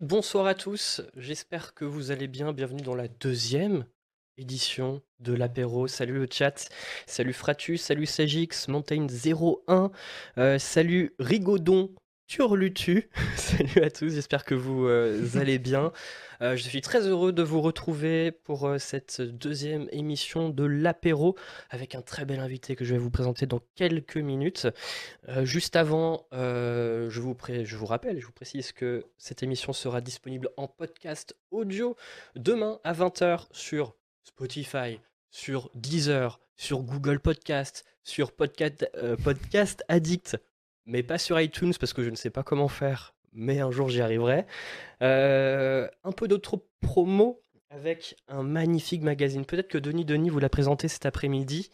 Bonsoir à tous, j'espère que vous allez bien. Bienvenue dans la deuxième édition de l'apéro. Salut le chat, salut Fratus, salut Sagix, Montaigne01, euh, salut Rigaudon, Turlutu. salut à tous, j'espère que vous euh, allez bien. Euh, je suis très heureux de vous retrouver pour euh, cette deuxième émission de l'apéro avec un très bel invité que je vais vous présenter dans quelques minutes. Juste avant, je, vous je vous rappelle, je vous précise que cette émission sera disponible en podcast audio demain à 20h sur Spotify, sur Deezer, sur Google Podcast, sur Podcast, Podcast Addict, mais pas sur iTunes parce que je ne sais pas comment faire mais un jour j'y arriverai. Euh, un peu d'autres promos avec un magnifique magazine. Peut-être que Denis Denis vous l'a présenté cet après-midi.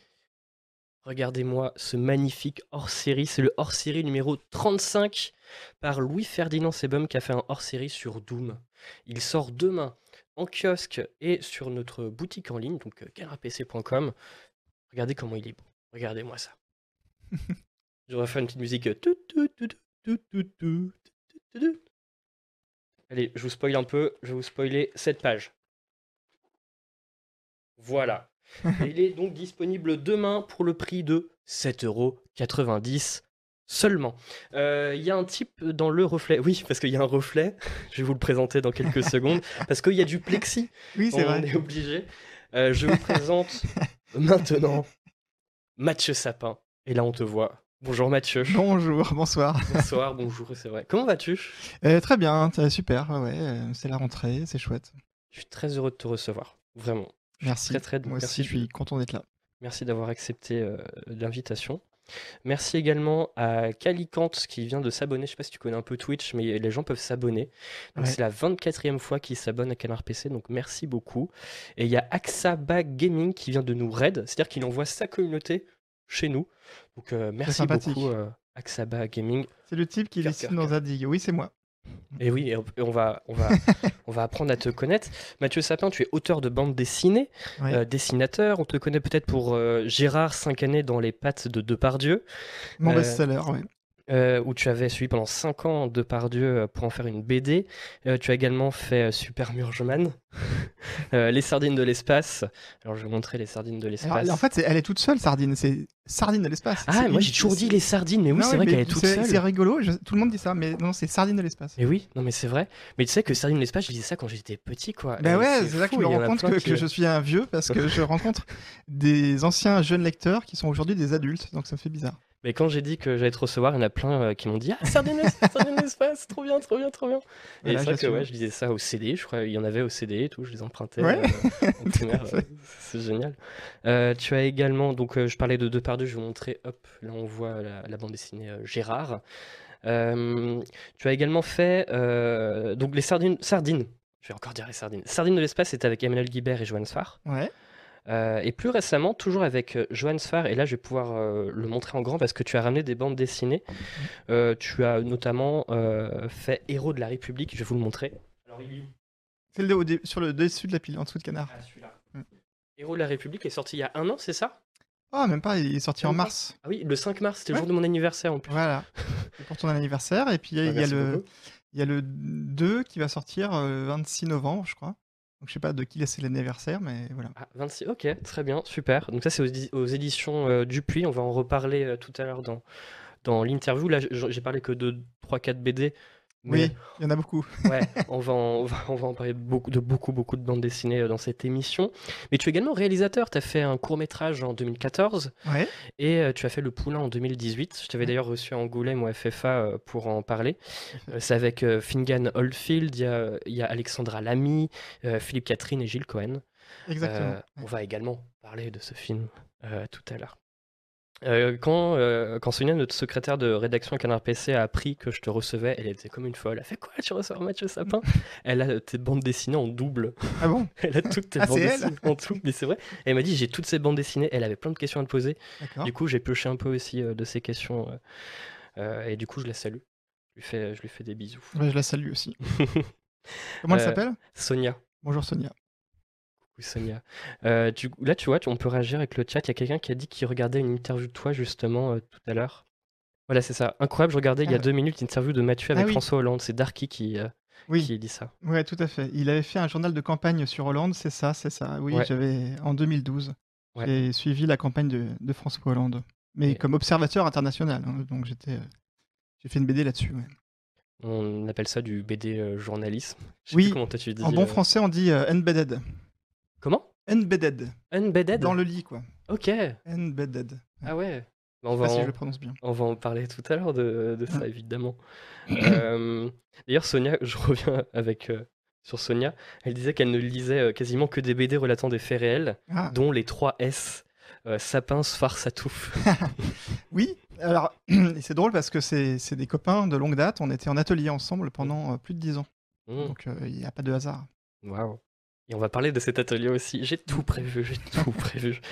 Regardez-moi ce magnifique hors-série. C'est le hors-série numéro 35 par Louis-Ferdinand Sebum qui a fait un hors-série sur Doom. Il sort demain en kiosque et sur notre boutique en ligne, donc canapc.com. Regardez comment il est beau. Regardez-moi ça. Je vais faire une petite musique. Allez, je vous spoil un peu, je vais vous spoiler cette page. Voilà. il est donc disponible demain pour le prix de 7,90€ seulement. Euh, il y a un type dans le reflet. Oui, parce qu'il y a un reflet. je vais vous le présenter dans quelques secondes. Parce qu'il y a du plexi. Oui, c'est vrai. On est obligé. Euh, je vous présente maintenant Mathieu Sapin. Et là, on te voit Bonjour Mathieu. Bonjour, bonsoir. Bonsoir, bonjour, c'est vrai. Comment vas-tu? Euh, Très bien, super, ouais, euh, c'est la rentrée, c'est chouette. Je suis très heureux de te recevoir, vraiment. Merci. Très, très, Moi aussi, je suis content d'être là. Merci d'avoir accepté euh, l'invitation. Merci également à Calicante qui vient de s'abonner. Je sais pas si tu connais un peu Twitch, mais les gens peuvent s'abonner. C'est la 24e fois qu'ils s'abonnent à Canard PC, donc merci beaucoup. Et il y a Axaba Gaming qui vient de nous raid, c'est-à-dire qu'il envoie sa communauté chez nous. Donc euh, merci beaucoup euh, Axaba Gaming. C'est le type qui dessine dans Zadig. Oui, c'est moi. Et oui, on va, on va, on va apprendre à te connaître. Mathieu Sapin, tu es auteur de bande dessinée, euh, dessinateur. On te connaît peut-être pour Gérard 5 années dans les pattes de Depardieu. Mon best-seller, oui. Euh, où tu avais suivi pendant 5 ans de Pardieu euh, pour en faire une BD. Euh, tu as également fait Super Murgeman, Les Sardines de l'espace. Alors je vais montrer les Sardines de l'espace. En fait, elle est toute seule, Sardine. C'est Sardine de l'espace. Ah, moi j'ai toujours dit les Sardines, mais oui, c'est vrai qu'elle est toute seule. C'est rigolo, tout le monde dit ça, mais non, c'est Sardine de l'espace. Mais oui, non, mais c'est vrai. Mais tu sais que Sardine de l'espace, je disais ça quand j'étais petit, quoi. Bah ouais, c'est là que je me rends compte que, je suis un vieux parce que je rencontre des anciens jeunes lecteurs qui sont aujourd'hui des adultes, donc ça me fait bizarre. Mais quand j'ai dit que j'allais te recevoir, il y en a plein euh, qui m'ont dit Ah, Sardine l'espace, trop bien, trop bien, trop bien. Et c'est vrai que ouais, je disais ça au CD, je crois il y en avait au CD et tout, je les empruntais ouais. euh, c'est génial. Euh, tu as également, donc je parlais de deux par deux, je vais vous montrer, hop, là on voit la, bande dessinée Gérard. tu as également fait donc les sardines, sardines, je vais encore dire les sardines. Sardines de l'espace, c'était avec Emmanuel Guibert et Joanne Sfar. Ouais. Euh, et plus récemment, toujours avec euh, Johan Sfar, et là je vais pouvoir euh, le montrer en grand parce que tu as ramené des bandes dessinées. tu as notamment fait Héros de la République, je vais vous le montrer. Alors il C'est le sur le dessus de la pile, en dessous de canard. Ah, celui-là. Mm. Héros de la République est sorti il y a un an, c'est ça? Ah, même pas, il est sorti en mars. Ah oui, le 5 mars, c'était le jour de mon anniversaire en plus. Voilà, pour ton anniversaire. Et puis il y, a, bah, le, il y a le 2 qui va sortir 26 novembre, je crois. Donc je sais pas de qui c'est l'anniversaire, mais voilà. 26, ah, ok, très bien, super. Donc ça c'est aux, éditions euh, Dupuis, on va en reparler euh, tout à l'heure dans, dans l'interview. Là j'ai parlé que de 3-4 BD, oui, il y en a beaucoup. ouais, on va, en, on, va, en, parler beaucoup, de beaucoup, beaucoup de bandes dessinées euh, dans cette émission. Mais tu es également réalisateur. Tu as fait un court métrage en 2014 ouais. et euh, tu as fait Le Poulain en 2018. Je t'avais d'ailleurs reçu à Angoulême au FFA euh, pour en parler. C'est avec Fingan Oldfield, il y a, y a, Alexandra Lamy, Philippe Catherine et Gilles Cohen. Exactement. On va également parler de ce film tout à l'heure. Euh, quand, euh, quand Sonia, notre secrétaire de rédaction à Canard PC, a appris que je te recevais, elle était comme une folle. Elle a fait quoi Tu reçois Mathieu Sapin? Elle a tes bandes dessinées en double. Ah bon? Elle a toutes tes ah, bandes dessinées en double, mais c'est vrai. elle m'a dit j'ai toutes ces bandes dessinées. Elle avait plein de questions à te poser. Du coup, j'ai pioché un peu aussi euh, de ces questions. et du coup, je la salue. Je lui fais, je lui fais des bisous. je la salue aussi. Comment elle s'appelle? Sonia. Bonjour Sonia. Sonia. Euh, là, tu vois, on peut réagir avec le chat. Il y a quelqu'un qui a dit qu'il regardait une interview de toi justement euh, tout à l'heure. Voilà, c'est ça. Incroyable, je regardais il y a ah. deux minutes une interview de Mathieu avec ah François Hollande. C'est Darky qui, euh, Oui. qui dit ça. Ouais, tout à fait. Il avait fait un journal de campagne sur Hollande, c'est ça, c'est ça. Oui, j'avais en 2012. J'ai suivi la campagne de, François Hollande, mais comme observateur international. Hein, donc j'étais, j'ai fait une BD là-dessus. On appelle ça du BD euh, journalisme. oui. comment tu dis. En bon euh. français, on dit euh, embedded. Comment Embedded. Embedded. Dans le lit, quoi. Ok. Embedded. Ah ouais. Bah, on va si je le prononce bien. On va en parler tout à l'heure de, ça, évidemment. D'ailleurs, Sonia, je reviens avec sur Sonia. Elle disait qu'elle ne lisait quasiment que des BD relatant des faits réels, ah. dont les 3 S. sapin, phare, satouf. oui, alors c'est drôle parce que c'est des copains de longue date. On était en atelier ensemble pendant plus de 10 ans. Mmh. Donc il n'y a pas de hasard. Waouh. Et on va parler de cet atelier aussi. J'ai tout prévu, j'ai tout prévu.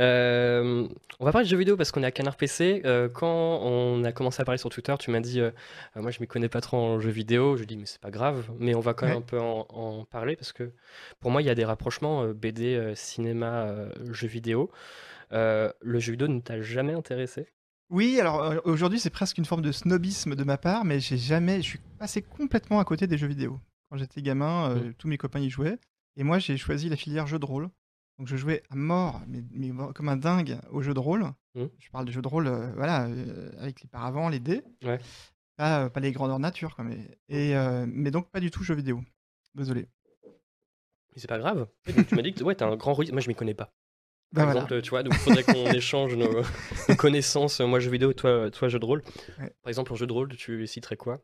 Euh, on va parler de jeux vidéo parce qu'on est à Canard PC. Euh, quand on a commencé à parler sur Twitter, tu m'as dit euh, Moi, je ne m'y connais pas trop en jeux vidéo. Je dis Mais c'est pas grave. Mais on va quand même un peu en, parler parce que pour moi, il y a des rapprochements BD, cinéma, jeux vidéo. le jeu vidéo ne t'a jamais intéressé? Oui, alors aujourd'hui c'est presque une forme de snobisme de ma part, mais j'ai jamais, je suis passé complètement à côté des jeux vidéo. Quand j'étais gamin, mmh. tous mes copains y jouaient. Et moi, j'ai choisi la filière jeu de rôle. Donc, je jouais à mort, mais, comme un dingue, au jeu de rôle. Mmh. Je parle de jeux de rôle, euh, voilà, euh, avec les paravents, les dés. Ouais. Pas, euh, pas les grandeurs nature, quoi, mais, et, mais donc pas du tout jeux vidéo. Désolé. Mais c'est pas grave. tu m'as dit que ouais, t'as un grand ruisse. Moi, je m'y connais pas. Bah, Par exemple, tu vois, donc il faudrait qu'on échange nos, connaissances. Moi, jeu vidéo, toi, toi jeu de rôle. Par exemple, en jeu de rôle, tu citerais quoi?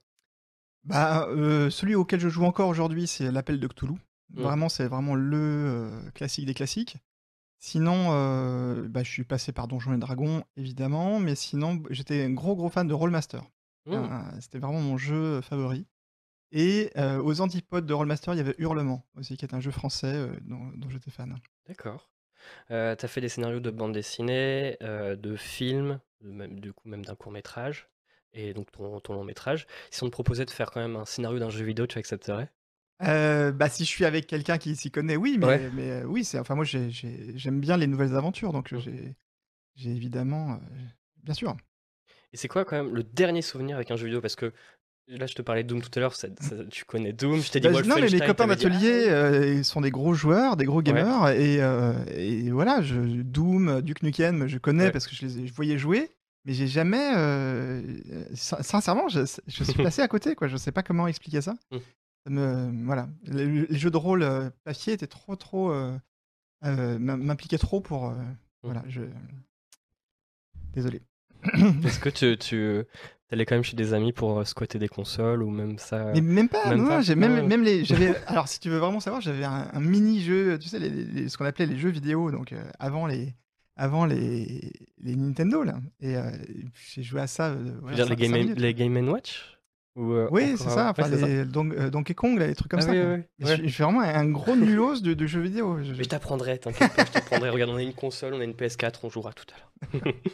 Bah, celui auquel je joue encore aujourd'hui, c'est l'appel de Cthulhu. Mmh. Vraiment, c'est vraiment le classique des classiques. Sinon, bah, je suis passé par Donjons et Dragons, évidemment, mais sinon, j'étais un gros, gros fan de Rollmaster. Mmh. c'était vraiment mon jeu favori. Et aux antipodes de Rollmaster, il y avait Hurlement aussi, qui est un jeu français dont, j'étais fan. D'accord. tu as fait des scénarios de bande dessinée, de films, même, du coup même d'un court métrage, et donc ton, ton long métrage. Si on te proposait de faire quand même un scénario d'un jeu vidéo, tu accepterais? Euh, bah, si je suis avec quelqu'un qui s'y connaît, oui, mais, mais euh, oui, c'est enfin moi j'aime bien les nouvelles aventures, donc mmh. j'ai évidemment, euh, bien sûr. Et c'est quoi quand même le dernier souvenir avec un jeu vidéo? Parce que là, je te parlais de Doom tout à l'heure, tu connais Doom, je t'ai dit bah, Non, mais mes copains d'atelier «Ah sont des gros joueurs, des gros gamers, et, et, voilà, je, Doom, Duke Nukem, je connais parce que je les je voyais jouer, mais j'ai jamais, sincèrement, je, je suis passé à côté, quoi. Je sais pas comment expliquer ça. Me, voilà, les, jeux de rôle euh, papier étaient trop, trop, euh, euh, m'impliquaient trop pour, mmh. voilà, je, désolé. Est-ce que tu, tu allais quand même chez des amis pour squatter des consoles ou même ça Mais même pas, même j'ai même, même les, j'avais, alors si tu veux vraiment savoir, j'avais un, mini jeu, tu sais, ce qu'on appelait les jeux vidéo, donc avant les, avant les, les Nintendo là, et j'ai joué à ça. dire les Game, les Game Watch? Euh, oui, c'est ça. Enfin, les Donkey Kong, les trucs comme ah ça. Je, suis vraiment un gros nulos de, jeux vidéo. Je, t'apprendrai, t'inquiète pas, je t'apprendrai. Regarde, on a une console, on a une PS4, on jouera tout à l'heure.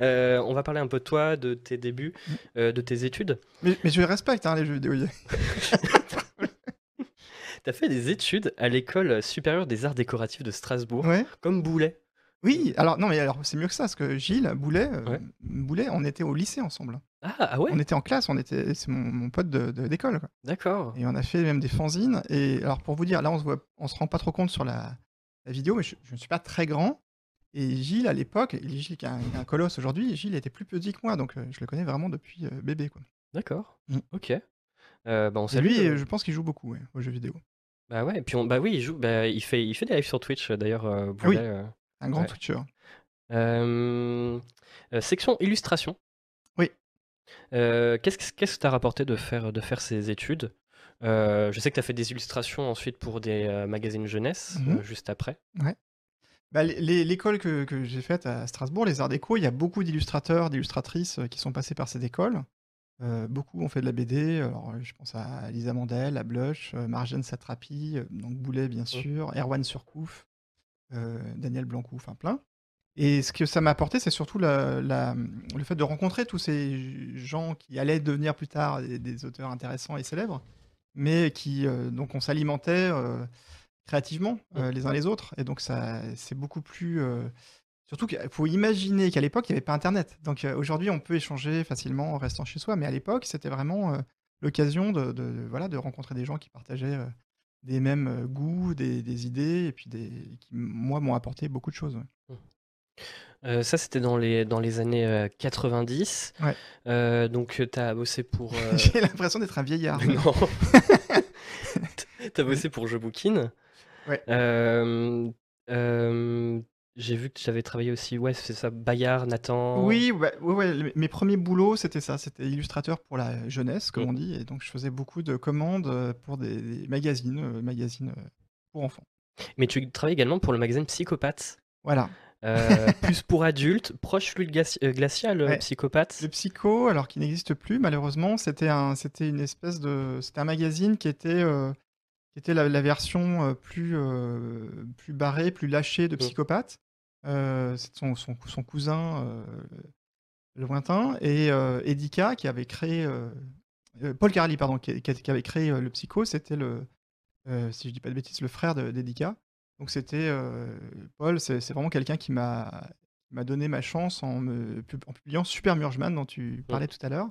Euh, on va parler un peu de toi, de tes débuts, euh, de tes études. Mais, je respecte hein, les jeux vidéo. T'as fait des études à l'école supérieure des arts décoratifs de Strasbourg, comme Boulet. Oui, alors non, mais alors c'est mieux que ça, parce que Gilles Boulet, euh, Boulet, on était au lycée ensemble. Ah, ah ouais On était en classe, on était, c'est mon, pote de, d'école. D'accord. Et on a fait même des fanzines. Et alors pour vous dire, là on se voit, on se rend pas trop compte sur la, vidéo, mais je, ne suis pas très grand. Et Gilles à l'époque, Gilles qui est un, colosse aujourd'hui, Gilles était plus petit que moi, donc euh, je le connais vraiment depuis euh, bébé quoi. D'accord. Mm. Ok. bah on et lui, je pense qu'il joue beaucoup aux jeux vidéo. Bah ouais, et puis on, bah oui, il joue, bah, il fait, il fait des lives sur Twitch d'ailleurs. Ah oui. Un grand Twitcher. Euh, section illustration. Oui. Qu'est-ce que tu as rapporté de faire, de faire ces études? Je sais que tu as fait des illustrations ensuite pour des magazines jeunesse, mmh juste après. Ouais. Bah, l'école que, que j'ai faite à Strasbourg, les Arts Déco, il y a beaucoup d'illustrateurs, d'illustratrices qui sont passés par cette école. beaucoup ont fait de la BD. Alors, je pense à Lisa Mandel, à Blush, Marjane Satrapi, donc Boulet, bien mmh. sûr, Erwan Surcouf, Daniel Blancou, enfin plein. Et ce que ça m'a apporté, c'est surtout le fait de rencontrer tous ces gens qui allaient devenir plus tard des, auteurs intéressants et célèbres, mais qui, donc on s'alimentait créativement mmh. les uns les autres. Et donc ça, c'est beaucoup plus... surtout qu'il faut imaginer qu'à l'époque, il n'y avait pas Internet. Donc aujourd'hui, on peut échanger facilement en restant chez soi, mais à l'époque, c'était vraiment l'occasion de, de- voilà, de rencontrer des gens qui partageaient euh, des mêmes euh, goûts, des, des idées, et puis des, qui, moi, m'ont apporté beaucoup de choses. ouais. Euh, ça, c'était dans les, dans les années euh, 90. Ouais. Euh, donc, tu as bossé pour. J'ai l'impression d'être un vieillard. non. T'as bossé pour Je Bookin. Ouais. J'ai vu que tu avais travaillé aussi, ouais, c'est ça, Bayard, Nathan. Oui, ouais, ouais, mes premiers boulots, c'était ça. C'était illustrateur pour la jeunesse, comme Mm. on dit. Et donc, je faisais beaucoup de commandes euh, pour des, des magazines, euh, magazines euh, pour enfants. Mais tu travailles également pour le magazine Psychopathe. Voilà. Euh, plus pour adultes, proche fluide glaci- euh, glacial, euh, Ouais. Psychopathe. Le Psycho, alors qu'il n'existe plus, malheureusement, c'était un, c'était une espèce de, c'était un magazine qui était, euh, qui était la, la version euh, plus, euh, plus barrée, plus lâchée de Psychopathe. Euh, c'est son, son, son cousin lointain et Edika qui avait créé, Paul Carly pardon, qui, avait créé le Psycho, c'était le, si je dis pas de bêtises, le frère de- d'Edika. Donc c'était euh, Paul, c'est vraiment quelqu'un qui m'a donné ma chance en, me, pub- en publiant Super Murgeman dont tu parlais tout à l'heure.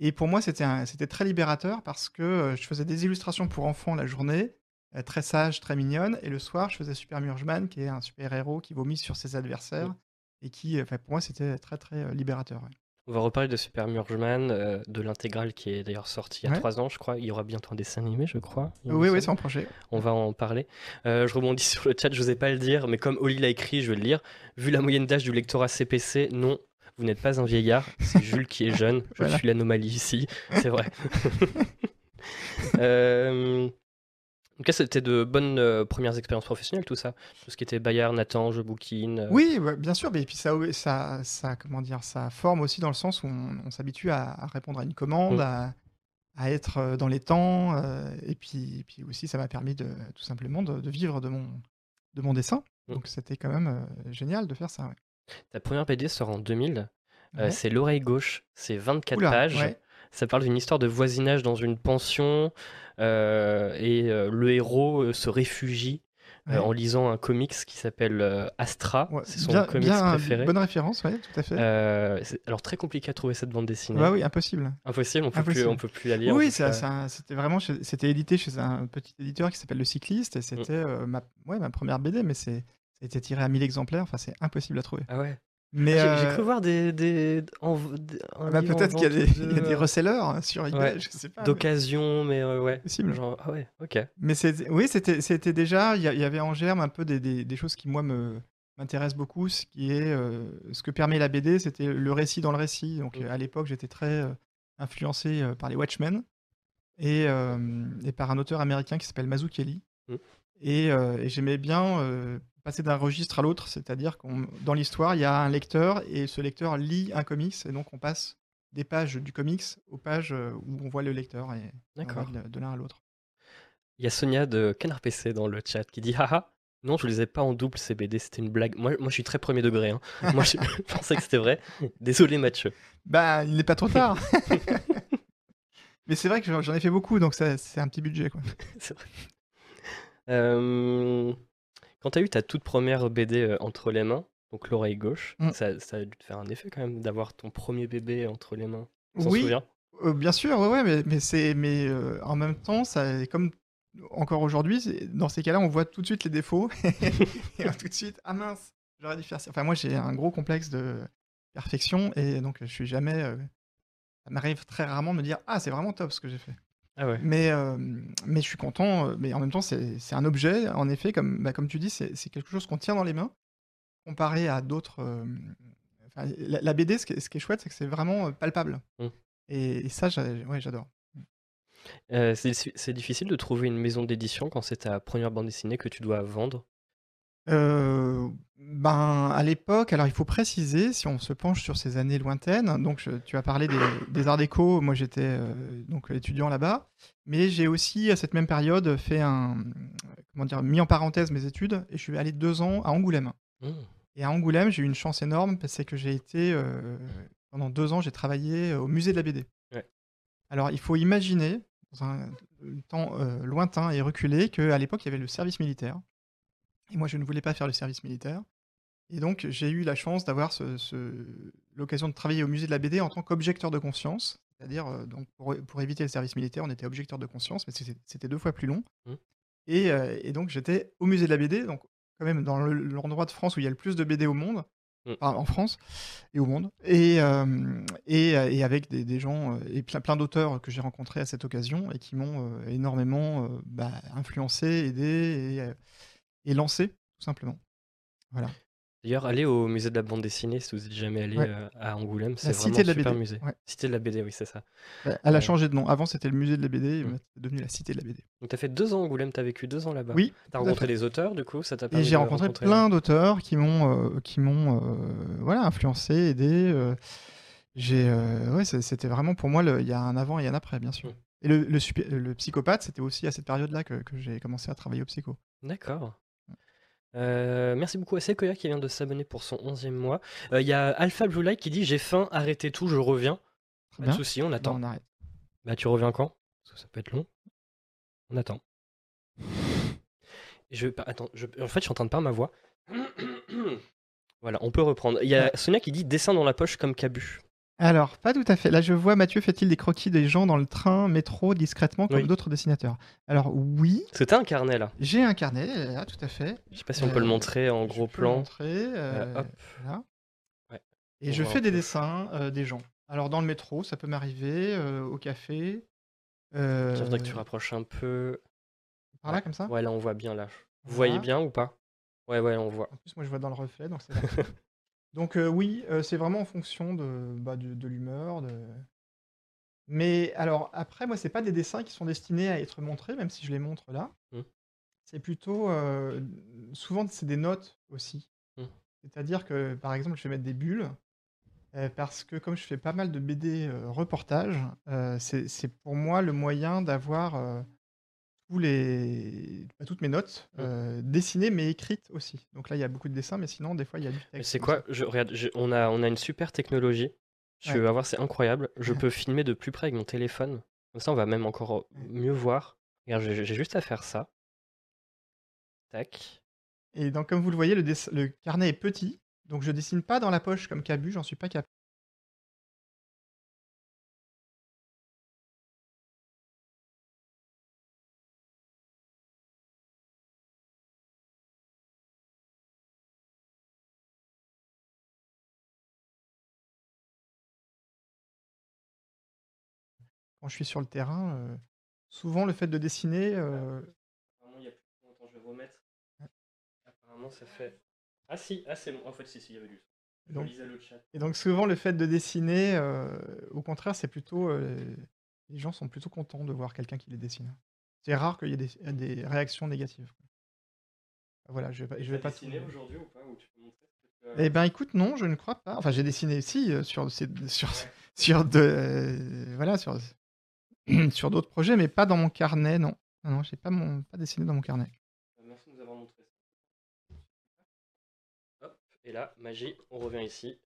Et pour moi, c'était un- c'était très libérateur parce que euh, je faisais des illustrations pour enfants la journée, euh, très sages, très mignonnes, et le soir, je faisais Super Murgeman, qui est un super-héros qui vomit sur ses adversaires, et qui, euh, enfin, pour moi, c'était très, très euh, libérateur. ouais. On va reparler de Super Murgeman, euh, de l'intégrale qui est d'ailleurs sortie il y a Ouais. trois ans, je crois. Il y aura bientôt un dessin animé, je crois. il me Oui, oui, semble. c'est en projet. On va en parler. Euh, je rebondis sur le chat, je n'osais pas le dire, mais comme Oli l'a écrit, je vais le lire. Vu la moyenne d'âge du lectorat CPC, non, vous n'êtes pas un vieillard, c'est Jules qui est jeune. Je Voilà. suis l'anomalie ici, c'est vrai. euh... Donc là, c'était de bonnes euh, premières expériences professionnelles, tout ça. Tout ce qui était Bayard, Nathan, Je euh, Oui, ouais, bien sûr, mais et puis ça, ça, ça, comment dire, ça forme aussi dans le sens où on, on s'habitue à, à répondre à une commande, Mm. à, à être euh, dans les temps, euh, et puis, et puis aussi ça m'a permis de tout simplement de, de vivre de mon, de mon dessin. Mm. Donc c'était quand même génial de faire ça. ouais. Ta première BD sort en 2000. Euh, Ouais. c'est L'oreille gauche, c'est 24 Oula, pages. ouais. Ça parle d'une histoire de voisinage dans une pension euh, et euh, le héros euh, se réfugie euh, Ouais. en lisant un comics qui s'appelle euh, Astra. Ouais, C'est son bien- comics bien- préféré. Bonne référence, oui, tout à fait. Euh, c'est- alors très compliqué à trouver cette bande dessinée. Bah oui, impossible. Impossible, on peut Impossible. plus, on peut plus la lire. on oui, peut ça- plus la- ça- c'était vraiment, chez- c'était édité chez un petit éditeur qui s'appelle Le Cycliste, et Mm. c'était euh, ma, ouais, ma première BD, mais c'est, été tiré à 1000 exemplaires, enfin c'est impossible à trouver. Ah ouais. Mais Ah, J'ai euh, cru voir des, des, en- des- un bah, peut-être qu'il y a des, y a resellers hein, sur eBay, Ouais, je sais pas. mais- d'occasion, mais euh, ouais. Possible. Genre, ah ouais, ok. Mais oui, c'était, c'était déjà, il y, avait en germe un peu des, des- choses qui moi me m'intéressent beaucoup, ce qui est euh, ce que permet la BD, c'était le récit dans le récit. Donc Mm. à l'époque, j'étais très influencé par les Watchmen et, et par un auteur américain qui s'appelle Mazzucchelli. Mm. Et, euh, et j'aimais bien euh, passer d'un registre à l'autre, c'est-à-dire que dans l'histoire, il y a un lecteur et ce lecteur lit un comics et donc on passe des pages du comics aux pages euh, où on voit le lecteur et D'accord. de, de l'un à l'autre. Il y a Sonia de Canard PC dans le chat qui dit Haha, non, je les ai pas en double ces BD, c'était une blague. Moi, moi je suis très premier degré. hein. moi, je pensais que c'était vrai. Désolé, Mathieu. Bah, il n'est pas trop tard. Mais c'est vrai que j'en j'en ai fait beaucoup, donc ça- c'est un petit budget. Quoi. C'est vrai. Euh, quand tu as eu ta toute première BD euh, entre les mains, donc l'oreille gauche, Mm. ça, ça a dû te faire un effet quand même d'avoir ton premier bébé entre les mains. Oui, euh, bien sûr, ouais, ouais, mais, mais, c'est, mais euh, en même temps, ça, comme encore aujourd'hui, dans ces cas-là, on voit tout de suite les défauts. et tout de suite, ah mince, j'aurais dû faire ça. Enfin, moi, j'ai un gros complexe de perfection, et donc je suis jamais. euh, ça m'arrive très rarement de me dire, ah, c'est vraiment top ce que j'ai fait. Ah ouais. Mais, euh, mais je suis content, euh, mais en même temps, c'est c'est un objet, en effet, comme, bah, comme tu dis, c'est c'est quelque chose qu'on tient dans les mains, comparé à d'autres. euh, enfin, la, la BD, ce qui est, ce qui est chouette, c'est que c'est vraiment euh, palpable. Mm. Et, et ça, j'a- ouais, j'adore. Euh, c'est c'est difficile de trouver une maison d'édition quand c'est ta première bande dessinée que tu dois vendre? Euh, ben, à l'époque, alors il faut préciser, si on se penche sur ces années lointaines, donc je- tu as parlé des, des arts déco, moi j'étais euh, donc étudiant là-bas, mais j'ai aussi à cette même période fait un, comment dire, mis en parenthèse mes études et je suis allé deux ans à Angoulême. Mmh. Et à Angoulême, j'ai eu une chance énorme parce que j'ai été, euh, pendant deux ans, j'ai travaillé au musée de la BD. Ouais. Alors il faut imaginer, dans un temps lointain et reculé, qu'à l'époque il y avait le service militaire. Et moi, je ne voulais pas faire le service militaire. Et donc, j'ai eu la chance d'avoir ce- ce- l'occasion de travailler au musée de la BD en tant qu'objecteur de conscience. C'est-à-dire, euh, donc pour, pour éviter le service militaire, on était objecteur de conscience, mais c'était c'était deux fois plus long. Mmh. Et, euh, et donc j'étais au musée de la BD, donc quand même dans le- l'endroit de France où il y a le plus de BD au monde, Mmh. enfin, en France et au monde, et, euh, et, et avec des, des gens et plein, plein d'auteurs que j'ai rencontrés à cette occasion et qui m'ont énormément bah, influencé, aidé et, et lancé, tout simplement. Voilà. D'ailleurs, allez au musée de la bande dessinée si vous n'êtes jamais allé Ouais. euh, à Angoulême, c'est La vraiment Cité de la un super BD, musée. ouais. Cité de la BD, oui, c'est ça. Ouais, Elle a Euh, changé de nom. Avant, c'était le musée de la BD, Mm. maintenant, c'est devenu la Cité de la BD. Donc t'as fait deux ans à Angoulême, t'as vécu deux ans là-bas. Oui, tout à rencontré des auteurs, du coup, ça t'a Et j'ai rencontré rencontrer- plein d'auteurs qui m'ont euh, qui m'ont voilà influencé, aidé. j'ai ouais, c'était vraiment pour moi il y a un avant et un après, bien sûr. Mm. Et le, le, le psychopathe, c'était aussi à cette période-là que, que j'ai commencé à travailler au psycho. D'accord. Euh, merci beaucoup à Sequoia qui vient de s'abonner pour son 11e mois. Euh, Il y a Alpha Blue Light qui dit J'ai faim, arrêtez tout, je reviens. Pas de soucis, on Bah, attend. on arrête. Bah, tu reviens quand? Parce que ça peut être long. On attend. Je, pas- attends, je- en fait, je suis en train de perdre ma voix. voilà, on peut reprendre. Il y a. Sonia qui dit dessin dans la poche comme Cabu. Alors, pas tout à fait. Là, je vois Mathieu fait-il des croquis des gens dans le train, métro, discrètement, comme Oui. d'autres dessinateurs? Alors, oui, C'était un carnet là. j'ai un carnet, là, tout à fait. Je sais pas si on peut le Euh, montrer en Je gros peux le plan. montrer, Euh, euh, hop. voilà. Ouais. Et On je voit fais un des peu. dessins euh, des gens. Alors dans le métro, ça peut m'arriver, euh, au café. euh, Je voudrais que tu rapproches un peu. par là comme ça? Ouais, là on voit bien là. Vous Voilà. voyez bien ou pas? Ouais, ouais, on voit. En plus, moi je vois dans le reflet, donc c'est. Donc euh, oui, euh, c'est vraiment en fonction de, bah, de, de l'humeur. De... Mais alors après, moi, c'est pas des dessins qui sont destinés à être montrés, même si je les montre là. Mm. C'est plutôt euh, souvent c'est des notes aussi. Mm. C'est-à-dire que par exemple, je vais mettre des bulles. parce que comme je fais pas mal de BD reportages, c'est c'est pour moi le moyen d'avoir tous les, pas toutes mes notes Mm. euh, dessinées mais écrites aussi. Donc là, il y a beaucoup de dessins, mais sinon, des fois, il y a du texte. C'est quoi je, Regarde, je- on, a, on a une super technologie. Tu Ouais. vas voir, c'est incroyable. Je peux filmer de plus près avec mon téléphone. Comme ça, on va même encore Ouais. mieux voir. Regarde, j'ai juste à faire ça. Tac. Et donc, comme vous le voyez, le, le carnet est petit. Donc, je dessine pas dans la poche comme Cabu, j'en suis pas capable. Quand je suis sur le terrain, euh, souvent le fait de dessiner, euh, Apparemment, il y a plus de Attends, je vais remettre. Ouais. Apparemment, ça fait. Ah si, ah c'est bon. En fait, si, si, il y avait du. Donc- lisais le chat. Et donc souvent le fait de dessiner, euh, au contraire, c'est plutôt les gens sont plutôt contents de voir quelqu'un qui les dessine. C'est rare qu'il y ait des, des réactions négatives. quoi. Voilà, je vais je vais pas dessiné tout- aujourd'hui ou pas Ou tu peux montrer que Eh ben écoute, non, je ne crois pas. Enfin, j'ai dessiné si sur ces- sur Ouais. sur de euh, voilà sur sur d'autres projets, mais pas dans mon carnet, non. Non, non, j'ai pas mon pas dessiné dans mon carnet. Euh, Merci de nous avoir montré ça. Hop, et là, magie, on revient ici.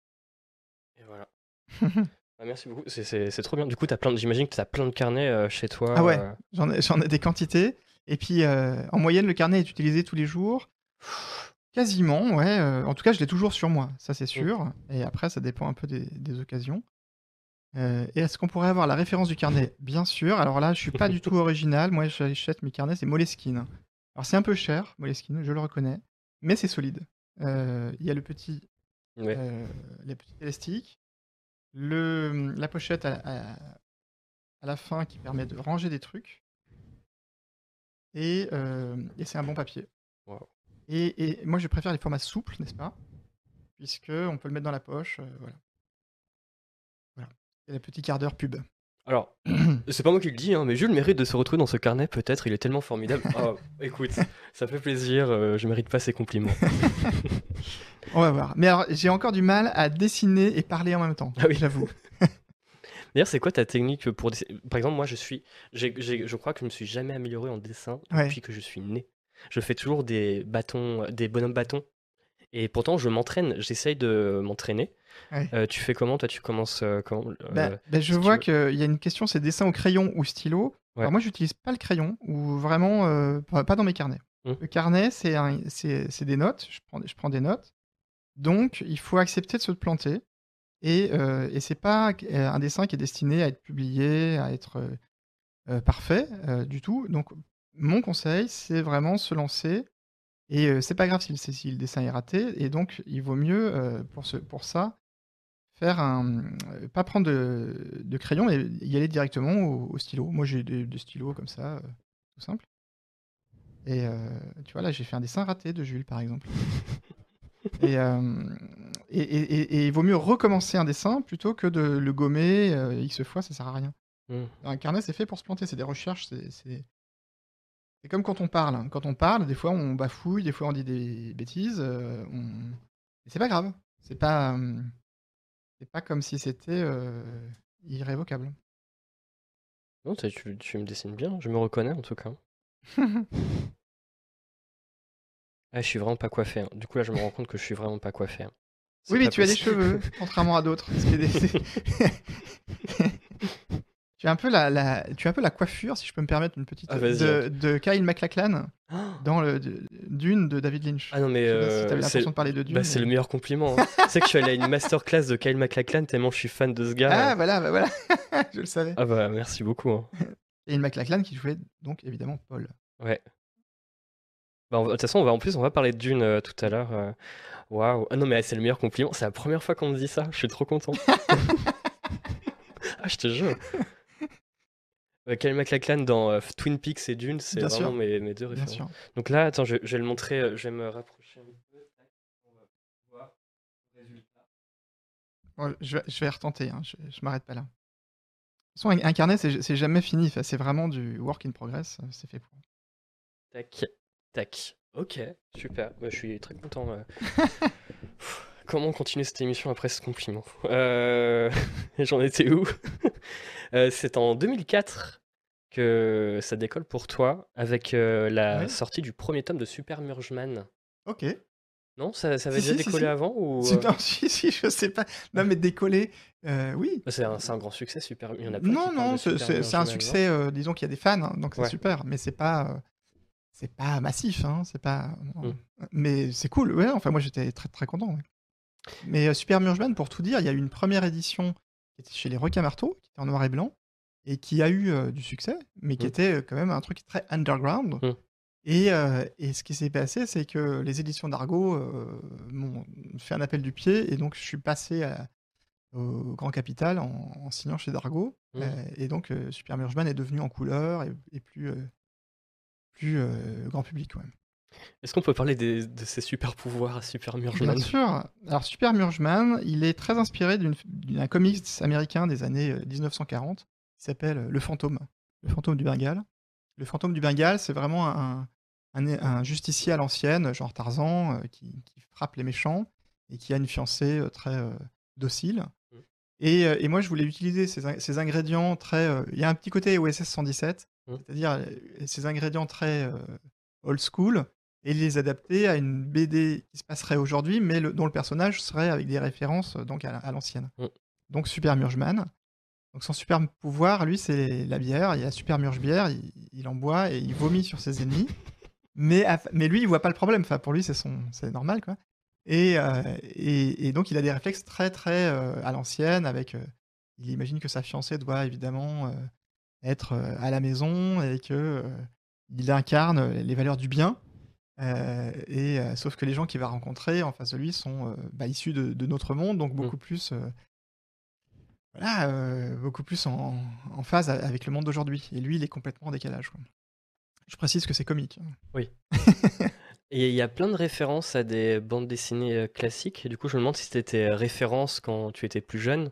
Et voilà. Ah, merci beaucoup, c'est- trop bien. Du coup, de- j'imagine que tu as plein de carnets euh, chez toi. Ah ouais. euh, J'en ai, des quantités. Et puis, euh, en moyenne, le carnet est utilisé tous les jours. Quasiment, ouais. en tout cas, je l'ai toujours sur moi, ça c'est sûr. Et après, ça dépend un peu des, des occasions. Euh, et est-ce qu'on pourrait avoir la référence du carnet? Bien sûr. Alors là, je suis pas du tout original. Moi, j'achète mes carnets, c'est Moleskine. Alors c'est un peu cher, Moleskine, je le reconnais, mais c'est solide. Euh, Il y a le petit, ouais. euh, les petits élastiques, le, la pochette à, à- à la fin qui permet de ranger des trucs, et, et c'est un bon papier. Wow. Et, et moi, je préfère les formats souples, n'est-ce pas? Puisque on peut le mettre dans la poche, voilà. Voilà. Et le petit quart d'heure pub. Alors, c'est pas moi qui le dis, hein, mais Jules mérite de se retrouver dans ce carnet, peut-être, il est tellement formidable. Oh, écoute, ça fait plaisir, euh, je mérite pas ces compliments. On va voir. Mais alors, j'ai encore du mal à dessiner et parler en même temps. Ah oui. j'avoue. D'ailleurs, c'est quoi ta technique pour dessiner? Par exemple, moi, je suis, je crois que je me suis jamais amélioré en dessin Ouais. depuis que je suis né. Je fais toujours des bâtons, des bonhommes bâtons. Et pourtant, je m'entraîne, j'essaye de m'entraîner. Ouais. Euh, tu fais comment Toi, tu commences euh, comment euh, Bah, bah, je si vois qu'il y a une question, c'est dessin au crayon ou stylo. Ouais. Alors moi, j'utilise pas le crayon ou vraiment euh, pas dans mes carnets. Hmm. Le carnet, c'est un- c'est c'est des notes. Je prends, des- je prends des notes. Donc, il faut accepter de se planter. Et, euh, et c'est pas un dessin qui est destiné à être publié, à être parfait du tout. Donc, mon conseil, c'est vraiment se lancer. Et c'est pas grave si le, si le, dessin est raté. Et donc, il vaut mieux, pour, ce, pour ça, faire un. pas prendre de, de, crayon et y aller directement au, stylo. Moi, j'ai des, stylos comme ça, tout simple. Et tu vois, là, j'ai fait un dessin raté de Jules, par exemple. et, et, il vaut mieux recommencer un dessin plutôt que de le gommer X fois, ça sert à rien. Mmh. Un carnet, c'est fait pour se planter, c'est des recherches, c'est. C'est comme quand on parle. Hein. Quand on parle, des fois on bafouille, des fois on dit des bêtises. on... C'est pas grave. C'est pas. C'est pas comme si c'était irrévocable. Non, tu, tu me dessines bien, je me reconnais en tout cas. Ah, je suis vraiment pas coiffé. Hein. Du coup, là, je me rends compte que je suis vraiment pas coiffé. Hein. Oui, mais tu as des cheveux, contrairement à d'autres. tu as un peu la, la, tu as un peu la coiffure, si je peux me permettre une petite ah, de, de, Kyle MacLachlan dans le Dune de David Lynch. Ah non mais euh, si l'impression de parler de Dune. Bah, c'est le meilleur compliment. Hein. tu sais que je suis allé à une masterclass de Kyle MacLachlan tellement je suis fan de ce gars. Ah voilà, bah, voilà, je le savais. Ah bah merci beaucoup. Hein. Et une MacLachlan qui jouait donc évidemment Paul. Ouais. Bah, de toute façon, on va, en plus, on va parler de Dune euh, tout à l'heure. Euh. Waouh. Ah non, mais c'est le meilleur compliment. C'est la première fois qu'on me dit ça. Je suis trop content. ah, je te jure. Euh, Kyle MacLachlan dans Twin Peaks et Dune, c'est vraiment mes, mes, deux références. Donc là, attends, je, vais le montrer. Je vais me rapprocher un peu. Je, vais, je vais retenter. Hein. Je, je m'arrête pas là. De toute façon, un carnet, c'est jamais fini. c'est vraiment du work in progress. C'est fait pour. Tac. Tac. Ok, super. Bah, je suis très content. Euh. Comment continuer cette émission après ce compliment euh, J'en étais où? Euh, C'est en 2004 que ça décolle pour toi avec la sortie du premier tome de Super Murgeman. Ok. Non, ça, avait déjà décollé avant ou Non, si, si, je sais pas. Non, mais décoller, oui. Bah, c'est un, un, grand succès, super. Il y en a non, non, c'est un succès. disons qu'il y a des fans, hein, donc c'est super, mais c'est pas c'est pas massif, hein, c'est pas. Mmh. Mais c'est cool, ouais. Enfin, moi j'étais très très content. Mais euh, Super Murgeman, pour tout dire, il y a eu une première édition qui était chez les Requins Marteaux, qui était en noir et blanc, et qui a eu euh, du succès, mais qui mmh. était euh, quand même un truc très underground. Mmh. Et, et, ce qui s'est passé, c'est que les éditions d'Argo m'ont fait un appel du pied, et donc je suis passé au Grand Capital en, signant chez Dargo. et donc Super Murgeman est devenu en couleur et plus plus euh, grand public. Ouais. Est-ce qu'on peut parler de ses super pouvoirs à Super Murgeman Bien sûr. Alors Super Murgeman, il est très inspiré d'un comics américain des années 1940 euh, qui s'appelle Le Fantôme. Le Fantôme du Bengale. Le Fantôme du Bengale, c'est vraiment un, un, justicier à l'ancienne, genre Tarzan, euh, qui, frappe les méchants et qui a une fiancée très docile. Mmh. Et, et, moi, je voulais utiliser ces, ces ingrédients très. Il y a un petit côté OSS 117 Mmh. C'est-à-dire euh, ces ingrédients très euh, old school et les adapter à une BD qui se passerait aujourd'hui, mais dont le personnage serait avec des références euh, donc à, l'ancienne. Mmh. Donc Super Murgeman. Donc son super pouvoir, lui, c'est la bière. Il y a Super Murge bière, il, en boit et il vomit sur ses ennemis. Mais, mais lui, il voit pas le problème. Enfin, pour lui, c'est son, c'est normal, quoi. Et, et, donc, il a des réflexes très, très à l'ancienne. Avec, il imagine que sa fiancée doit évidemment être à la maison et que il incarne les valeurs du bien. Et sauf que les gens qu'il va rencontrer en face de lui sont bah, issus de, notre monde, donc mmh. beaucoup plus, voilà, beaucoup plus en, phase avec le monde d'aujourd'hui. Et lui, il est complètement en décalage. Je précise que c'est comique. Hein. Oui. Et il y a plein de références à des bandes dessinées euh, classiques. Et du coup, je me demande si c'était tes références quand tu étais plus jeune.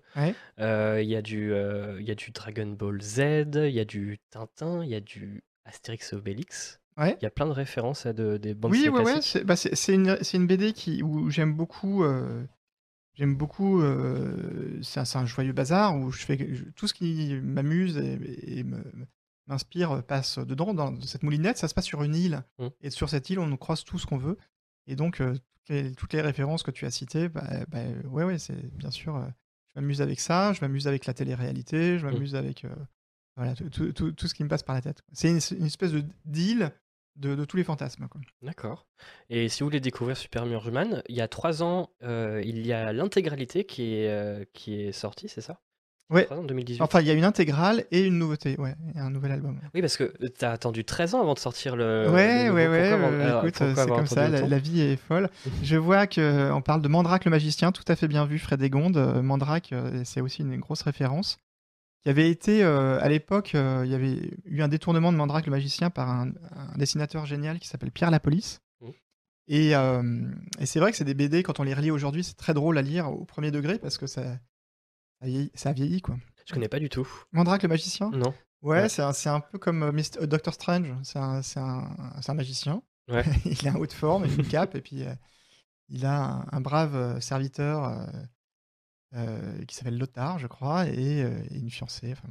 Euh, il y, a du, euh, il y a du Dragon Ball Z, il y a du Tintin, il y a du Astérix et Obélix. Il y a plein de références à de- des bandes Oui, dessinées ouais, ouais. Bah, c'est une, une BD qui, où j'aime beaucoup. j'aime beaucoup. c'est un, un joyeux bazar où je fais tout ce qui m'amuse et, m'inspire euh, passe dedans, dans cette moulinette. Ça se passe sur une île. Mmh. Et sur cette île, on nous croise tout ce qu'on veut. Et donc, euh, toutes, les, références que tu as citées, bah, bah, ouais, ouais, c'est bien sûr. Euh, je m'amuse avec ça, je m'amuse avec la télé-réalité, je mmh. m'amuse avec voilà, tout, ce qui me passe par la tête. C'est une, espèce de deal de, tous les fantasmes. D'accord. Et si vous voulez découvrir Super Murgeman, il y a trois ans, euh, il y a l'intégralité qui est, euh, qui est sortie, c'est ça? Ouais. Enfin, il y a une intégrale et une nouveauté, ouais, un nouvel album. Oui, parce que tu as attendu 13 ans avant de sortir le. Ouais, ouais, ouais. Euh, écoute, c'est comme ça, la, vie est folle. Je vois qu'on parle de Mandrake le magicien, tout à fait bien vu, Fred Egonde. Mandrake, c'est aussi une grosse référence. Il y avait été, à l'époque, il y avait eu un détournement de Mandrake le magicien par un, dessinateur génial qui s'appelle Pierre Lapolice. Mmh. Et, et c'est vrai que c'est des BD, quand on les relit aujourd'hui, c'est très drôle à lire au premier degré parce que ça, ça a vieilli, quoi. Je connais pas du tout. Mandrake le magicien? Non. Ouais, c'est un, un, peu comme euh, Doctor Strange. C'est un, un, un, magicien. Ouais. il a un haut de forme, une cape, et puis il a un, brave serviteur qui s'appelle Lothar, je crois, et, une fiancée. Enfin,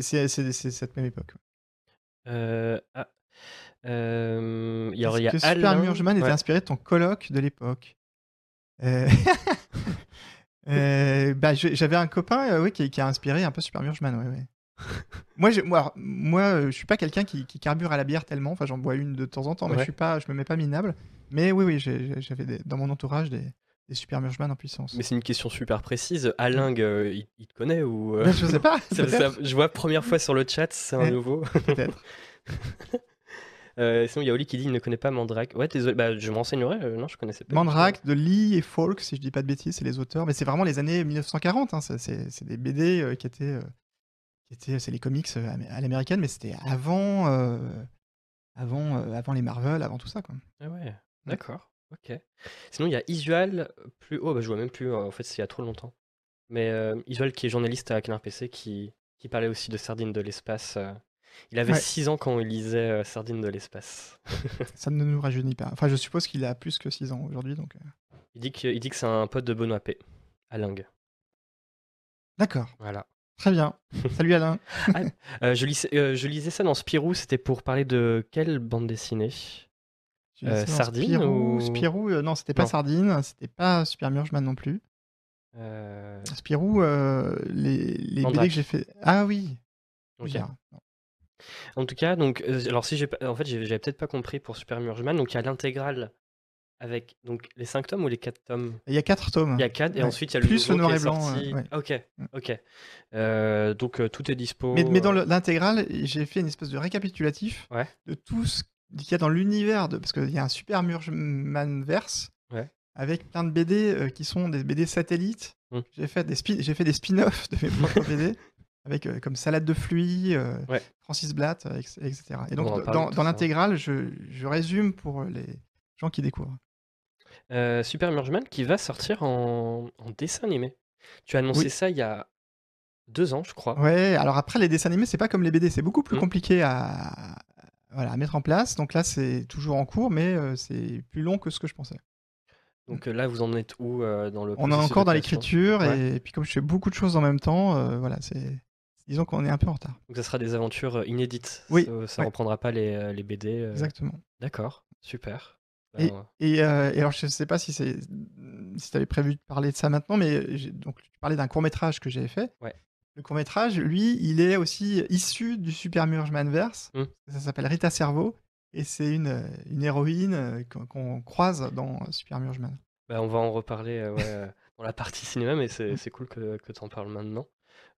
c'est cette même époque. Euh, ah. Euh, il y a, y a que Super Murgeman était inspiré de ton colloque de l'époque. Euh... Euh, bah, j'avais un copain euh, oui, qui, a inspiré un peu Super Murgeman. Ouais, ouais. moi, je, moi, moi, euh, je suis pas quelqu'un qui, carbure à la bière tellement. Enfin, j'en bois une de temps en temps, mais je suis pas, je me mets pas minable. Mais oui, oui, j'avais dans mon entourage des, des Super Murgeman en puissance. Mais c'est une question super précise. Aling, il, te connaît ou Je sais pas. je vois première fois sur le chat, c'est un nouveau. Peut-être. Euh, sinon, il y a Oli qui dit qu'il ne connaît pas Mandrake. Ouais, désolé, bah, je m'enseignerai. Euh, non, je connaissais pas. Mandrake de Lee et Folk, si je dis pas de bêtises, c'est les auteurs. Mais c'est vraiment les années 1940. Hein, c'est des BD euh, qui étaient. qui étaient c'est les comics à l'américaine, mais c'était avant, avant, avant les Marvel, avant tout ça. Quoi. Ah ouais, d'accord. Ok. Sinon, il y a Isual plus haut. Bah, je vois même plus. En fait, c'est il y a trop longtemps. Mais Isual, qui est journaliste à Canard PC, qui, qui parlait aussi de Sardines de l'espace. Il avait 6 ans quand il lisait euh, Sardine de l'espace. ça ne nous rajeunit pas. Enfin, je suppose qu'il a plus que 6 ans aujourd'hui. Donc... Euh. Il dit que, dit que c'est un pote de Benoît P. Alain. D'accord. Voilà. Très bien. Salut Alain. Ah, euh, je, je, lisais ça dans Spirou, c'était pour parler de quelle bande dessinée? Sardine Spirou, ou... Spirou non, c'était pas Sardine, c'était pas Super Murgeman non plus. Spirou, les, les BD que j'ai fait. Ah oui. Ok. En tout cas, donc, euh, alors si j'ai en fait, j'avais peut-être pas compris pour Super Murgeman, donc il y a l'intégrale avec donc les 5 tomes ou les 4 tomes? Il y a 4 tomes. Il y a 4 et ensuite il y a le Plus le noir et blanc. Ok, mm. ok. Euh, donc euh, tout est dispo. Mais, mais dans l'intégrale, j'ai fait une espèce de récapitulatif de tout ce qu'il y a dans l'univers, de... parce qu'il y a un Super Murgeman verse avec plein de BD qui sont des BD satellites. Mm. J'ai fait des, j'ai fait des spin-offs de mes propres BD avec euh, comme Salade de Fluie, euh, Francis Blatt, euh, etc. Et donc, dans, l'intégrale, je, je, résume pour les gens qui découvrent. Super Murgeman qui va sortir en, dessin animé. Tu as annoncé ça il y a deux ans, je crois. Ouais, alors après, les dessins animés, c'est pas comme les BD, c'est beaucoup plus mmh. compliqué à, voilà, à mettre en place. Donc là, c'est toujours en cours, mais c'est plus long que ce que je pensais. Donc là, vous en êtes où dans le On est encore dans l'écriture, et, puis comme je fais beaucoup de choses en même temps, voilà, c'est disons qu'on est un peu en retard. Donc ça sera des aventures euh, inédites. Oui. Ça, ne reprendra pas les, euh, les BD. Euh. Exactement. D'accord, super. Et, ben, et, alors je ne sais pas si c'est si tu avais prévu de parler de ça maintenant, mais donc tu parlais d'un court métrage que j'avais fait. Ouais. Le court métrage, lui, il est aussi issu du Super Murgeman verse. Mmh. Ça s'appelle Rita Cerveau et c'est une, une héroïne qu'on croise dans Super Murgeman. Bah, on va en reparler dans la partie cinéma, mais c'est mmh. cool que, que tu en parles maintenant.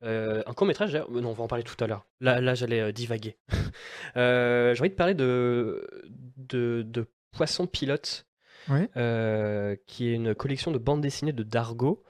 Euh, un court métrage, non, on va en parler tout à l'heure. Là, là j'allais euh, divaguer. Euh, j'ai envie de parler de, de, Poisson Pilote, qui est une collection de bandes dessinées de Dargo.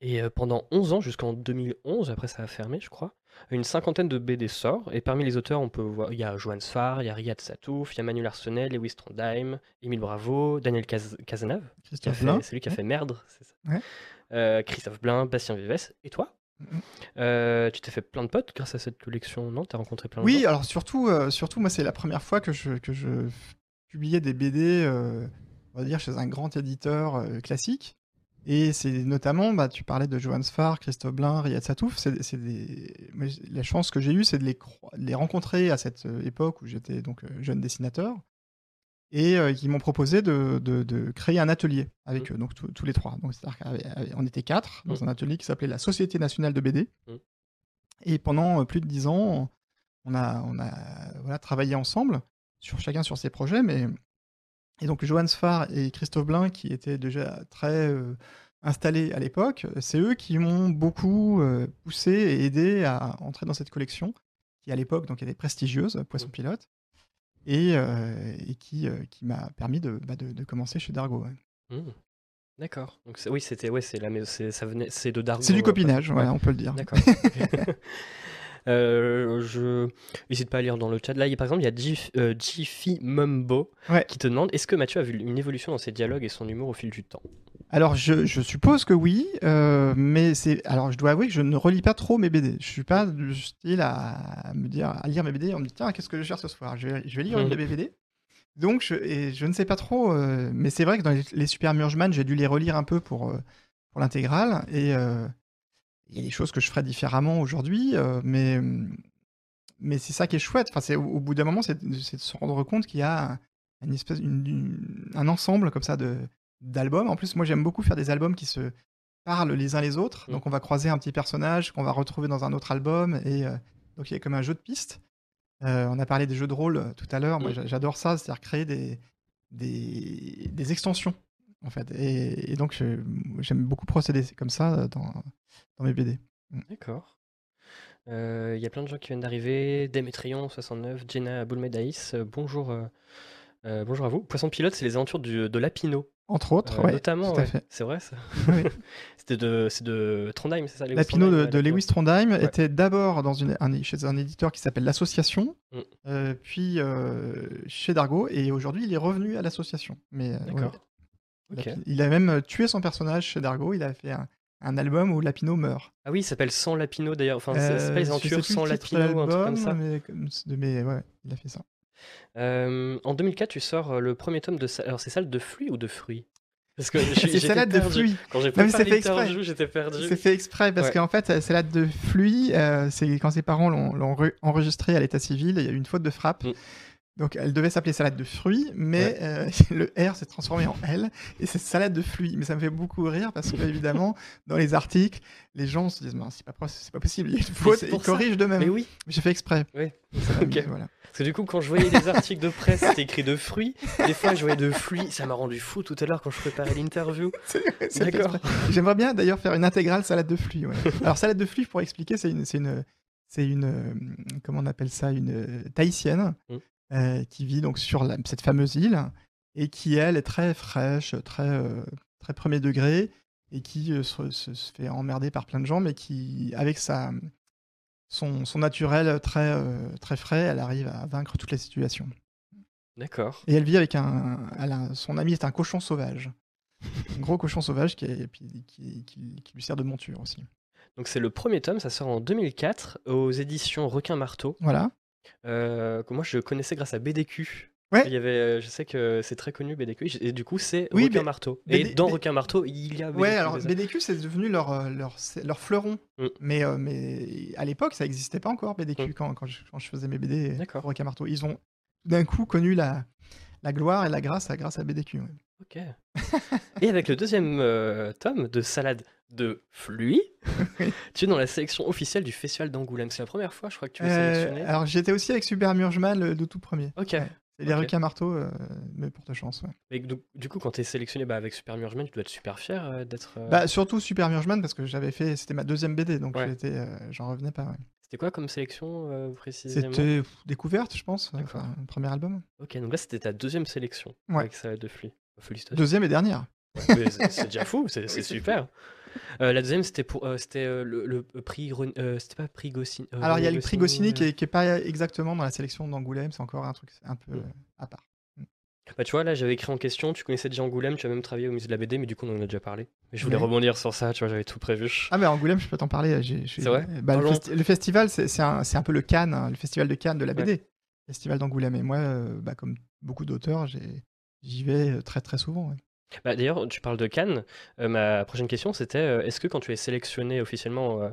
Et pendant 11 ans, jusqu'en 2011, après ça a fermé, je crois, une cinquantaine de BD sort. Et parmi les auteurs, on peut voir, il y a Johan Sfar, il y a Riyad Satouf, il y a Manuel Arsenet, Lewis Trondheim, Émile Bravo, Daniel Cazenave, c'est lui qui a fait Merdre, c'est ça. Christophe Blain, Bastien Vives, et toi? Mm-hmm. Euh, tu t'es fait plein de potes grâce à cette collection, non? T'as rencontré plein de Oui, alors surtout, euh, surtout moi, c'est la première fois que je, que je publiais des BD, euh, on va dire, chez un grand éditeur classique. Et c'est notamment, bah, tu parlais de Johan Sfar, Christophe Blin, Riyad Satouf. C'est des... La chance que j'ai eue, c'est de les, les rencontrer à cette époque où j'étais donc jeune dessinateur et euh, qui m'ont proposé de, de, créer un atelier avec mmh. eux, donc tous les trois. Donc, on était quatre dans mmh. un atelier qui s'appelait la Société nationale de BD. Mmh. Et pendant euh, plus de dix ans, on a, on a voilà, travaillé ensemble sur chacun sur ses projets, mais et donc Johannes Farr et Christophe Blin, qui étaient déjà très installés à l'époque, c'est eux qui m'ont beaucoup poussé et aidé à entrer dans cette collection, qui à l'époque donc était prestigieuse, Poisson Pilote, et, et qui, qui m'a permis de, bah, de, commencer chez Dargo. Mmh. D'accord. Donc oui, c'était ouais, c'est la ça venait c'est de Dargo. C'est du copinage, on peut le dire. D'accord. Euh, je n'hésite pas à lire dans le chat. Là, par exemple, il y a Jiffy euh, Mumbo qui te demande est-ce que Mathieu a vu une évolution dans ses dialogues et son humour au fil du temps? Alors, je, je suppose que oui, euh, mais c'est. Alors, je dois avouer que je ne relis pas trop mes BD. Je suis pas du style à me dire à lire mes BD. On me dit tiens, qu'est-ce que je vais faire ce soir? Je vais, je vais lire une de mes BD. Donc, je, et je ne sais pas trop, mais c'est vrai que dans les, Super Murgeman, j'ai dû les relire un peu pour, pour l'intégrale. Et, il y a des choses que je ferais différemment aujourd'hui, euh, mais, mais c'est ça qui est chouette. Enfin, c'est, au, bout d'un moment, c'est, de se rendre compte qu'il y a un, espèce, un ensemble comme ça de, d'albums. En plus, moi, j'aime beaucoup faire des albums qui se parlent les uns les autres. Mmh. Donc, on va croiser un petit personnage qu'on va retrouver dans un autre album. Et euh, donc, il y a comme un jeu de pistes. Euh, on a parlé des jeux de rôle tout à l'heure. Moi, mmh. j'adore ça, c'est-à-dire créer des, des, des extensions en fait. Et, donc, j'aime beaucoup procéder comme ça dans, dans mes BD. Mm. D'accord. Euh, il y a plein de gens qui viennent d'arriver. Démétrion, 69, Jenna Boulmedaïs, euh, bonjour, euh, bonjour à vous. Poisson pilote, c'est les aventures de Lapino. Entre autres, ouais, notamment, c'est vrai ça. C'était de, c'est de Trondheim, c'est ça Lapino de, Lewis Trondheim était d'abord dans une, un, chez un éditeur qui s'appelle l'Association, mm. puis chez Dargo, et aujourd'hui il est revenu à l'Association. Mais D'accord. Il a même tué son personnage chez Dargo. Il a fait un, album où Lapino meurt. Ah oui, il s'appelle Sans Lapino d'ailleurs. Enfin, c'est pas les aventures sans Lapino un truc comme ça. Mais, ouais, il a fait ça. Euh, en 2004, tu sors euh, le premier tome de. Alors, c'est salade de fruits ou de fruits? Parce que c'est salade de fruits. Quand j'ai fait l'interview, j'étais perdu. C'est fait exprès parce qu'en fait, salade de fruits, euh, c'est quand ses parents l'ont enregistré à l'état civil, il y a eu une faute de frappe. Mm. Donc elle devait s'appeler salade de fruits, mais euh, le R s'est transformé en L et c'est salade de fruits. Mais ça me fait beaucoup rire parce que évidemment dans les articles, les gens se disent c'est pas, pas possible, il y a une faute, ils corrigent d'eux-mêmes. Mais oui. J'ai fait exprès. Oui. voilà. Parce que du coup, quand je voyais des articles de presse, c'était écrit de fruits. Des fois, je voyais de fruits. Ça m'a rendu fou tout à l'heure quand je préparais l'interview. D'accord. J'aimerais bien d'ailleurs faire une intégrale salade de fruits. Alors salade de fruits, pour expliquer, c'est une, c'est une, euh, comment on appelle ça, une euh, tahitienne. Mmh. Euh, qui vit donc sur cette fameuse île et qui, elle, est très fraîche, très, euh, très premier degré et qui euh, se, fait emmerder par plein de gens, mais qui, avec sa, son, son naturel très, très frais, elle arrive à vaincre toutes les situations. D'accord. Et elle vit avec un. son ami est un cochon sauvage. un gros cochon sauvage qui, est, qui, qui, qui, lui sert de monture aussi. Donc c'est le premier tome, ça sort en 2004 aux éditions Requin Marteau. Voilà. Euh, que moi je connaissais grâce à BDQ. Ouais. Il y avait, euh, je sais que c'est très connu BDQ et du coup c'est Requin Marteau. Et dans Requin Marteau il y a BDQ. Ouais, alors BDQ c'est devenu leur, euh, leur, leur fleuron. Mm. Mais, mais à l'époque ça n'existait pas encore BDQ mm. quand, quand, je, quand, je, faisais mes BD pour Requin Marteau. Ils ont d'un coup connu la, la gloire et la grâce à, grâce à BDQ. Ok. et avec le deuxième tome de Salade de Fluy, tu es dans la sélection officielle du Festival d'Angoulême. C'est la première fois, je crois, que tu es euh, sélectionné. Alors, j'étais aussi avec Super Murgeman, le, tout premier. Ok. C'est les requins marteaux, euh, mais pour ta chance. Ouais. du, coup, quand tu es sélectionné bah, avec Super Murgeman, tu dois être super fier euh, d'être. Bah, surtout Super Murgeman, parce que j'avais fait. C'était ma deuxième BD, donc j'en revenais pas. C'était quoi comme sélection précisément? C'était découverte, je pense. Enfin, premier album. Ok, donc là, c'était ta deuxième sélection avec ça de Fluy. Félicitations. Deuxième et dernière. c'est déjà fou, c'est super. Euh, la deuxième, c'était pour, euh, c'était euh, le, prix, c'était pas prix Goscinny. Alors il y a le prix Goscinny qui est, pas exactement dans la sélection d'Angoulême, c'est encore un truc un peu mm. à part. Mm. Bah tu vois là j'avais écrit en question, tu connaissais déjà Angoulême, tu as même travaillé au musée de la BD, mais du coup on en a déjà parlé. Mais je voulais rebondir sur ça, tu vois j'avais tout prévu. Ah mais Angoulême je peux t'en parler. C'est vrai? Bah, le, festival c'est un, un, peu le Cannes, hein, le festival de Cannes de la BD, festival d'Angoulême. Et moi bah, comme beaucoup d'auteurs j'y vais très très souvent. Bah, d'ailleurs, tu parles de Cannes. Euh, ma prochaine question, c'était euh, est-ce que quand tu es sélectionné officiellement,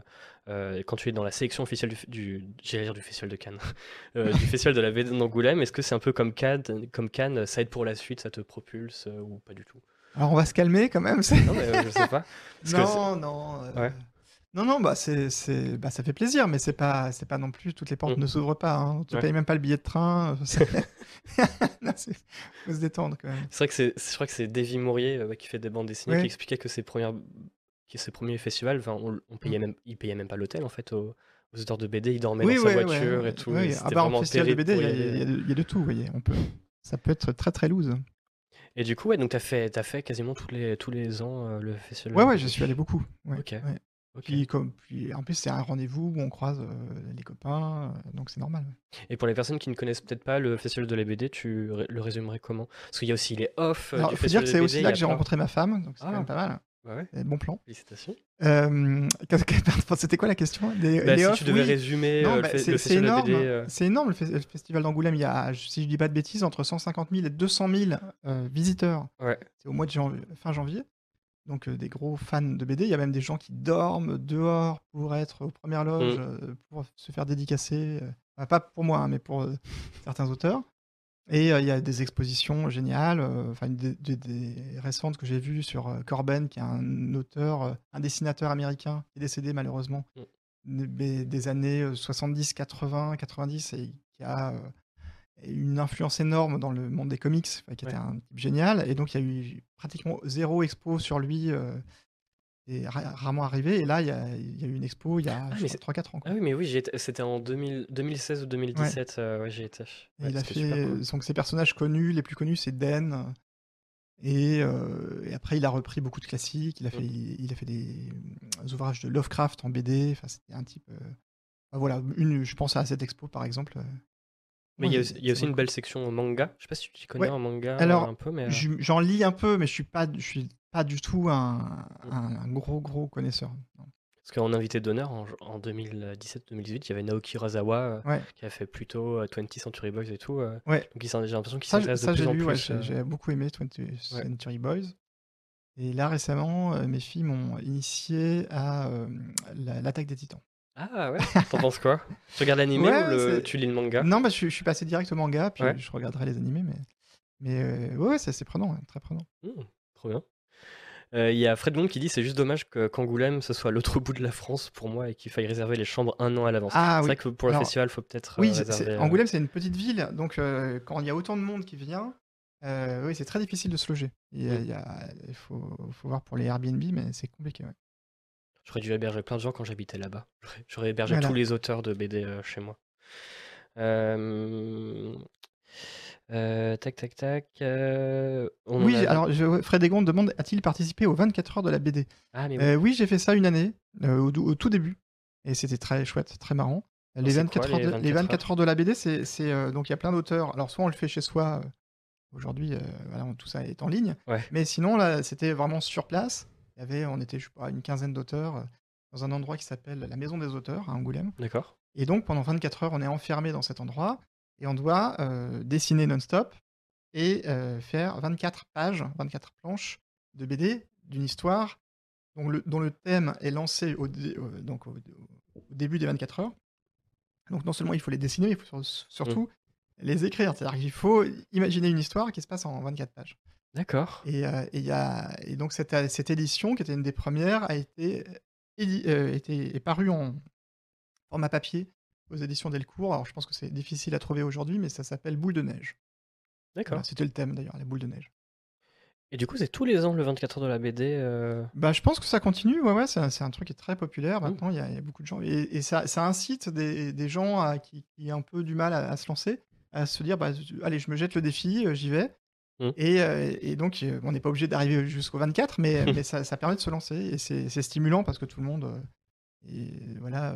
euh, quand tu es dans la sélection officielle du, du dire du festival de Cannes, du festival de la BD d'Angoulême, est-ce que c'est un peu comme Cannes, comme Cannes, ça aide pour la suite, ça te propulse ou pas du tout? Alors on va se calmer quand même. Non, mais je sais pas. non, non. Non, non, bah, c'est c'est bah, ça fait plaisir, mais c'est pas c'est pas non plus toutes les portes Mmh. ne s'ouvrent pas, hein. Tu Ouais. payes même pas le billet de train, heu, c'est non, c'est faut se détendre quand même. C'est vrai que c'est je crois que c'est Davy Mourier, heu, qui fait des bandes dessinées, qui expliquait que ses premières que ses premiers festivals, enfin, on on payait Mmh. même il payait même pas l'hôtel, en fait, aux aux auteurs de BD. Ils dormaient Oui, dans sa ouais, ouais, voiture et ouais, tout oui, et ah c'était bah, en vraiment festival de terrible BD, il pour y y a il y a il y a de il y a de tout, vous voyez? On peut ça peut être très, très loose. Et du coup, ouais, donc tu as fait fait quasiment tous les tous les ans, heu, le festival Ouais, ouais, BD? j'y suis allé beaucoup, ouais, OK. ouais. OK. Puis comme puis en plus, c'est un rendez-vous où on croise, heu, les copains, heu, donc c'est normal, ouais. Et pour les personnes qui ne connaissent peut-être pas le festival de la BD, tu ré le résumerais comment? Parce qu'il y a aussi les off, heu, Alors, du il faut dire festival que de c'est BD, aussi il y là a que j'ai plein rencontré ma femme, donc c'est quand Ah! même pas mal. Bah ouais. Et bon plan. Félicitations. Hem, qu'est-ce que pardon, c'était quoi la question? Les Bah, les si off, tu devais oui. résumer, Non, heu, le bah, fe c'est le c'est festival de la énorme, BD, c'est énorme le fes le festival d'Angoulême. Il y a, si je dis pas de bêtises, entre 150 000 et 200 000, heu, visiteurs. Ouais. C'est au mois de janv fin janvier, donc heu, des gros fans de BD. Il y a même des gens qui dorment dehors pour être aux premières loges, Mmh. heu, pour se faire dédicacer, enfin pas pour moi, hein, mais pour, certains auteurs. Et il y a des expositions géniales, enfin des des des récentes que j'ai vues sur, Corben, qui est un auteur, un dessinateur américain qui est décédé malheureusement, beh, des années, heu, 70, 80, 90 et qui a, une influence énorme dans le monde des comics, qui était Ouais. un type génial et donc il y a eu pratiquement 0 expo sur lui, heu, et ra rarement arrivé et là, il y a y a eu une expo il y a Ah, je mais crois c'est 3-4 ans, ah oui, mais oui, c'était en 2000 2016 ou Ouais. 2017, heu, ouais, j'y étais. Et Ouais, il a cool. fait donc ses personnages connus, les plus connus, c'est Den et heu, et après il a repris beaucoup de classiques. Il a Mmh. fait il a fait des, mmh, ouvrages de Lovecraft en BD, enfin c'était un type, voilà, une je pense à cette expo par exemple, Mais il y a aussi il y a c'est aussi une belle section manga. Je sais pas si tu connais Ouais. en manga, Alors, un peu, mais je j'en lis un peu, mais je suis pas je suis pas du tout un un un gros, gros connaisseur, non. Parce qu'en invité d'honneur en j en 2017-2018, il y avait Naoki heu, Ouais. qui a fait plutôt, heu, 20th Century Boys et tout, Ouais. donc j'ai l'impression qu'il s'intéresse de plus en lu, plus, j'ai beaucoup aimé 20th Ouais. Century Boys et là récemment, mes filles m'ont initié à, l'a l'Attaque des Titans. Ah ouais? Tu en penses quoi? Tu regardes l'animé Ouais, ou le tu lis le manga? non, bah, je suis je suis passé direct au manga, puis Ouais. je regarderai les animés, mais mais heu, ouais, c'est assez prenant, très prenant. Mmh, trop bien. Heu, il y a Fred Blond qui dit: «C'est juste dommage qu'Angoulême, ce soit l'autre bout de la France pour moi et qu'il faille réserver les chambres 1 an à l'avance». Ah C'est oui, vrai que pour le alors festival, faut peut-être, oui, c'est réserver, Angoulême, c'est une petite ville, donc quand il y a autant de monde qui vient, oui, c'est très difficile de se loger. Il y a Mmh. il y a il faut faut voir pour les Airbnb, mais c'est compliqué, ouais. J'aurais dû héberger plein de gens quand j'habitais là-bas. J'aurais hébergé Voilà. tous les auteurs de BD, heu, chez moi. Hem, heu, tac, tac, tac, on Oui, alors je Fred Egon demande: «A-t-il participé aux 24 heures de la BD?» Ah mais oui. j'ai fait ça une année, au tout début et c'était très chouette, très marrant. Les c'est 24 quoi heures de les 24 24 heures? heures de la BD, c'est donc il y a plein d'auteurs. Alors soit on le fait chez soi, aujourd'hui, voilà, tout ça est en ligne, Ouais. mais sinon là, c'était vraiment sur place. Il y avait on était, je sais pas, une quinzaine d'auteurs, heu, dans un endroit qui s'appelle la Maison des auteurs à Angoulême D'accord. et donc pendant 24 heures, on est enfermés dans cet endroit et on doit, heu, dessiner non-stop et heu, faire 24 pages, 24 planches de BD d'une histoire dont le dont le thème est lancé au dé heu, donc au au début des 24 heures. Donc non seulement il faut les dessiner, mais il faut sur Mmh. surtout les écrire. C'est-à-dire qu'il faut imaginer une histoire qui se passe en 24 pages D'accord. et heu, et il y a et donc cette, édition qui était une des premières a été édi heu, était est parue en format papier aux éditions Delcourt. Alors je pense que c'est difficile à trouver aujourd'hui, mais ça s'appelle Boule de neige. Voilà, D'accord. c'était le thème d'ailleurs, la boule de neige. Et du coup, c'est tous les ans le 24 heures de la BD, heu? Bah, je pense que ça continue, ouais, ouais, c'est un c'est un truc qui est très populaire Mmh. maintenant, il y a il y a beaucoup de gens et et ça ça incite des des gens à qui qui ont un peu du mal à à se lancer, à se dire: «Bah, allez, je me jette le défi, heu, j'y vais» Mmh. et heu, et donc heu, on n'est pas obligé d'arriver jusqu'au 24 mais mais ça ça permet de se lancer et c'est stimulant parce que tout le monde, et voilà,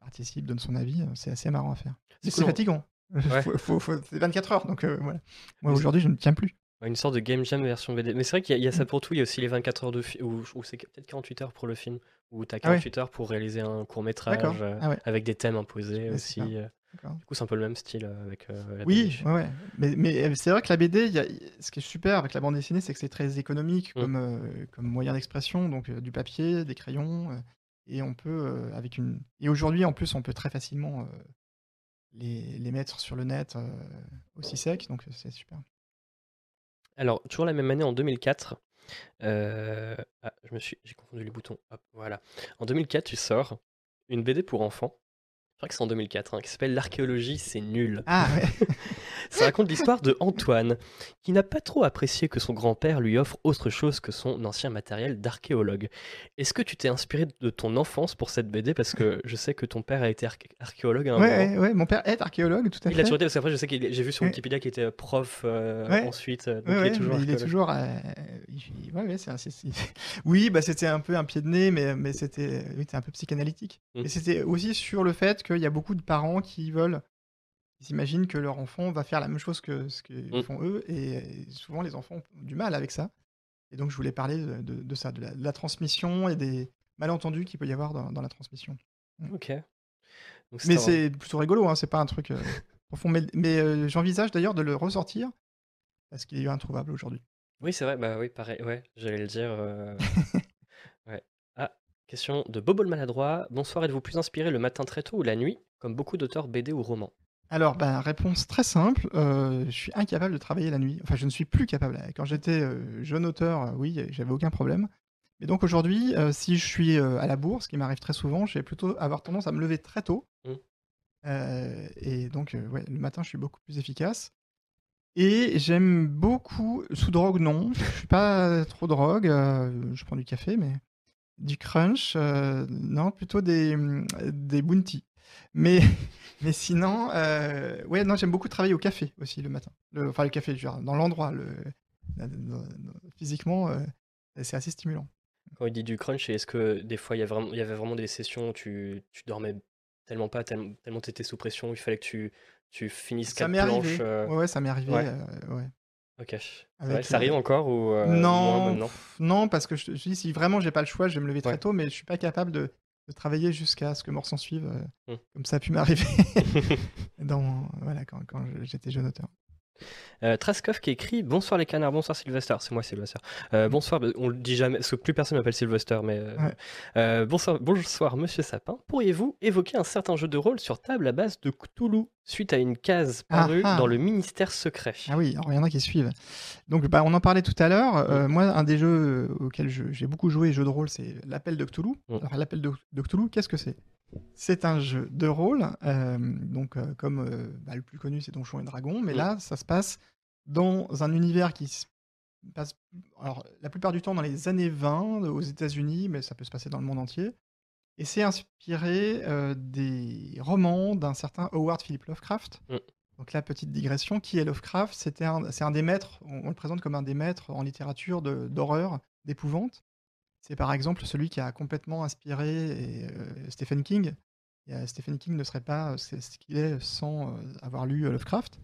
participe, donne son avis, c'est assez marrant à faire. C'est cool, fatigant. Ouais. C'est 24 heures donc voilà. Moi aujourd'hui, je ne tiens plus. Une sorte de game jam version BD. Mais c'est vrai qu'il y a il y a ça Mmh. pour tout. Il y a aussi les 24 heures de fi ou ou c'est peut-être 48 heures pour le film, où tu as Ah ouais. 48 heures pour réaliser un court métrage, Ah ouais. avec des thèmes imposés aussi, Du coup, c'est un peu le même style, heu, avec, heu, la Oui, BD. ouais. Mais mais heu, c'est vrai que la BD, y a ce qui est super avec la bande dessinée, c'est que c'est très économique Mmh. comme, moyen d'expression, donc du papier, des crayons, et on peut, avec une et aujourd'hui, en plus, on peut très facilement, les les mettre sur le net, aussi sec, donc c'est super. Alors, toujours la même année, en 2004, Euh, ah, je me suis, j'ai confondu les boutons. Hop, voilà. En 2004, tu sors une BD pour enfants. Crois que c'est en 2004, hein, qui s'appelle L'archéologie, c'est nul. Ah ouais. Ça raconte l'histoire de Antoine, qui n'a pas trop apprécié que son grand-père lui offre autre chose que son ancien matériel d'archéologue. Est-ce que tu t'es inspiré de ton enfance pour cette BD Parce que je sais que ton père a été arché- archéologue à un Ouais, moment. ouais, ouais, mon père est archéologue, tout à Il a fait. toujours été, parce qu'après, je sais est- j'ai vu sur. Wikipédia qu'il était prof euh, Ouais. ensuite, euh, donc Ouais, il est toujours il est euh, il- Oui, bah c'était un peu un pied de nez, mais, mais c'était oui, un peu psychanalytique. Mm. Et c'était aussi sur le fait qu'il y a beaucoup de parents qui veulent, ils s'imaginent que leur enfant va faire la même chose que ce que Mm. font eux, et, souvent les enfants ont du mal avec ça. Et donc je voulais parler de, de- de ça, de la, de la transmission et des malentendus qu'il peut y avoir dans, dans la transmission. Ok. Donc Mais c'est plutôt rigolo, hein, c'est pas un truc euh, profond. Mais, mais, euh, j'envisage d'ailleurs de le ressortir parce qu'il est introuvable aujourd'hui. Oui, c'est vrai, bah oui, pareil, ouais, j'allais le dire. euh, Ouais. Ah, question de Bobo le maladroit. Bonsoir, êtes-vous plus inspiré le matin très tôt ou la nuit, comme beaucoup d'auteurs BD ou romans? Alors, bah, réponse très simple. euh, je suis incapable de travailler la nuit. Enfin, je ne suis plus capable. Quand j'étais euh, jeune auteur, euh, oui, j'avais aucun problème. Mais donc aujourd'hui, si je suis à la bourse, ce qui m'arrive très souvent, je vais plutôt avoir tendance à me lever très tôt. Mm. Euh, et donc, ouais, le matin, je suis beaucoup plus efficace. Et j'aime beaucoup, sous drogue, non. Je suis pas trop drogue. je prends du café, mais du crunch, non, plutôt des, des bounty. Mais, mais sinon, euh, ouais, non, j'aime beaucoup travailler au café aussi le matin. Le- enfin, le café, je veux dire, dans l'endroit, le, physiquement, euh, c'est assez stimulant. Quand il dit du crunch, est-ce que des fois il y, a vraiment, il y avait vraiment des sessions où tu, tu dormais tellement pas, tellement, tu étais sous pression, il fallait que tu, tu finisses Ça quatre m'est planches arrivé. euh, Ouais, ouais, ça m'est arrivé. ouais. ouais. Ok. Avec, ça arrive encore ou euh, non, non, parce que je, je dis, si vraiment j'ai pas le choix, je vais me lever très tôt, mais je suis pas capable de, de travailler jusqu'à ce que mort s'en suive, euh, Hmm. comme ça a pu m'arriver dans, voilà, quand, quand j'étais jeune auteur. Euh, Traskov qui écrit Bonsoir les canards, bonsoir Sylvester. C'est moi Sylvester. Euh, bonsoir, on le dit jamais, parce que plus personne m'appelle Sylvester, mais. euh, Ouais. bonsoir, bonsoir Monsieur Sapin. Pourriez-vous évoquer un certain jeu de rôle sur table à base de Cthulhu suite à une case parue Ah ah. dans le ministère secret? Ah oui, alors il y en a qui suivent. Donc bah, on en parlait tout à l'heure. moi, un des jeux auxquels je- j'ai beaucoup joué, jeu de rôle, c'est l'appel de Cthulhu. Mm. Alors l'appel de, de Cthulhu, qu'est-ce que c'est? C'est un jeu de rôle, euh, donc euh, comme euh, bah, le plus connu, c'est Donjons et Dragons, mais Mm. là, ça se passe dans un univers qui se passe, alors la plupart du temps dans les années 20 aux États-Unis, mais ça peut se passer dans le monde entier. Et c'est inspiré des romans d'un certain Howard Philip Lovecraft. Mm. Donc la petite digression, qui est Lovecraft? C'était c'est un des maîtres, on, on le présente comme un des maîtres en littérature d'horreur, d'épouvante. C'est par exemple celui qui a complètement inspiré et, euh, Stephen King. Et, euh, Stephen King ne serait pas euh, ce qu'il est sans avoir lu Lovecraft.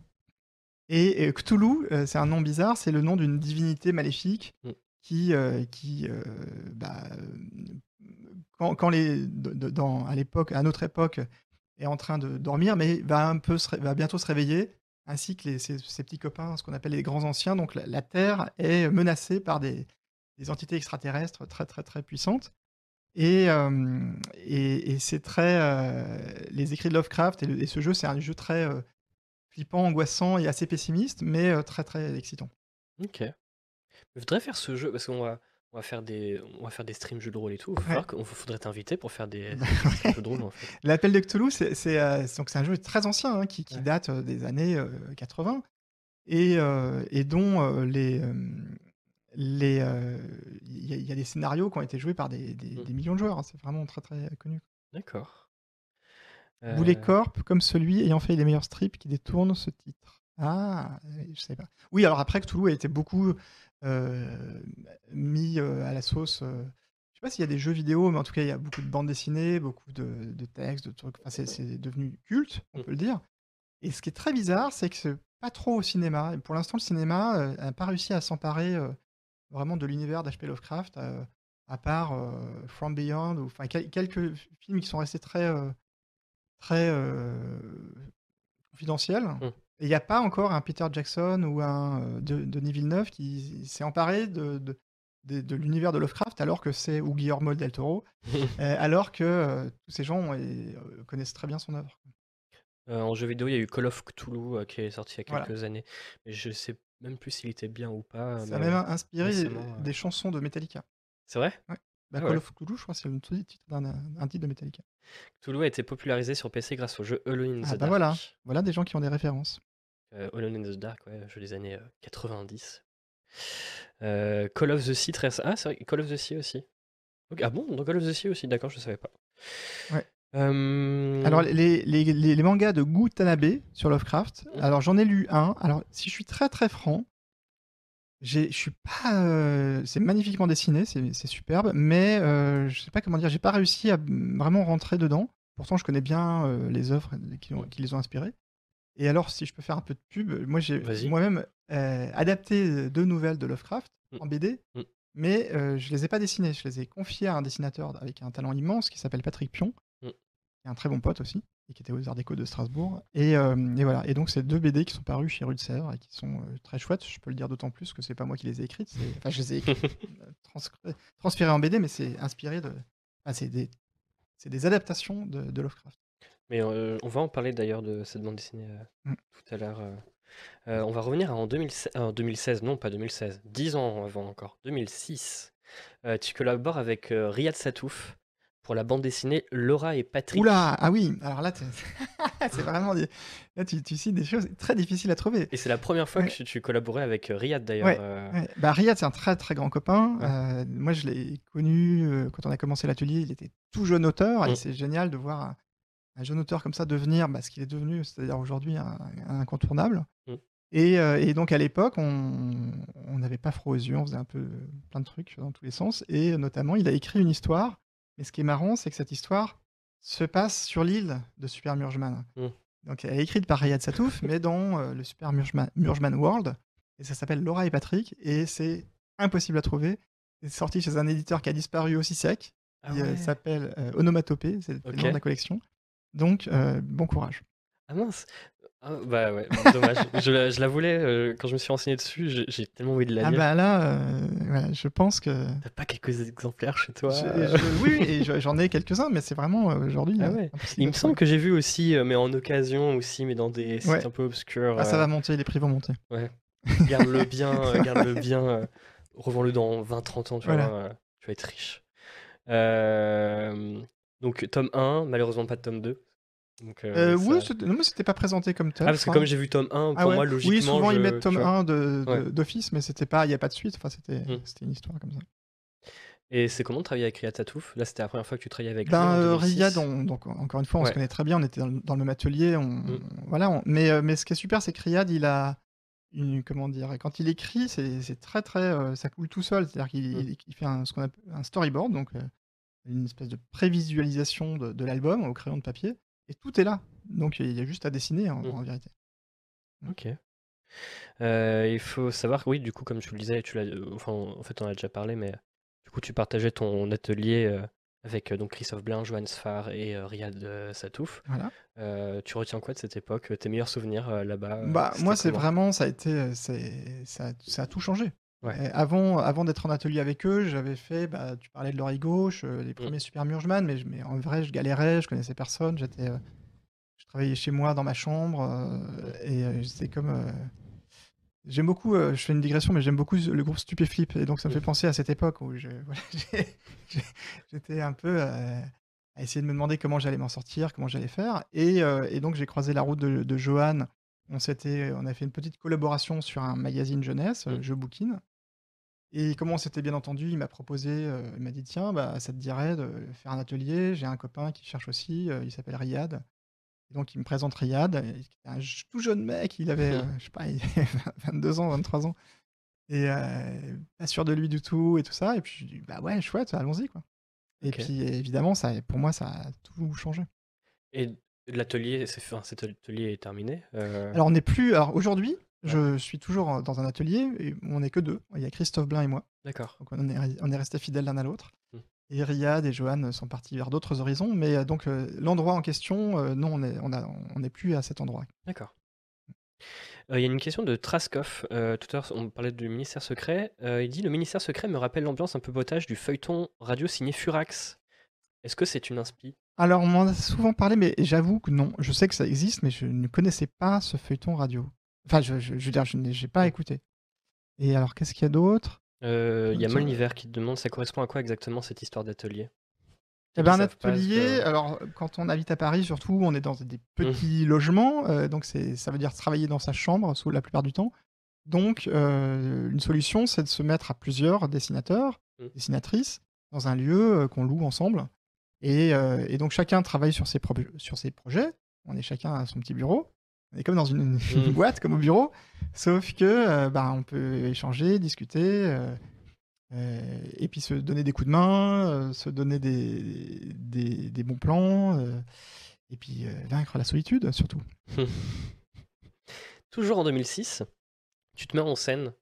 Et, Cthulhu, c'est un nom bizarre, c'est le nom d'une divinité maléfique Mm. qui, qui bah, quand, quand les, dans, à l'époque, à notre époque, est en train de dormir, mais va un peu, se va bientôt se réveiller, ainsi que les- ses, ses petits copains, ce qu'on appelle les grands anciens. Donc la, la Terre est menacée par des, des entités extraterrestres très très très puissantes. Et, euh, et, et c'est très euh, les écrits de Lovecraft et, le- et ce jeu, c'est un jeu très euh, flippant, angoissant et assez pessimiste, mais très très excitant. Ok. Je voudrais faire ce jeu parce qu'on va, on va faire des, on va faire des streams jeux de rôle et tout. Il Ouais. faudrait, faudrait t'inviter pour faire des, des streams jeux de rôle en fait. L'appel de Cthulhu, c'est c'est, un jeu très ancien hein, qui, qui Ouais. date des années euh, 80 et, et dont les euh, euh, il y, a- il y a des scénarios qui ont été joués par des, des- Mm. des millions de joueurs. hein. C'est vraiment très très connu. D'accord. Boulet Euh, Corp, comme celui ayant fait les meilleurs strips qui détourne ce titre. Ah, je sais pas. Oui, alors après Cthulhu a été beaucoup euh, mis euh, à la sauce. je sais pas s'il y a des jeux vidéo, mais en tout cas il y a beaucoup de bandes dessinées, beaucoup de, de textes, de trucs. Enfin, c'est- c'est devenu culte, on Mm. peut le dire. Et ce qui est très bizarre, c'est que c'est pas trop au cinéma. Et pour l'instant, le cinéma n'a pas réussi à s'emparer vraiment de l'univers d'H.P. Lovecraft, euh, à part euh, From Beyond, ou enfin quel- quelques films qui sont restés très euh, très confidentiels. Mm. Et il n'y a pas encore un Peter Jackson ou un de, Denis Villeneuve qui s'est emparé de, de, de- de l'univers de Lovecraft, alors que c'est ou Guillermo del Toro, alors que euh, tous ces gens connaissent très bien son œuvre. en jeu vidéo, il y a eu Call of Cthulhu qui est sorti il y a quelques années. Mais je sais même plus s'il était bien ou pas. Ça a même inspiré des chansons de Metallica. C'est vrai? Ouais. Bah, ah Call of Cthulhu, je crois que c'est le titre d'un titre de Metallica. Cthulhu a été popularisé sur PC grâce au jeu Alone in the ah, bah Dark. voilà, voilà des gens qui ont des références. Euh, Alone in the Dark, ouais, jeu des années 90. Euh, Call of the Sea, très... ah, c'est vrai, Call of the Sea aussi. ah bon, dans Call of the Sea aussi, d'accord, je savais pas. Ouais. Alors, les, les, les, mangas de Gu Tanabe sur Lovecraft, mmh. alors j'en ai lu un. Alors, si je suis très très franc, je suis pas. Euh, c'est magnifiquement dessiné, c'est superbe, mais euh, je sais pas comment dire, j'ai pas réussi à vraiment rentrer dedans. Pourtant, je connais bien euh, les œuvres qui, qui, les ont inspirés. Et alors, si je peux faire un peu de pub, moi j'ai moi-même adapté deux nouvelles de Lovecraft mmh. en BD, mmh. mais je les ai pas dessinées. Je les ai confiées à un dessinateur avec un talent immense qui s'appelle Patrick Pion. Qui est un très bon pote aussi qui était aux Arts Déco de Strasbourg. Et, euh, et voilà. Et donc, c'est deux BD qui sont parus chez Rue de Sèvres et qui sont euh, très chouettes. Je peux le dire d'autant plus que c'est pas moi qui les ai écrites. Enfin, je les ai écrites, euh, transférées en BD, mais c'est inspiré de. c'est des, des, adaptations de, de Lovecraft. Mais on va en parler d'ailleurs de cette bande dessinée mm. tout à l'heure. on va revenir en 2016, 2016, non pas 2016, 10 ans avant encore, 2006. tu collabores avec Riyad Satouf pour la bande dessinée Laura et Patrick. Oula, ah oui, alors là, c'est vraiment des... là, tu, tu cites des choses très difficiles à trouver. Et c'est la première fois que tu, collaborais avec euh, Riyad d'ailleurs. Euh. Bah, Riyad, c'est un très très grand copain. Euh, moi, je l'ai connu quand on a commencé l'atelier. Il était tout jeune auteur et mm. c'est génial de voir un, jeune auteur comme ça devenir bah, ce qu'il est devenu, c'est-à-dire aujourd'hui un, incontournable. Mm. Et, et, donc à l'époque, on n'avait pas froid aux yeux, on faisait un peu plein de trucs dans tous les sens. Et notamment, il a écrit une histoire et ce qui est marrant, c'est que cette histoire se passe sur l'île de Super Murgeman. Mmh. Donc, elle est écrite par Riyad Satouf, mais dans euh, le Super Murgeman, World. Et ça s'appelle Laura et Patrick. Et c'est impossible à trouver. C'est sorti chez un éditeur qui a disparu aussi sec. Ah il euh, s'appelle euh, Onomatopée, c'est le nom de la collection. Donc, bon courage. Ah mince, ah, bah ouais, dommage. je, la, je, la, voulais, euh, quand je me suis renseigné dessus, j'ai tellement envie de la ah lire. Ah bah là, euh, je pense que... T'as pas quelques exemplaires chez toi Oui, et j'en ai quelques-uns, mais c'est vraiment euh, aujourd'hui... Ah ouais. Il me semble que j'ai vu aussi, mais en occasion aussi, mais dans des sites un peu obscurs. Ah ça va monter, les prix vont monter. Ouais. Garde-le bien, garde-le bien, revends-le dans 20-30 ans, tu, vois, tu vas être riche. donc tome 1, malheureusement pas de tome 2. Donc, euh, euh oui, non, mais c'était pas présenté comme tel. Ah, parce que comme j'ai vu tome 1, ah pour moi, logiquement. Oui, souvent ils mettent tome 1 d'office, mais c'était pas, il n'y a pas de suite. Enfin, c'était mmh. une histoire comme ça. Et c'est comment de travailler avec Riyad Satouf? Là, c'était la première fois que tu travaillais avec ben, lui. Riyad, donc encore une fois, on se connaît très bien. On était dans le, même atelier. On, mmh. voilà. mais, euh, mais ce qui est super, c'est que Riyad, il a une, comment dire, quand il écrit, c'est très très, ça coule tout seul. C'est-à-dire qu'il il fait un, ce qu'on appelle un storyboard, donc une espèce de prévisualisation de, de l'album au crayon de papier. Et tout est là. Donc il y a juste à dessiner en, mmh. vérité. Ok. Euh, il faut savoir, oui, du coup, comme tu le disais, tu l'as, enfin, en fait, on a déjà parlé, mais du coup, tu partageais ton atelier euh, avec euh, donc Christophe Blin, Johan Sfar et Riyad Satouf. Voilà. tu retiens quoi de cette époque Tes meilleurs souvenirs là-bas Bah, moi, c'est vraiment, ça a été, ça, ça, a tout changé. Avant, avant d'être en atelier avec eux, j'avais fait, bah, tu parlais de l'oreille gauche, euh, les mmh. premiers Super Murgeman, mais, mais en vrai, je galérais, je connaissais personne, j'étais, euh, je travaillais chez moi dans ma chambre, euh, et c'était comme. j'aime beaucoup, je fais une digression, mais j'aime beaucoup le groupe Stupéflip, et donc ça me fait mmh. penser à cette époque où j'étais un peu à essayer de me demander comment j'allais m'en sortir, comment j'allais faire, et, et donc j'ai croisé la route de, de Johan. On, on a fait une petite collaboration sur un magazine jeunesse, mmh. Je Bouquine. Et comment on s'était bien entendu, il m'a proposé, euh, il m'a dit tiens, bah, ça te dirait de faire un atelier. J'ai un copain qui cherche aussi, euh, il s'appelle Riyad. Et donc il me présente Riyad, un tout jeune mec, il avait, euh, je sais pas, 22 ans, 23 ans. Et pas sûr de lui du tout et tout ça. Et puis je dis bah ouais, chouette, allons-y quoi. Et puis évidemment, ça, pour moi, ça a tout changé. Et l'atelier, cet atelier est terminé Alors on n'est plus. Alors aujourd'hui, je suis toujours dans un atelier et on n'est que deux. Il y a Christophe Blin et moi. D'accord. Donc on est, on est restés fidèles l'un à l'autre. Mmh. Et Riyad et Johan sont partis vers d'autres horizons. Mais euh, donc euh, l'endroit en question, euh, non, on n'est on on plus à cet endroit. D'accord. Il y a une question de Traskov. tout à l'heure, on parlait du ministère secret. il dit Le ministère secret me rappelle l'ambiance un peu potage du feuilleton radio signé Furax. Est-ce que c'est une inspi? Alors, on m'en a souvent parlé, mais j'avoue que non. Je sais que ça existe, mais je ne connaissais pas ce feuilleton radio. Enfin, je, je, je veux dire, je n'ai pas écouté. Et alors, qu'est-ce qu'il y a d'autre? Euh, Il y a. Molniver qui te demande ça correspond à quoi exactement cette histoire d'atelier? Eh ben, un atelier, alors quand on habite à Paris, surtout, on est dans des petits logements, euh, donc ça veut dire travailler dans sa chambre sous la plupart du temps. Donc, euh, une solution, c'est de se mettre à plusieurs dessinateurs, Mm. dessinatrices, dans un lieu euh, qu'on loue ensemble. Et, et donc, chacun travaille sur ses, sur ses projets. On est chacun à son petit bureau. On est comme dans une, une Mm. boîte, comme au bureau. Sauf que euh, bah, on peut échanger, discuter. euh, euh, et puis se donner des coups de main, se donner des, des, des bons plans, et puis vaincre la solitude surtout. Toujours en 2006, tu te mets en scène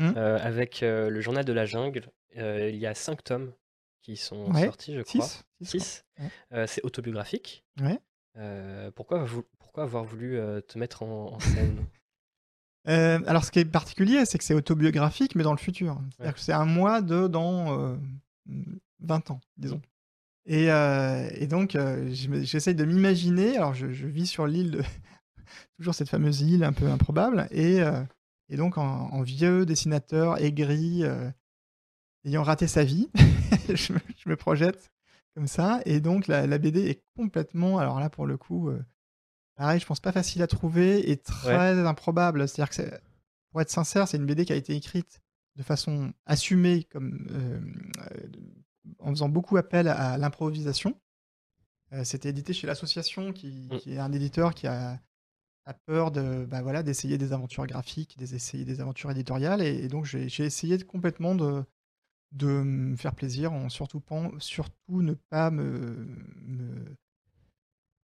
euh, avec le journal de la jungle. Il y a cinq tomes qui sont Ouais, sortis, je crois. Six, Six, Six. Ouais. Euh, c'est autobiographique. Ouais. Euh, pourquoi, vou- pourquoi avoir voulu euh, te mettre en, en scène? Euh, alors, ce qui est particulier, c'est que c'est autobiographique, mais dans le futur. C'est-à-dire que c'est un mois de dans euh, 20 ans, disons. Et, et donc, je me- j'essaye de m'imaginer. Alors, je, je vis sur l'île de. Toujours cette fameuse île un peu improbable. Et, et donc, en, en vieux dessinateur aigri, ayant raté sa vie, je, me, je me projette comme ça. Et donc, la, la BD est complètement. Alors là, pour le coup. euh, Pareil, je pense pas facile à trouver et très improbable. C'est-à-dire que, c'est- pour être sincère, c'est une BD qui a été écrite de façon assumée, comme, euh, en faisant beaucoup appel à, l'improvisation. Euh, C'était édité chez l'association, qui, Mm. qui est un éditeur qui a, a peur de, bah voilà, d'essayer des aventures graphiques, d'essayer des aventures éditoriales. Et, et donc, j'ai j'ai essayé de- complètement de, de me faire plaisir en surtout, pan- surtout ne pas me, me,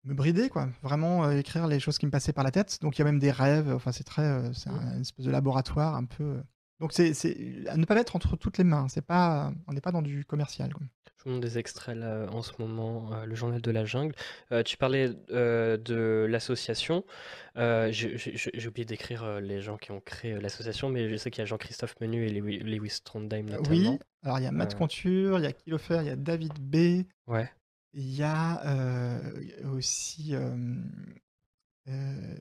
me brider, quoi. Vraiment euh, écrire les choses qui me passaient par la tête. Donc il y a même des rêves. Enfin, c'est très, euh, c'est un- une espèce de laboratoire un peu. euh. Donc c'est, c'est à ne pas mettre entre toutes les mains. C'est pas, on n'est pas dans du commercial. quoi. Des extraits là, en ce moment, euh, le journal de la jungle. Euh, tu parlais euh, de l'association. Euh, j'ai j'ai- j'ai oublié d'écrire les gens qui ont créé l'association, mais je sais qu'il y a Jean-Christophe Menu et Lewi- Lewis Trondheim notamment. Oui. Alors il y a Matt Euh. Conture, il y a Kilofer, il y a David B. Ouais. Il y a euh, aussi. euh, euh,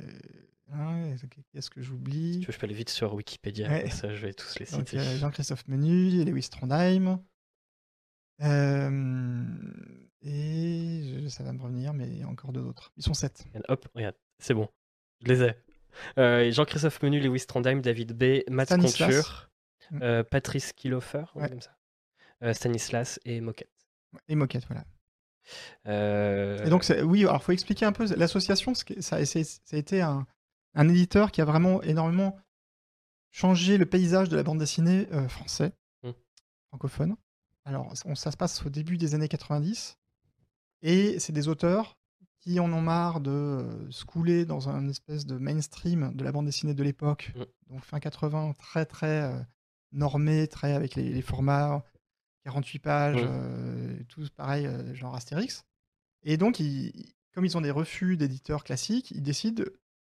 hein, Qu'est-ce que Si j'oublie tu veux, je peux aller vite sur Wikipédia, Ouais. comme ça je vais tous les Donc, citer. Jean-Christophe Menu, Lewis Trondheim. Euh, et je- ça va me revenir, mais il y a encore deux autres. Ils sont sept. Regarde, Hop, regarde, c'est bon, je les ai. Euh, Jean-Christophe Menu, Lewis Trondheim, David B, Matt Stanislas. Conture, Mm. euh, Patrice Kilofer, ouais, Ouais. comme ça. Euh, Stanislas et Moquette. Et Moquette, voilà. Euh, Et donc, c'est- oui, alors faut expliquer un peu l'association. ce qui- Ça, c'est- ça a été un, un éditeur qui a vraiment énormément changé le paysage de la bande dessinée euh, français, Mm. francophone. Alors, on- ça se passe au début des années 90. Et c'est des auteurs qui en ont marre de euh, se couler dans un espèce de mainstream de la bande dessinée de l'époque. Mm. Donc, fin 80, très, très euh, normé, très avec les, les formats 48 pages, Mm. euh, tous pareil, genre Astérix. Et donc, ils- comme ils ont des refus d'éditeurs classiques, ils décident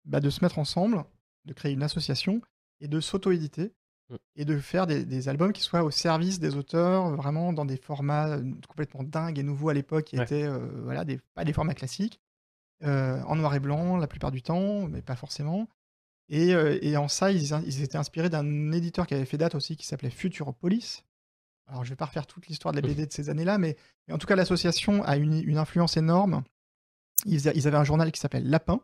bah, de se mettre ensemble, de créer une association et de s'auto-éditer Mm. et de faire des, des albums qui soient au service des auteurs, vraiment dans des formats euh, complètement dingues et nouveaux à l'époque, qui Ouais. étaient euh, voilà, des, pas des formats classiques, euh, en noir et blanc la plupart du temps, mais pas forcément. Et, et en ça, ils, ils étaient inspirés d'un éditeur qui avait fait date aussi, qui s'appelait Futuropolis. Alors, je vais pas refaire toute l'histoire de la BD de ces années-là, mais, mais en tout cas, l'association a une, une influence énorme. Ils, a- ils avaient un journal qui s'appelle Lapin.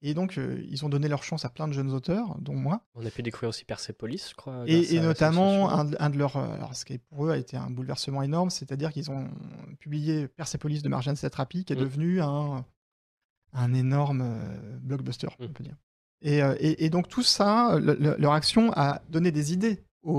Et donc, euh, ils ont donné leur chance à plein de jeunes auteurs, dont moi. On a pu découvrir aussi Persepolis, je crois. Et, notamment, un, de- un de leurs. euh, Alors, ce qui pour eux a été un bouleversement énorme, c'est-à-dire qu'ils ont publié Persepolis de Marjane Satrapi, qui est Mm. devenu un, un énorme euh, blockbuster, Mm. on peut dire. Et, euh, et- et donc, tout ça, le- le- leur action a donné des idées aux,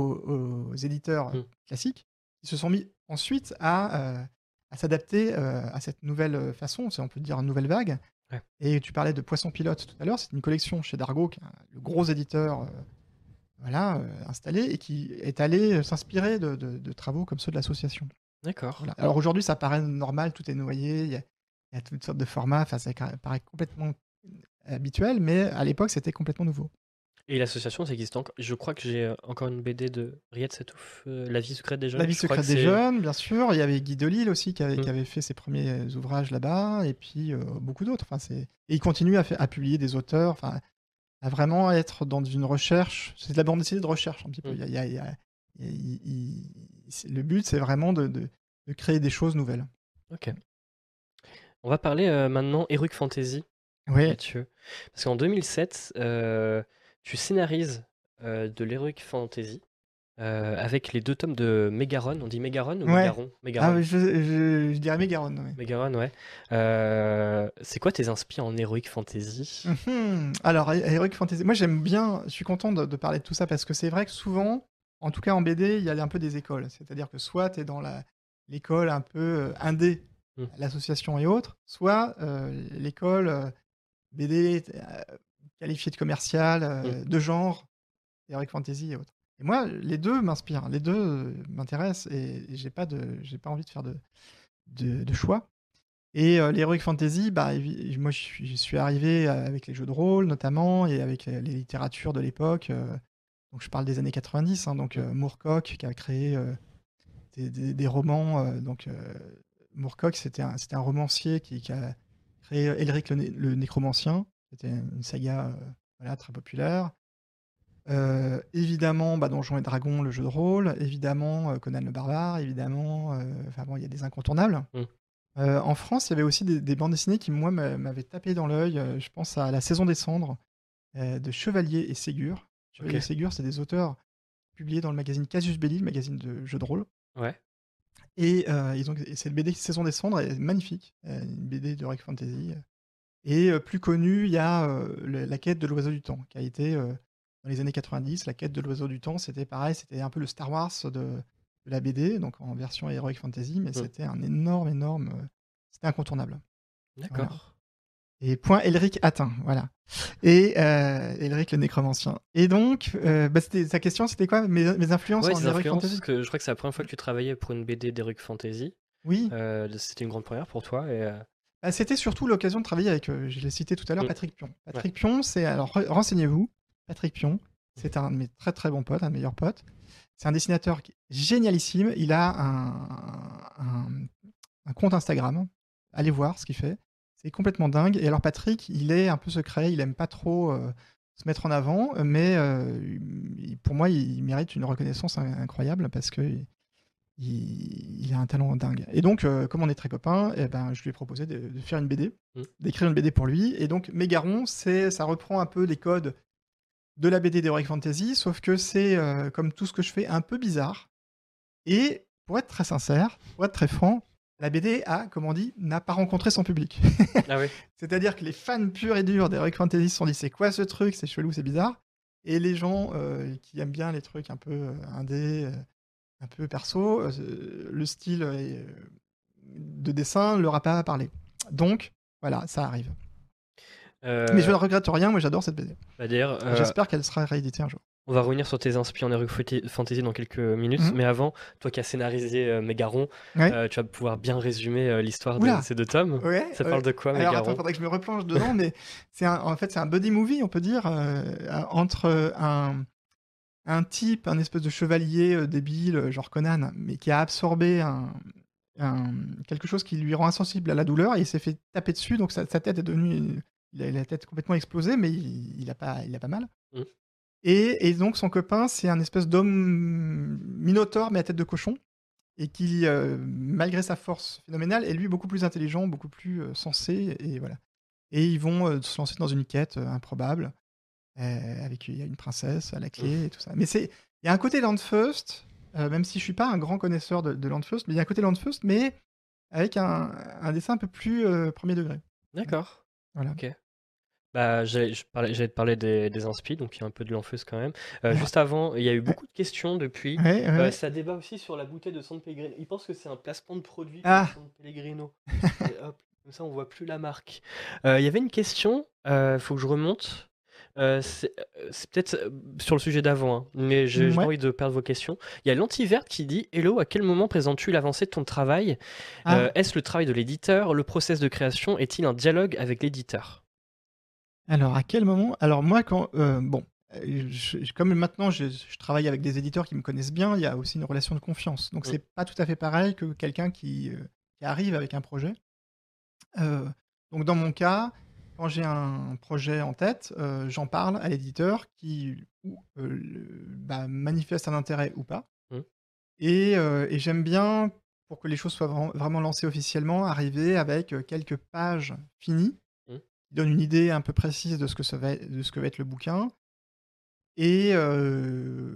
aux éditeurs Mm. classiques, qui se sont mis ensuite à, à s'adapter à cette nouvelle façon, si on peut dire une nouvelle vague. Ouais. Et tu parlais de Poisson Pilote tout à l'heure, c'est une collection chez Dargo, qui est un- le gros éditeur euh, voilà, euh, installé, et qui est allé euh, s'inspirer de, de- de travaux comme ceux de l'association. D'accord. Voilà. Alors aujourd'hui, ça paraît normal, tout est noyé, il y a, il y a toutes sortes de formats, ça paraît complètement habituel, mais à l'époque, c'était complètement nouveau. Et l'association, ça existe encore. Je crois que j'ai euh, encore une BD de Riette Satouf, euh, La vie secrète des jeunes. La vie secrète des jeunes, bien sûr. Il y avait Guy Delisle aussi qui avait, qui Mm. avait fait ses premiers ouvrages là-bas, et puis euh, beaucoup d'autres. Enfin, c'est... Et il continue à, publier des auteurs, enfin, à vraiment être dans une recherche. C'est de la bande dessinée de recherche un petit peu. Mm. Il y a- il y a- il y a- il y a- il- il- c'est- Le but, c'est vraiment de, de- de créer des choses nouvelles. Ok. On va parler euh, maintenant Heroic Fantasy, Oui, Mathieu. Parce qu'en 2007, euh, tu scénarises euh, de l'Heroic Fantasy euh, avec les deux tomes de Megaron. On dit Megaron ou Ouais. Megaron? Ah, Megaron. je, je- je dirais Mégaron. ouais. Megaron, ouais. Euh, c'est quoi tes inspi en Heroic Fantasy? Mhm. Alors, Heroic Fantasy, moi j'aime bien, je suis content de, de parler de tout ça parce que c'est vrai que souvent, en tout cas en BD, il y a un peu des écoles. C'est-à-dire que soit tu es dans l'école un peu indé, Mm. l'association et autres, soit euh, l'école BD qualifiée de commerciale, euh, de genre, Heroic Fantasy et autres. Et moi, les deux m'inspirent, les deux euh, m'intéressent et, et j'ai pas, de, j'ai pas envie de faire de, de, de choix. Et euh, l'Heroic Fantasy, bah, moi je suis, arrivé avec les jeux de rôle notamment et avec les, les littératures de l'époque. euh, donc je parle des années 90, hein, donc euh, Moorcock qui a créé des, des- des romans. donc Moorcock, c'était un, c'était un romancier qui, qui a créé Elric le, Né- le Nécromancien. C'était une saga euh, voilà, très populaire. Euh, évidemment, bah, Donjons et Dragons, le jeu de rôle. Évidemment, euh, Conan le Barbare. Évidemment, euh, enfin bon, il y a des incontournables. Mm. Euh, en France, il y avait aussi des, des bandes dessinées qui, moi, m'a- m'avaient tapé dans l'œil. Je pense à La Saison des Cendres de Chevalier et Ségur. Chevalier et Ségur, c'est des auteurs publiés dans le magazine Casus Belli, le magazine de jeux de rôle. Ouais. Et ils ont, et cette BD Saison des Cendres est magnifique, une BD de Rick Fantasy. Et euh, plus connue, il y a euh, le- La quête de l'oiseau du temps, qui a été euh, dans les années 90. La quête de l'oiseau du temps, c'était pareil, c'était un peu le Star Wars de, de la BD, donc en version Heroic Fantasy, mais Mm. c'était un énorme, énorme. euh, c'était incontournable. D'accord. Et point Elric atteint, voilà. Et euh, Elric le nécromancien. Et donc, euh, bah, c'était, sa question, c'était quoi? Mes, mes influences Ouais, en tes Heroic influences, Fantasy? parce que je crois que c'est la première fois que tu travaillais pour une BD d'Heroic Fantasy. Oui. Euh, C'était une grande première pour toi. Et, euh, Bah, C'était surtout l'occasion de travailler avec, euh, je l'ai cité tout à l'heure, Mm. Patrick Pion. Patrick Pion, c'est, alors re- renseignez-vous, Patrick Pion, c'est un de mes très très bons potes, un de mes meilleurs potes. C'est un dessinateur qui- génialissime. Il a un, un, un compte Instagram. Allez voir ce qu'il fait. C'est complètement dingue. Et alors Patrick, il est un peu secret, il aime pas trop euh, se mettre en avant, mais euh, il- pour moi, il mérite une reconnaissance in- incroyable parce que il, il a un talent dingue. Et donc, euh, comme on est très copains, eh ben, je lui ai proposé de, de faire une BD, Mm. d'écrire une BD pour lui. Et donc, Mégaron, c'est, ça reprend un peu les codes de la BD d'Heroic Fantasy, sauf que c'est, euh, comme tout ce que je fais, un peu bizarre. Et pour être très sincère, pour être très franc, la BD a, comme on dit, n'a pas rencontré son public. Ah oui. C'est-à-dire que les fans purs et durs d'Heroic Fantasy se sont dit c'est quoi ce truc, c'est chelou, c'est bizarre. Et les gens euh, qui aiment bien les trucs un peu indé, euh, un peu perso, euh, le style euh, de dessin leur a pas parlé. Donc voilà, ça arrive. Euh, Mais je ne regrette rien, moi j'adore cette BD. bah, euh, J'espère qu'elle sera rééditée un jour. on va revenir sur tes inspi en Heroic Fati- Fantasy dans quelques minutes. Mhm. Mais avant, toi qui as scénarisé euh, Mégaron, Ouais. euh, tu vas pouvoir bien résumer euh, l'histoire de ces deux tomes. Ouais, Ça parle de quoi, Alors attends, Mégaron faudrait que je me replonge dedans, mais c'est en fait c'est un buddy movie, on peut dire, euh, entre un, un type, un espèce de chevalier euh, débile, euh, genre Conan, mais qui a absorbé un, un- quelque chose qui lui rend insensible à la douleur et il s'est fait taper dessus, donc sa, sa tête est devenue, il a la tête complètement explosée, mais il, il a pas, il a pas mal. Mhm. Et, et donc son copain, c'est un espèce d'homme minotaure mais à tête de cochon et qui, euh, malgré sa force phénoménale, est lui beaucoup plus intelligent, beaucoup plus euh, sensé, et voilà. Et ils vont euh, se lancer dans une quête improbable, euh, avec il y a une princesse à la clé et tout ça. Mais c'est, il y a un côté Landfirst, euh, même si je suis pas un grand connaisseur de, de mais il y a un côté Landfirst, mais avec un, un dessin un peu plus euh, premier degré. D'accord. Voilà. Ok. Bah, j'allais te parler des, des inspi, donc il y a un peu de l'enfeuse quand même. Euh. Juste avant, il y a eu beaucoup de questions depuis. Ouais, ouais, Euh, ouais. ça débat aussi sur la bouteille de San Pellegrino. Ils pensent que c'est un placement de produit Ah. pour San Pellegrino. Et hop, comme ça, on voit plus la marque. Euh, Il y avait une question, il faut que je remonte. Euh, c'est euh, c'est peut-être euh, sur le sujet d'avant, hein, mais j'ai Ouais. envie de perdre vos questions. Il y a l'antiverte qui dit Hello, à quel moment présentes-tu l'avancée de ton travail Ah. Euh, Est-ce le travail de l'éditeur Le process de création est-il un dialogue avec l'éditeur? Alors, à quel moment? Alors, moi, quand. euh, bon, je- comme maintenant je, je travaille avec des éditeurs qui me connaissent bien, il y a aussi une relation de confiance. Donc Mm. c'est pas tout à fait pareil que quelqu'un qui, qui arrive avec un projet. Donc dans mon cas, quand j'ai un projet en tête, euh, j'en parle à l'éditeur qui ou, euh, le- bah, manifeste un intérêt ou pas. Mm. Et, euh, et j'aime bien, pour que les choses soient vra- vraiment lancées officiellement, arriver avec quelques pages finies Mm. qui donnent une idée un peu précise de ce que, ça va, être- de ce que va être le bouquin et euh,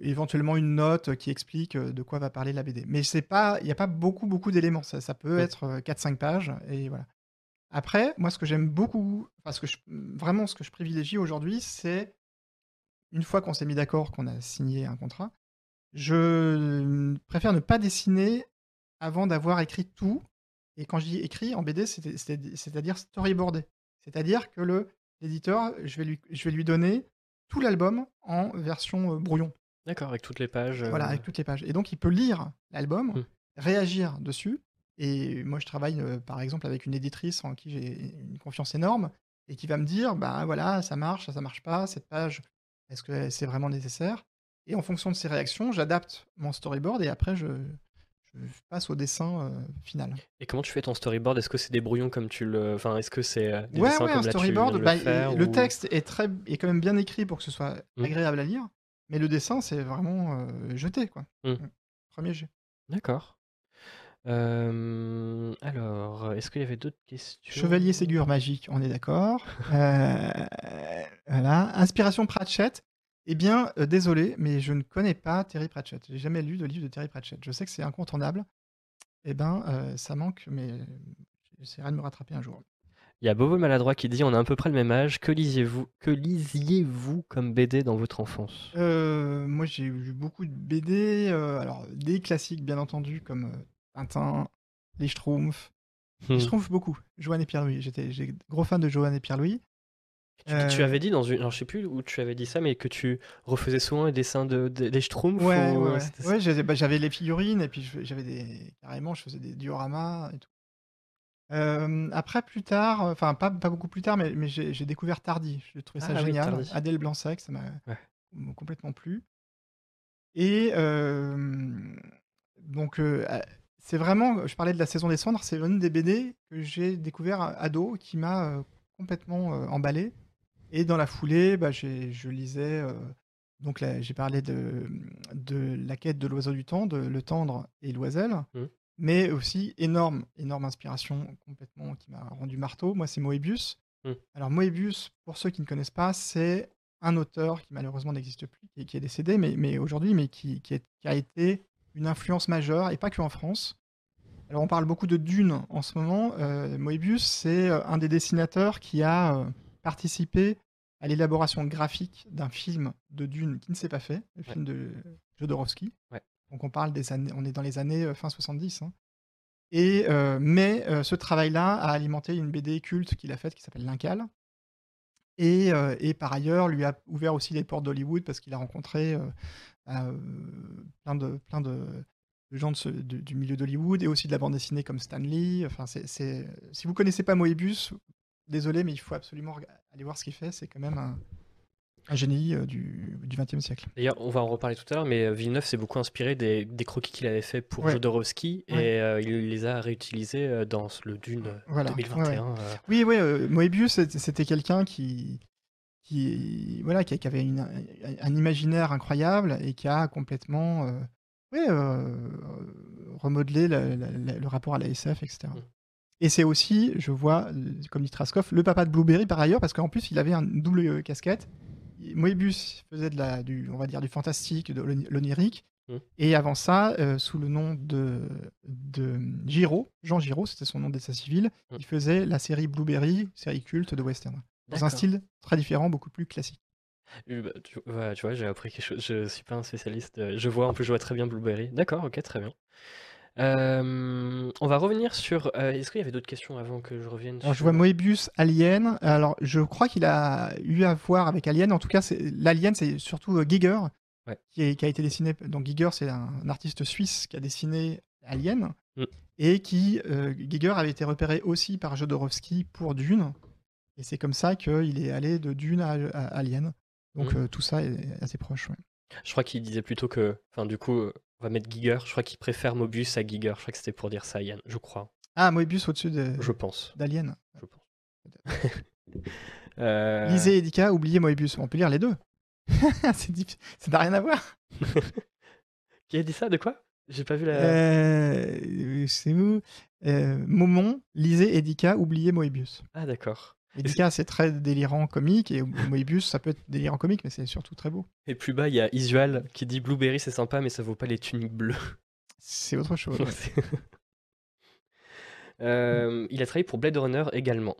éventuellement une note qui explique de quoi va parler la BD. Mais c'est pas, il n'y a pas beaucoup, beaucoup d'éléments. Ça, ça peut Mm. être euh, 4-5 pages et voilà. Après, moi, ce que j'aime beaucoup, enfin, ce que je- vraiment ce que je privilégie aujourd'hui, c'est une fois qu'on s'est mis d'accord, qu'on a signé un contrat, je préfère ne pas dessiner avant d'avoir écrit tout. Et quand je dis écrit en BD, c'est- c'est- c'est-à-dire storyboardé. C'est-à-dire que le l'éditeur, je vais lui, je vais lui donner tout l'album en version euh, brouillon. D'accord, avec toutes les pages. euh, Voilà, avec toutes les pages. Et donc, il peut lire l'album, Hmm. réagir dessus. Et moi, je travaille, euh, par exemple, avec une éditrice en qui j'ai une confiance énorme et qui va me dire, bah voilà, ça marche, ça, ça marche pas, cette page, est-ce que c'est vraiment nécessaire? Et en fonction de ses réactions, j'adapte mon storyboard et après, je, je passe au dessin euh, final. Et comment tu fais ton storyboard? Est-ce que c'est des brouillons comme tu le. Enfin, est-ce que c'est euh, des Ouais, dessins ouais, un là storyboard, le bah, faire, le ou- texte est, très, est quand même bien écrit pour que ce soit Hmm. agréable à lire, mais le dessin, c'est vraiment euh, jeté, quoi. Hmm. Premier jet. D'accord. Euh, alors, est-ce qu'il y avait d'autres questions? Chevalier Ségur magique, on est d'accord. Euh, voilà. Inspiration Pratchett. Eh bien, euh, désolé, mais je ne connais pas Terry Pratchett. J'ai jamais lu de livre de Terry Pratchett. Je sais que c'est incontournable. Eh ben, euh, ça manque, mais j'essaierai de me rattraper un jour. Il y a Bobo Maladroit qui dit on a à peu près le même âge. Que lisiez-vous Que lisiez-vous comme BD dans votre enfance? Euh, moi, j'ai lu beaucoup de BD. euh, alors, des classiques, bien entendu, comme Tintin, Les Schtroumpfs. Les Hmm. Schtroumpfs, beaucoup. Joanne et Pierre-Louis. J'étais gros fan de Joanne et Pierre-Louis. Tu, Euh, tu avais dit dans une. Alors, je sais plus où tu avais dit ça, mais que tu refaisais souvent les dessins de, de- des Schtroumpfs Ouais, ou- ouais, ça Ouais, j'avais bah, j'avais les figurines et puis j'avais des carrément, je faisais des dioramas et tout. Euh, après, plus tard, enfin pas, pas beaucoup plus tard, mais, mais j'ai découvert Tardy. J'ai trouvé ça Ah oui, génial. Tardy. Adèle Blanc-Sec, ça m'a Ouais. complètement plu. Et euh, donc, euh, euh, c'est vraiment, je parlais de la saison des cendres, c'est une des BD que j'ai découvert ado qui m'a euh, complètement euh, emballé. Et dans la foulée, bah, je lisais. euh, donc j'ai parlé de, de la quête de l'oiseau du temps, de Le Tendre et Loisel, Mhm. mais aussi énorme, énorme inspiration complètement qui m'a rendu marteau. Moi, c'est Moebius. Mhm. Alors Moebius, pour ceux qui ne connaissent pas, c'est un auteur qui malheureusement n'existe plus, qui, qui est décédé, mais, mais aujourd'hui, mais qui, qui, est- qui a été une influence majeure, et pas que en France. Alors on parle beaucoup de Dune en ce moment. Euh, Moebius, c'est euh, un des dessinateurs qui a euh, participé à l'élaboration graphique d'un film de Dune qui ne s'est pas fait, le film de Jodorowsky. Ouais. Donc on parle des années, on est dans les années fin 70. hein. Et, euh, mais euh, ce travail-là a alimenté une BD culte qu'il a faite qui s'appelle L'Incal. Et, euh, et par ailleurs, lui a ouvert aussi les portes d'Hollywood parce qu'il a rencontré euh, plein, de, plein de, de gens de ce- du, du milieu d'Hollywood et aussi de la bande dessinée comme Stan Lee. Enfin, c'est, Si vous connaissez pas Moebius, désolé, mais il faut absolument aller voir ce qu'il fait. C'est quand même un, un génie euh, du XXe siècle. D'ailleurs, on va en reparler tout à l'heure, mais euh, Villeneuve s'est beaucoup inspiré des, des croquis qu'il avait fait pour Ouais. Jodorowsky Ouais. et euh, il les a réutilisés dans le Dune Voilà. 2021. Ouais, euh. Oui, oui, euh, Moebius, c'était quelqu'un qui, qui, voilà, qui, qui avait une- un, un imaginaire incroyable et qui a complètement euh, ouais, euh, remodelé la- la- la- le rapport à la SF, etc. Mm. Et c'est aussi, je vois, euh, comme dit Traskov, le papa de Blueberry par ailleurs, parce qu'en plus, il avait une double casquette. Moebius faisait de la, du, on va dire, du fantastique, de l'oni- l'onirique. Mm. Et avant ça, euh, sous le nom de, de Giraud, Jean Giraud, c'était son nom d'état civil, Mm. il faisait la série Blueberry, série culte de western. Dans un style très différent, beaucoup plus classique. Euh, bah, tu, ouais, tu vois, j'ai appris quelque chose. Je suis pas un spécialiste. euh, Je vois, en plus, je vois très bien Blueberry. D'accord, ok, très bien. Euh, on va revenir sur. euh, Est-ce qu'il y avait d'autres questions avant que je revienne Alors, je vois Moebius, Alien. Alors, je crois qu'il a eu à voir avec Alien. En tout cas, l'Alien, c'est surtout euh, Giger, Ouais. qui, est- qui a été dessiné. Donc, Giger, c'est un, un artiste suisse qui a dessiné Alien. Mm. Et qui, Giger avait été repéré aussi par Jodorowsky pour Dune. Et c'est comme ça qu'il est allé de Dune à, à Alien. Donc Mhm. euh, tout ça est assez proche. ouais. Je crois qu'il disait plutôt que. Enfin, du coup, euh, on va mettre Giger. Je crois qu'il préfère Mobius à Giger. Je crois que c'était pour dire ça, Yann. Je crois. Ah, Moebius au-dessus de- Je pense. d'Alien. Je pense. Euh, Lisez Edika, oubliez Moebius. On peut lire les deux. c'est ça n'a rien à voir. Qui a dit ça? De quoi? J'ai pas vu la. Euh, c'est où? Momon, lisez Edika, oubliez Moebius. Ah, d'accord. Edika, c'est très délirant comique, et Moebius, ça peut être délirant comique, mais c'est surtout très beau. Et plus bas, il y a Isual qui dit Blueberry, c'est sympa, mais ça vaut pas les tuniques bleues. C'est autre chose. ouais. Euh, il a travaillé pour Blade Runner également.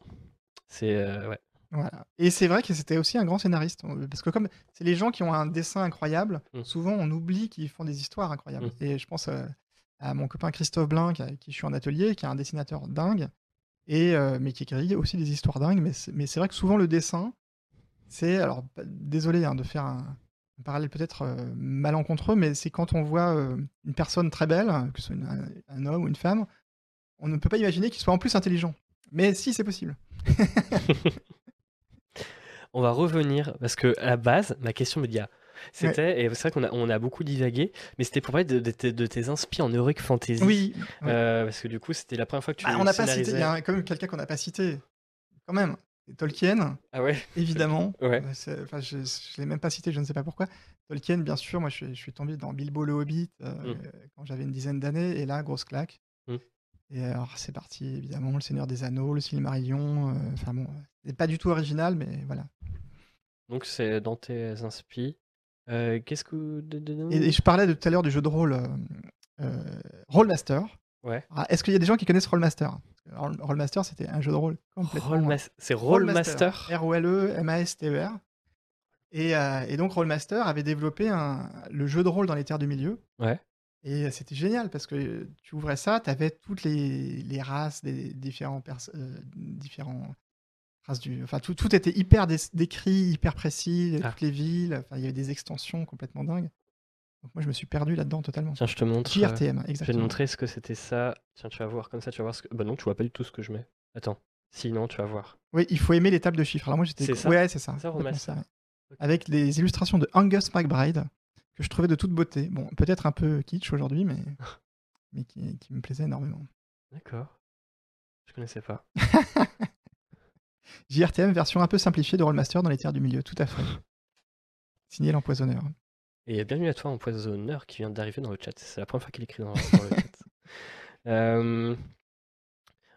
C'est. euh, ouais. Voilà. Et c'est vrai que c'était aussi un grand scénariste. on- Parce que comme c'est les gens qui ont un dessin incroyable, Mm. souvent on oublie qu'ils font des histoires incroyables. Mm. Et je pense euh, à mon copain Christophe Blin, qui, qui je suis en atelier, qui est un dessinateur dingue, et, euh, mais qui écrit aussi des histoires dingues. Mais c'est, vrai que souvent le dessin, c'est... Alors, pas- désolé hein, de faire un, parallèle peut-être euh, malencontreux, mais c'est quand on voit euh, une personne très belle, que ce soit un homme ou une femme, on ne peut pas imaginer qu'il soit en plus intelligent. Mais si, c'est possible. On va revenir parce que à la base, ma question me dit ah, c'était et c'est vrai qu'on a on a beaucoup divagué, mais c'était pour parler de, de tes- de tes inspi en heroic fantasy. Oui, ouais. Euh, parce que du coup, c'était la première fois que tu Ah, on n'a pas cité, il y a quand même quelqu'un qu'on n'a pas cité. Quand même. Tolkien, Ah ouais. évidemment. Ouais. Euh, Enfin, je ne l'ai même pas cité, je ne sais pas pourquoi. Tolkien, bien sûr, moi je suis, je suis tombé dans Bilbo le Hobbit euh, Mm. quand j'avais une dizaine d'années, et là, grosse claque. Mm. Et alors, c'est parti, évidemment, Le Seigneur des Anneaux, Le Silmarillion. euh, Enfin bon, c'est pas du tout original, mais voilà. Donc c'est dans tes inspi. Euh, Qu'est-ce que Et, et je parlais de tout à l'heure du jeu de rôle euh, euh, Rollmaster. Ouais. Ah, Est-ce qu'il y a des gens qui connaissent Rollmaster? Rollmaster, c'était un jeu de rôle C'est Rollmaster. R-O-L-E-M-A-S-T-E-R. Et, euh, et donc Rollmaster avait développé un- le jeu de rôle dans les terres du milieu. Ouais. Et c'était génial parce que tu ouvrais ça, tu avais toutes les, les races des différents, euh, différents races du. Enfin, tout, tout était hyper dé- décrit, hyper précis, Ah. toutes les villes. Enfin, il y avait des extensions complètement dingues. Donc moi, je me suis perdu là-dedans totalement. Tiens, je te montre. euh, JRTM, Je vais te montrer ce que c'était ça. Tiens, tu vas voir comme ça, tu vas voir ce que. Bah non, tu vois pas du tout ce que je mets. Attends. Sinon, tu vas voir. Oui, il faut aimer les tables de chiffres. Alors moi, j'étais. Ouais, c'est ça. Ça, ouais. Avec les illustrations de Angus McBride, que je trouvais de toute beauté. Bon, peut-être un peu kitsch aujourd'hui, mais, mais qui, qui me plaisait énormément. D'accord. Je connaissais pas. JRTM, version un peu simplifiée de Rollmaster dans les terres du milieu, tout à fait. Signé l'empoisonneur. Et bienvenue à toi, empoisonneur, qui vient d'arriver dans le chat. C'est la première fois qu'il écrit dans, dans le chat. Euh,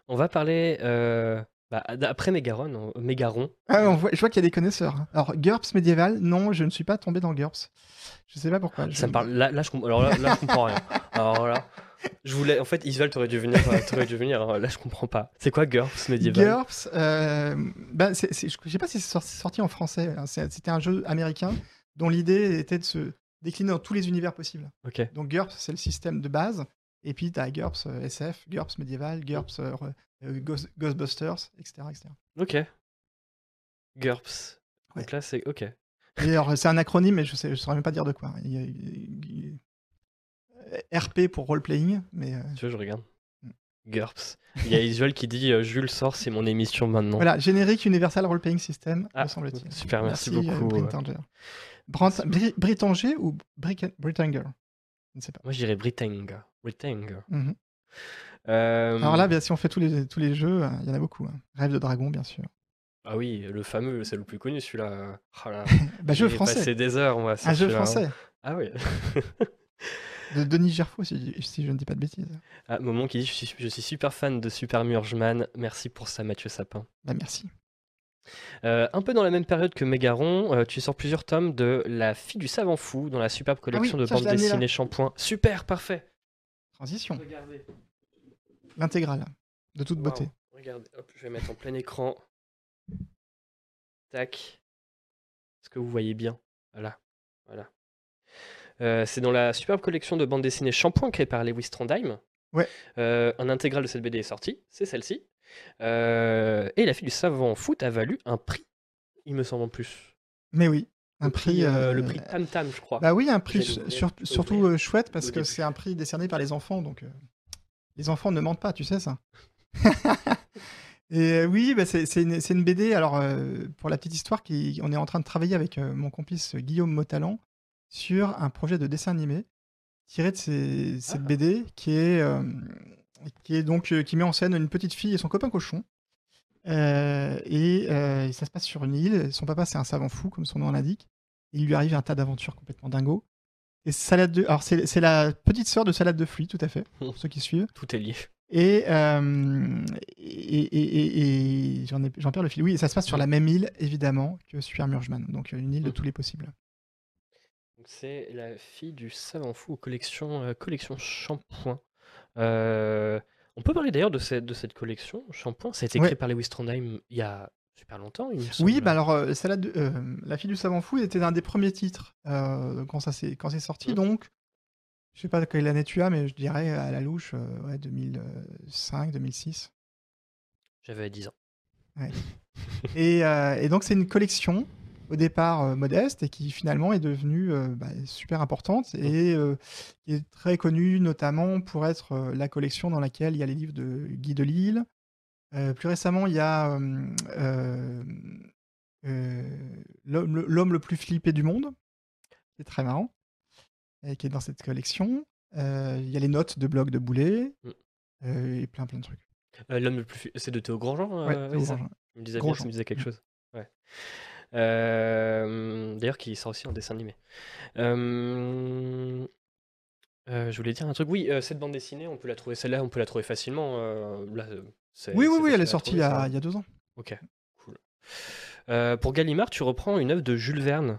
on va parler. euh, bah, après Mégaron, on- Mégaron. Ah, on voit, je vois qu'il y a des connaisseurs. Alors, GURPS médiéval, non, je ne suis pas tombé dans GURPS. Je sais pas pourquoi. je- Ça me parle. Là, là, je, alors là, là, je comprends rien. Alors là, je voulais. En fait, Isval, t'aurais dû venir. euh, t'aurais dû venir. Là, je comprends pas. C'est quoi GURPS médiéval? GURPS, euh, ben, je sais pas si c'est sorti, sorti en français. hein. C'était un jeu américain dont l'idée était de se décliner dans tous les univers possibles. Ok. Donc GURPS, c'est le système de base. Et puis, tu as GURPS euh, SF, GURPS médiéval, GURPS euh, euh, Ghost- Ghostbusters, etc. etc. Ok. GURPS. Ouais. Donc là, c'est. Ok. Alors, c'est un acronyme, mais je ne saurais même pas dire de quoi. Il il RP pour role-playing, mais euh, Tu veux, je regarde. Mm. GURPS. Il y a Isuel qui dit euh, Jules sort, c'est mon émission maintenant. voilà, générique Universal Role-Playing System, Ah, me semble-t-il. super, merci, euh, beaucoup. Brittanger. Brant- Bri- Brittanger ou Brittanger Je ne sais pas. Moi, Britannia. Britannia. Mhm. Euh, Alors là, bien, si on fait tous les, tous les jeux, euh, il y en a beaucoup. hein. Rêve de dragon, bien sûr. Ah oui, le fameux, c'est le plus connu celui-là. Oh Bah, jeu français. passé des heures, moi. Un jeu celui-là. français. Ah oui. De Denis Gerfaux, si, si je ne dis pas de bêtises. Ah, Moment qui dit je suis, je suis super fan de Super Murgeman. Merci pour ça, Mathieu Sapin. Bah, merci. Euh, un peu dans la même période que Mégaron, euh, tu sors plusieurs tomes de La fille du savant fou dans la superbe collection Ah oui, de bandes dessinées Shampoing. Super, parfait. Transition. Regardez. L'intégrale. De toute beauté. Regardez, hop, je vais mettre en plein écran. Tac. Est-ce que vous voyez bien? Voilà. Voilà. Euh, c'est dans la superbe collection de bandes dessinées Shampoing créée par Lewis Trondheim. Ouais. Euh, un intégral de cette BD est sorti, c'est celle-ci. Euh, et La fille du savant foot a valu un prix, il me semble en plus. Mais oui. Un Le prix. le prix Tam Tam, je crois. Bah oui, un prix sur- surtout chouette parce que c'est un prix décerné par les enfants. Donc, les enfants ne mentent pas, tu sais ça. Et oui, bah, c'est une, une, BD. Alors, pour la petite histoire, qui, on est en train de travailler avec mon complice Guillaume Motalan sur un projet de dessin animé tiré de cette ah. BD qui est, qui est donc qui met en scène une petite fille et son copain cochon. et, ça se passe sur une île. Son papa, c'est un savant fou, comme son nom l'indique. Il lui arrive un tas d'aventures complètement dingo. Et salade de, alors c'est la petite sœur de salade de fruits, tout à fait, pour ceux qui suivent. Tout est lié. Et, et, j'en perds le fil. Oui, ça se passe sur la même île, évidemment, que Super Murgeman. Donc une île de mmh. tous les possibles. C'est la fille du savant fou collection, euh, collection Shampoing. Euh, on peut parler d'ailleurs de cette, de cette collection Shampoing. Ça a été créé par Lewis Trondheim il y a super longtemps, il Oui, bah alors, euh, La fille du savant fou était un des premiers titres quand ça c'est quand c'est sorti. Mmh. Donc, je sais pas quelle année tu as, mais je dirais à la louche, ouais, 2005, 2006. J'avais 10 ans. Ouais. et, et donc, c'est une collection au départ euh, modeste et qui finalement est devenue euh, bah, super importante et euh, qui est très connue notamment pour être la collection dans laquelle il y a les livres de Guy Delisle. plus récemment, il y a L'homme le plus flippé du monde, qui est très marrant, et qui est dans cette collection. Il y a les notes de blog de Boulet mm. et plein plein de trucs. L'homme le plus c'est de Théo Grandjean. Ouais, Théo Grandjean. me disait, me disait quelque chose. Ouais. Euh, d'ailleurs, qui sort aussi en dessin animé. Euh, euh, je voulais dire un truc. Oui, cette bande dessinée, on peut la trouver. Celle-là, on peut la trouver facilement. Là, oui, oui, oui, elle est sortie il y, a, il y, a, deux ans. Ok, cool. pour Gallimard, tu reprends une œuvre de Jules Verne,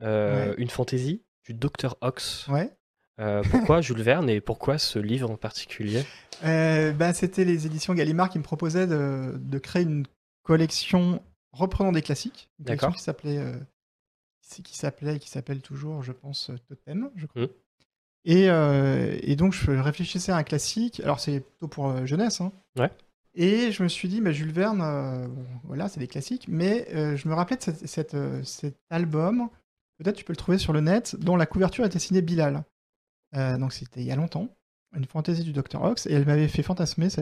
une fantaisie du Docteur Ox. Ouais. pourquoi Jules Verne et pourquoi ce livre en particulier? Ben, C'était les éditions Gallimard qui me proposaient de, de créer une collection reprenant des classiques, une qui s'appelait euh, qui s'appelait qui s'appelle toujours, je pense, Totem, je crois. Mmh. Et, euh, et, donc je réfléchissais à un classique. Alors c'est plutôt pour euh, jeunesse. Hein. Ouais. Et je me suis dit, bah, Jules Verne, voilà, c'est des classiques. Mais je me rappelais de cette, cet album. Peut-être tu peux le trouver sur le net, dont la couverture était signée Bilal. donc c'était il y a longtemps, une fantaisie du Dr Ox, et elle m'avait fait fantasmer ce,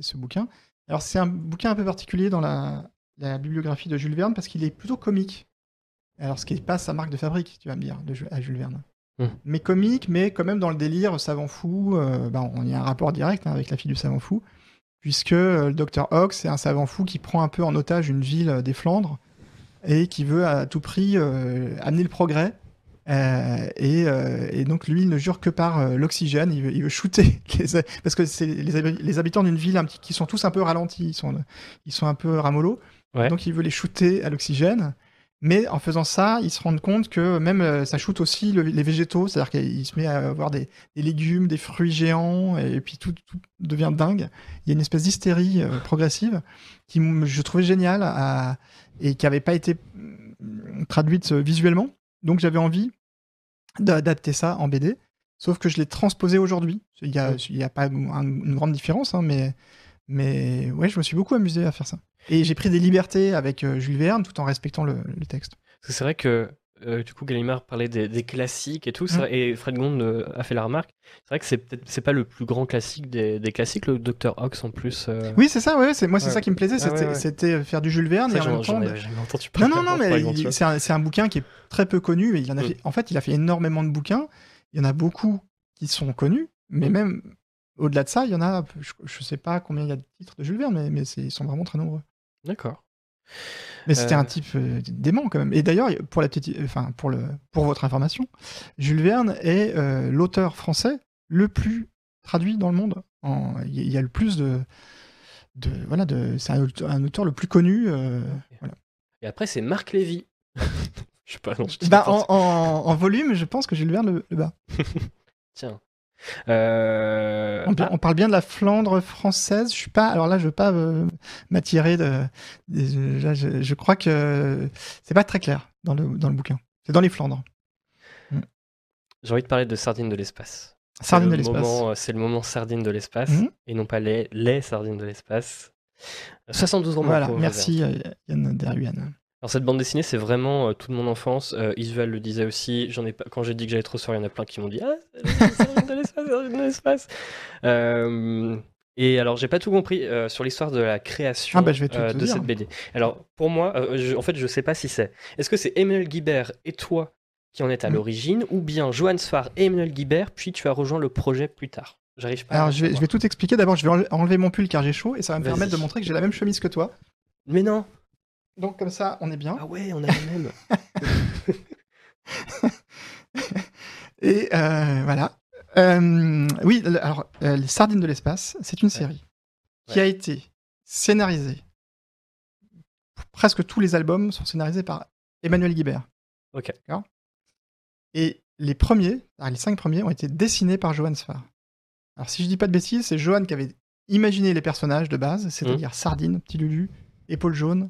ce bouquin. Alors c'est un bouquin un peu particulier dans la, la bibliographie de Jules Verne parce qu'il est plutôt comique. Alors, ce qui n'est pas sa marque de fabrique, tu vas me dire, de, à Jules Verne. Hmm. Mais comique, mais quand même dans le délire savant fou. Euh, bah, on y a un rapport direct hein, avec la fille du savant fou, puisque euh, le docteur Ox c'est un savant fou qui prend un peu en otage une ville des Flandres et qui veut à tout prix euh, amener le progrès. Et, donc lui, il ne jure que par l'oxygène. Il veut, shooter parce que c'est les, habitants d'une ville un petit, qui sont tous un peu ralentis. Ils sont, ils sont un peu ramollos. Donc il veut les shooter à l'oxygène. Mais en faisant ça, il se rend compte que même euh, ça shoot aussi les végétaux, c'est-à-dire qu'il se met à avoir des, légumes, des fruits géants, et puis tout, devient dingue. Il y a une espèce d'hystérie euh, progressive qui je trouvais géniale et qui n'avait pas été mm, traduite euh, visuellement. Donc j'avais envie d'adapter ça en BD, sauf que je l'ai transposé aujourd'hui. Il n'y a, a, pas une grande différence, hein, mais, mais ouais, je me suis beaucoup amusé à faire ça. Et j'ai pris des libertés avec euh, Jules Verne tout en respectant le, texte. C'est vrai que euh, du coup, Gallimard parlait des, classiques et tout, ça, mm. et Fred Gond euh, a fait la remarque. C'est vrai que c'est peut-être c'est pas le plus grand classique des, classiques, le Dr Ox en plus. Oui, c'est ça, ouais, c'est moi c'est ça qui me plaisait, ah c'était faire du Jules Verne et en même temps. Non, non, non, mais c'est un, un, bouquin qui est très peu connu. Et il en, a mm. fait, en fait, il a fait énormément de bouquins. Il y en a beaucoup qui sont connus, mais mm. même au-delà de ça, il y en a, je, ne sais pas combien il y a de titres de Jules Verne, mais, mais ils sont vraiment très nombreux. D'accord. Mais c'était un euh. type euh, dément quand même. Et d'ailleurs, pour la petite, enfin pour le, pour votre information, Jules Verne est euh, l'auteur français le plus traduit dans le monde. Il y, a le plus de, de voilà, de, c'est un, auteur le plus connu. Et après, c'est Marc Lévy. je sais pas. Non, bah, en, en, volume, je pense que Jules Verne le, le bat. Tiens. Euh, ah. On, parle bien de la Flandre française. Je suis pas. Alors là, je veux pas euh, m'attirer de. je, crois que c'est pas très clair dans le dans le bouquin. C'est dans les Flandres. Mm. J'ai envie de parler de sardines de l'espace. Sardines de l'espace. Euh, c'est le moment sardines de l'espace mm. et non pas les les sardines de l'espace. 72 ans. Voilà. Merci Yann Deruyan. Alors cette bande dessinée, c'est vraiment euh, toute mon enfance. Euh, Isval le disait aussi. J'en ai pas. Quand j'ai dit que j'allais trop soir, il y en a plein qui m'ont dit ah, de l'espace, de l'espace. Euh, Et alors, j'ai pas tout compris euh, sur l'histoire de la création Ah bah, je vais tout euh, de dire. cette BD. Alors, pour moi, je- en fait, je sais pas si c'est. Est-ce que c'est Emmanuel Guibert et toi qui en êtes à Mhm. l'origine, ou bien Johan Sfar et Emmanuel Guibert, puis tu as rejoint le projet plus tard? J'arrive pas Alors, je vais, je savoir. vais tout expliquer. D'abord, je vais enle- enlever mon pull car j'ai chaud et ça va me permettre de montrer que j'ai la même chemise que toi. Mais non Donc, comme ça, on est bien. Ah ouais, on a la même. Et euh, voilà. Euh, oui, le- alors, euh, Les Sardines de l'espace, c'est une série qui Ouais. a été scénarisée. Presque tous les albums sont scénarisés par Emmanuel Guibert. Ok. Et les premiers, alors les cinq premiers, ont été dessinés par Johan Sfar. Alors, si je dis pas de bêtises, c'est Johan qui avait imaginé les personnages de base, c'est-à-dire Sardine, Petit Lulu, Épaule Jaune, euh,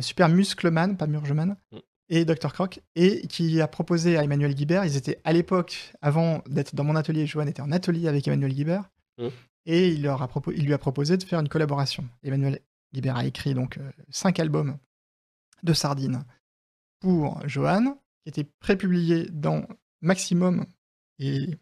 Super Muscleman, pas Murgeman, Mm. et Dr. Croc, et qui a proposé à Emmanuel Guibert, ils étaient à l'époque, avant d'être dans mon atelier, Johan était en atelier avec Emmanuel Guibert, Mm. et il, leur a il lui a proposé de faire une collaboration. Emmanuel Guibert a écrit donc euh, cinq albums de Sardine pour Johan, qui étaient prépubliés dans Maximum et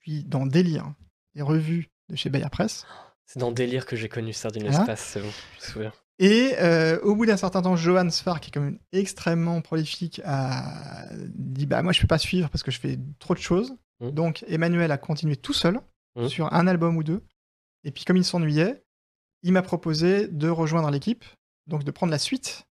puis dans Délire, les revues de chez Bayer Press. C'est dans Délire que j'ai connu Sardine Ah. l'espace, c'est bon, je me souviens. Et euh, au bout d'un certain temps, Johan Sfar, qui est quand même extrêmement prolifique, a dit bah moi je peux pas suivre parce que je fais trop de choses. Mm. Donc Emmanuel a continué tout seul Mm. sur un album ou deux. Et puis comme il s'ennuyait, il m'a proposé de rejoindre l'équipe, donc de prendre la suite.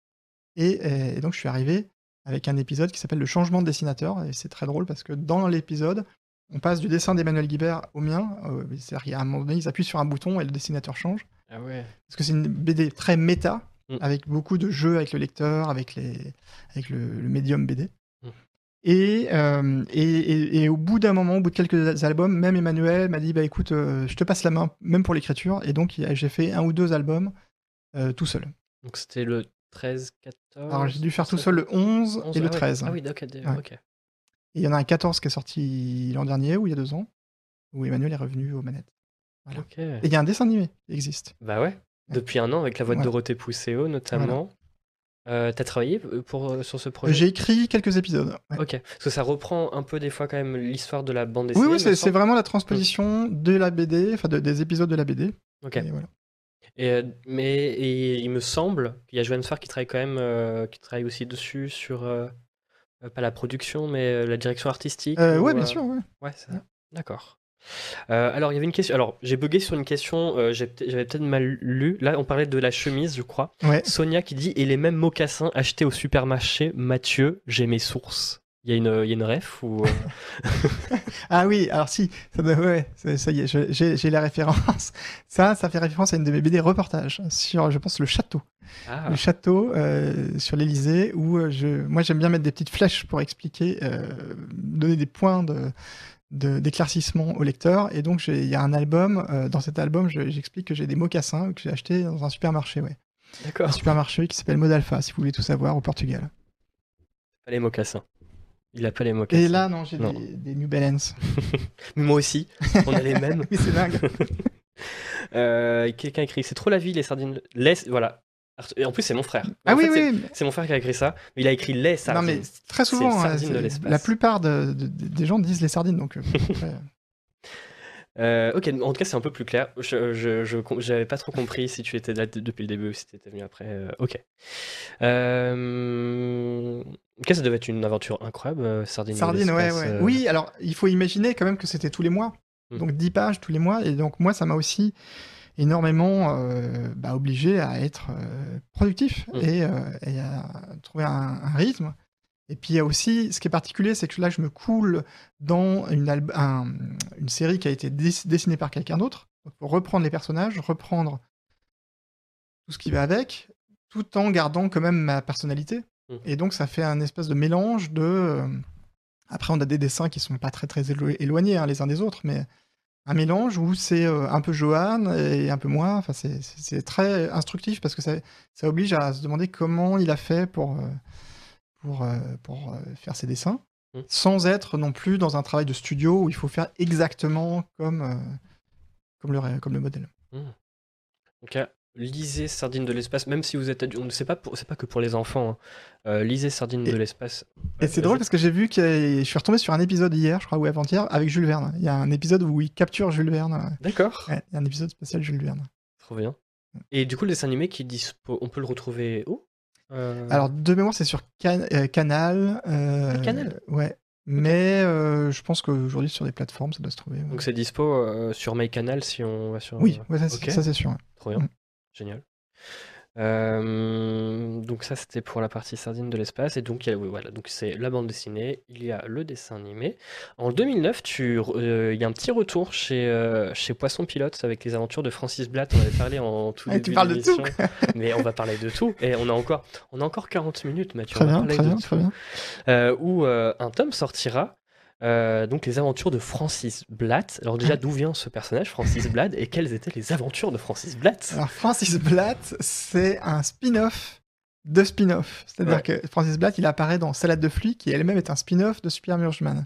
Et, euh, et donc je suis arrivé avec un épisode qui s'appelle Le changement de dessinateur. Et c'est très drôle parce que dans l'épisode, on passe du dessin d'Emmanuel Guibert au mien. Euh, C'est-à-dire qu'à un moment donné, ils appuient sur un bouton et le dessinateur change Ah ouais. parce que c'est une BD très méta, Mm. avec beaucoup de jeux avec le lecteur, avec, les, avec le, le médium BD. Mm. Et, euh, et, et- et au bout d'un moment, au bout de quelques albums, même Emmanuel m'a dit bah écoute, euh, je te passe la main, même pour l'écriture. Et donc j'ai fait un ou deux albums euh, tout seul. Donc c'était le 13, 14. Alors j'ai dû faire tout seul le 11, 11, et le ah ouais. 13. Ah oui, d'accord, Ouais. ok. Et il y en a un 14 qui est sorti l'an dernier, ou il y a deux ans, où Emmanuel est revenu aux manettes. Voilà. Et il y a un dessin animé qui existe. Bah ouais. Depuis un an, avec la voix de Ouais. Dorothée Pousseau notamment. Euh, T'as travaillé pour, euh, sur ce projet? J'ai écrit quelques épisodes. ouais. Ok. Parce que ça reprend un peu des fois quand même l'histoire de la bande Oui, dessinée. oui, me c'est vraiment la transposition de la BD, enfin de- des épisodes de la BD. Ok. Et voilà. Et, euh, mais et il me semble qu'il y a Joanne Farr qui travaille quand même, euh, qui travaille aussi dessus sur euh, pas la production, mais la direction artistique. Ou, ouais, bien sûr. Ouais. Ouais. ça. D'accord. Euh, alors, il y avait une question. Alors, j'ai bugué sur une question. euh, J'avais peut-être mal lu. Là, on parlait de la chemise, je crois. Ouais. Sonia qui dit Et les mêmes mocassins achetés au supermarché, Mathieu, j'ai mes sources. Il y a une, il y a une ref ou. euh, Ah oui, alors si, ça, ouais, ça, ça y est, j'ai la référence. Ça, ça fait référence à une de mes BD reportages sur, je pense, le château. Ah, Le château sur l'Elysée, où je, moi j'aime bien mettre des petites flèches pour expliquer, donner des points de- d'éclaircissement au lecteur. Et donc, il y a un album, euh, dans cet album, je- j'explique que j'ai des mocassins que j'ai achetés dans un supermarché, ouais. Un d'accord. supermarché qui s'appelle Modalfa, si vous voulez tout savoir, au Portugal. Pas les mocassins. Il a pas les mocassins. Et là, non, j'ai des, des New Balance. Mais moi aussi. On a les mêmes. oui, c'est dingue. Euh, Quelqu'un écrit C'est trop la vie, les sardines. Les... Voilà. Et en plus, c'est mon frère. Ah En oui, fait, oui. C'est mon frère qui a écrit ça. Il a écrit les Non, sardines. mais très souvent, hein, sardine de la plupart de- de- de- des gens disent les sardines, donc. euh, après, Euh, ok, en tout cas, c'est un peu plus clair. Je j'avais pas trop compris si tu étais là de- depuis le début ou si tu étais venu après. Euh, ok. Euh... Ok, ça devait être une aventure incroyable, euh, Sardine. de Sardines, ouais, ouais. euh. Oui, alors il faut imaginer quand même que c'était tous les mois. Hmm. Donc 10 pages tous les mois. Et donc moi, ça m'a aussi énormément euh, bah, obligé à être euh, productif et, euh, et à trouver un, un rythme. Et puis il y a aussi, ce qui est particulier, c'est que là, je me coule dans une, alb- un- une série qui a été dess- dessinée par quelqu'un d'autre. Pour reprendre les personnages, reprendre tout ce qui va avec, tout en gardant quand même ma personnalité. Mhm. Et donc ça fait un espèce de mélange de... Après, on a des dessins qui sont pas très très élo- éloignés hein, les uns des autres, mais un mélange où c'est euh, un peu Johan et un peu moi? Enfin, c'est- très instructif parce que ça, ça oblige à se demander comment il a fait pour, euh, pour, euh, pour faire ses dessins, Mhm. sans être non plus dans un travail de studio où il faut faire exactement comme, comme, le, comme le modèle. Ok. Lisez Sardine de l'espace, même si vous êtes adulte. C'est pas, pour- pas que pour les enfants. hein. Euh, lisez Sardine Et- de l'espace. Et c'est drôle parce que j'ai vu que je suis retombé sur un épisode hier, je crois, ou avant-hier, avec Jules Verne. Il y a un épisode où il capture Jules Verne. D'accord. Ouais, il y a un épisode spécial Jules Verne. Trop bien. Et du coup, le dessin animé qui dispo, on peut le retrouver où? Euh, Alors, de mémoire, c'est sur Can- euh, Canal. Ah, Canal Ouais. Mais euh, je pense qu'aujourd'hui, sur des plateformes, ça doit se trouver. ouais. Donc c'est dispo euh, sur MyCanal si on va sur. Oui, ouais, ça, c'est sûr. Trop bien. Mm. Génial. Euh, donc ça c'était pour la partie sardine de l'espace et donc il y a, oui, voilà donc c'est la bande dessinée il y a le dessin animé en 2009 tu euh, il y a un petit retour chez euh, chez Poisson Pilote avec les aventures de Francis Blatt on avait parlé en tout Ah, début tu parles de d'émission. tout. mais on va parler de tout et on a encore on a encore 40 minutes Mathieu Très on va bien, parler très de bien, tout. très bien. Euh, où euh, un tome sortira. Euh, donc les aventures de Francis Blatt. Alors déjà, d'où vient ce personnage, Francis Blatt, et quelles étaient les aventures de Francis Blatt? Alors, Francis Blatt, c'est un spin-off de spin-off. C'est-à-dire Ouais. que Francis Blatt, il apparaît dans Salade de flics, qui elle-même est un spin-off de Super Murgeman.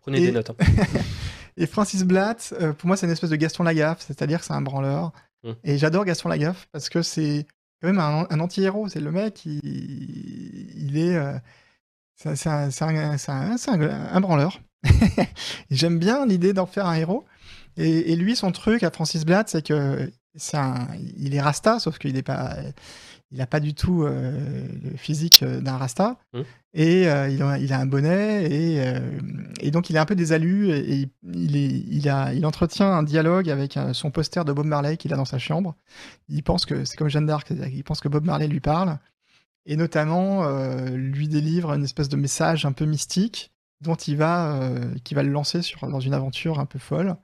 Prenez Et- des notes. hein. Et Francis Blatt, euh, pour moi, c'est une espèce de Gaston Lagaffe, c'est-à-dire que c'est un branleur. Mm. Et j'adore Gaston Lagaffe parce que c'est quand même un, un anti-héros. C'est le mec, il, il est. euh, c'est un, branleur. J'aime bien l'idée d'en faire un héros. Et, et lui, son truc à Francis Blatt, c'est que c'est un, il est rasta, sauf qu'il est pas, il a pas du tout euh, le physique d'un rasta. Mm. Et euh, il, a, il a un bonnet et, euh, et donc il est un peu désalu et, et il, il est, il, a, il entretient un dialogue avec son poster de Bob Marley qu'il a dans sa chambre. Il pense que c'est comme Jeanne d'Arc, qu'il pense que Bob Marley lui parle et notamment euh, lui délivre une espèce de message un peu mystique dont il va, euh, qui va le lancer sur, dans une aventure un peu folle.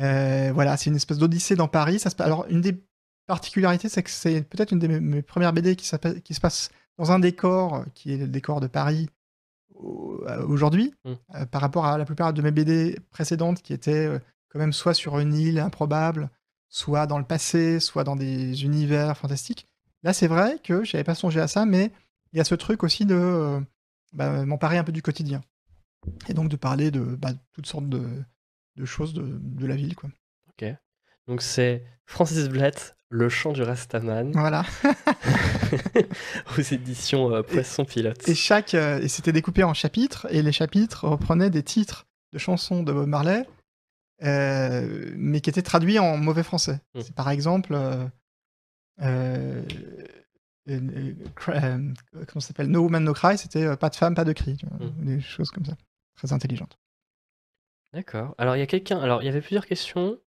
Euh, voilà, c'est une espèce d'odyssée dans Paris. Ça se, pa- alors, une des particularités, c'est que c'est peut-être une de mes, premières BD qui, se passe dans un décor qui est le décor de Paris au- aujourd'hui, Mm. euh, par rapport à la plupart de mes BD précédentes qui étaient quand même soit sur une île improbable, soit dans le passé, soit dans des univers fantastiques. Là, c'est vrai que j'avais pas songé à ça, mais il y a ce truc aussi de euh, bah, m'emparer un peu du quotidien. Et donc de parler de bah, toutes sortes de, de choses de, de la ville. Quoi. Donc c'est Francis Blatt, Le chant du Rastaman, Voilà. aux éditions euh, Poisson Pilote. Et chaque, euh, et c'était découpé en chapitres, et les chapitres reprenaient des titres de chansons de Bob Marley, euh, mais qui étaient traduits en mauvais français. Mm. C'est par exemple, euh, euh, comment ça s'appelle, No Woman No Cry, c'était euh, pas de femme, pas de cri, tu vois, Mm. des choses comme ça, très intelligentes. D'accord. Alors il y a quelqu'un. Alors il y avait plusieurs questions.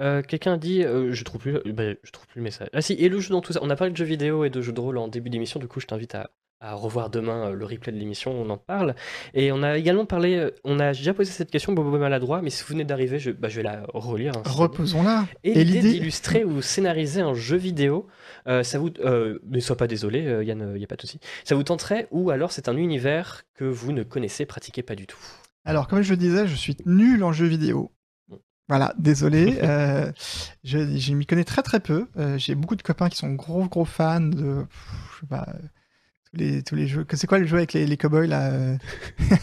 Euh, quelqu'un dit, euh, je trouve plus, bah, je trouve plus le message. Ah si, et le jeu dans tout ça. On a parlé de jeux vidéo et de jeux de rôle en début d'émission. Du coup, je t'invite à, à revoir demain euh, le replay de l'émission. On en parle. Et on a également parlé. euh, On a déjà posé cette question, Bobo maladroit. Mais si vous venez d'arriver, je, bah, je vais la relire. hein. Reposons-la. Et, Et l'idée d'illustrer ou scénariser un jeu vidéo, euh, ça vous, euh, ne sois pas désolé, euh, Yann, il n'y a pas de souci. Ça vous tenterait ou alors c'est un univers que vous ne connaissez, pratiquez pas du tout? Alors, comme je le disais, je suis nul en jeux vidéo. Voilà, désolé. euh, je je m'y connais très très peu. Euh, J'ai beaucoup de copains qui sont gros gros fans de, pff, je sais pas, les tous les jeux. que C'est quoi le jeu avec les, les cowboys là euh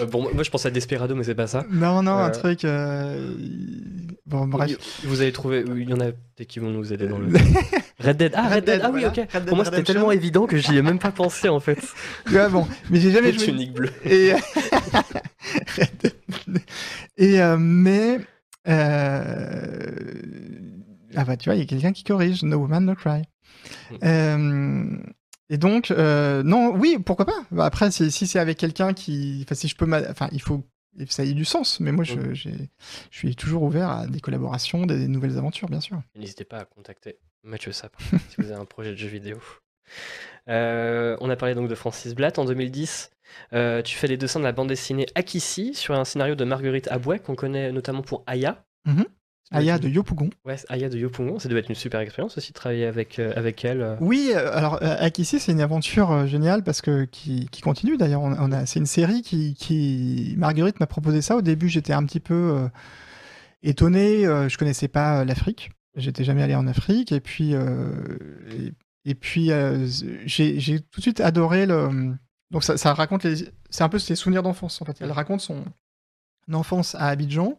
Euh, bon, moi je pense à Desperado, mais c'est pas ça. Non non, un Euh. truc. euh, Bon bref. Vous avez trouvé, il y en a peut-être qui vont nous aider dans le. Red Dead. Ah, Red, Red Dead. Dead, Ah oui, voilà. ok. Red Dead Pour moi c'était tellement évident que j'y ai même pas pensé en fait. Ouais, bon, mais j'ai jamais joué. tuniques bleues. Et, et euh, mais ah bah tu vois, il y a quelqu'un qui corrige. No woman, no cry. Mm. Euh, et donc euh, non, oui, pourquoi pas. Bah, après, si, si c'est avec quelqu'un qui, enfin si je peux, enfin il faut ça ait du sens. Mais moi, je, Mm. je suis toujours ouvert à des collaborations, des, nouvelles aventures, bien sûr. N'hésitez pas à contacter Mathieu Sapin si vous avez un projet de jeu vidéo. Euh, on a parlé donc de Francis Blatt en 2010. Euh, tu fais les dessins de la bande dessinée Akissi sur un scénario de Marguerite Abouet qu'on connaît notamment pour Aya. Mhm. Doit Aya de Yopougon. Ouais, Aya de Yopungon, ça devait être une super expérience aussi de travailler avec, euh, avec elle. euh. Oui, euh, alors Akissi, c'est une aventure euh, géniale parce que qui, qui continue d'ailleurs. On, on a, c'est une série qui, qui Marguerite m'a proposé ça. Au début, j'étais un petit peu étonné. je connaissais pas l'Afrique. J'étais jamais allé en Afrique. Et puis, et, et puis, j'ai, j'ai tout de suite adoré le. Donc ça, ça raconte les, c'est un peu ses souvenirs d'enfance en fait. Elle raconte son enfance à Abidjan.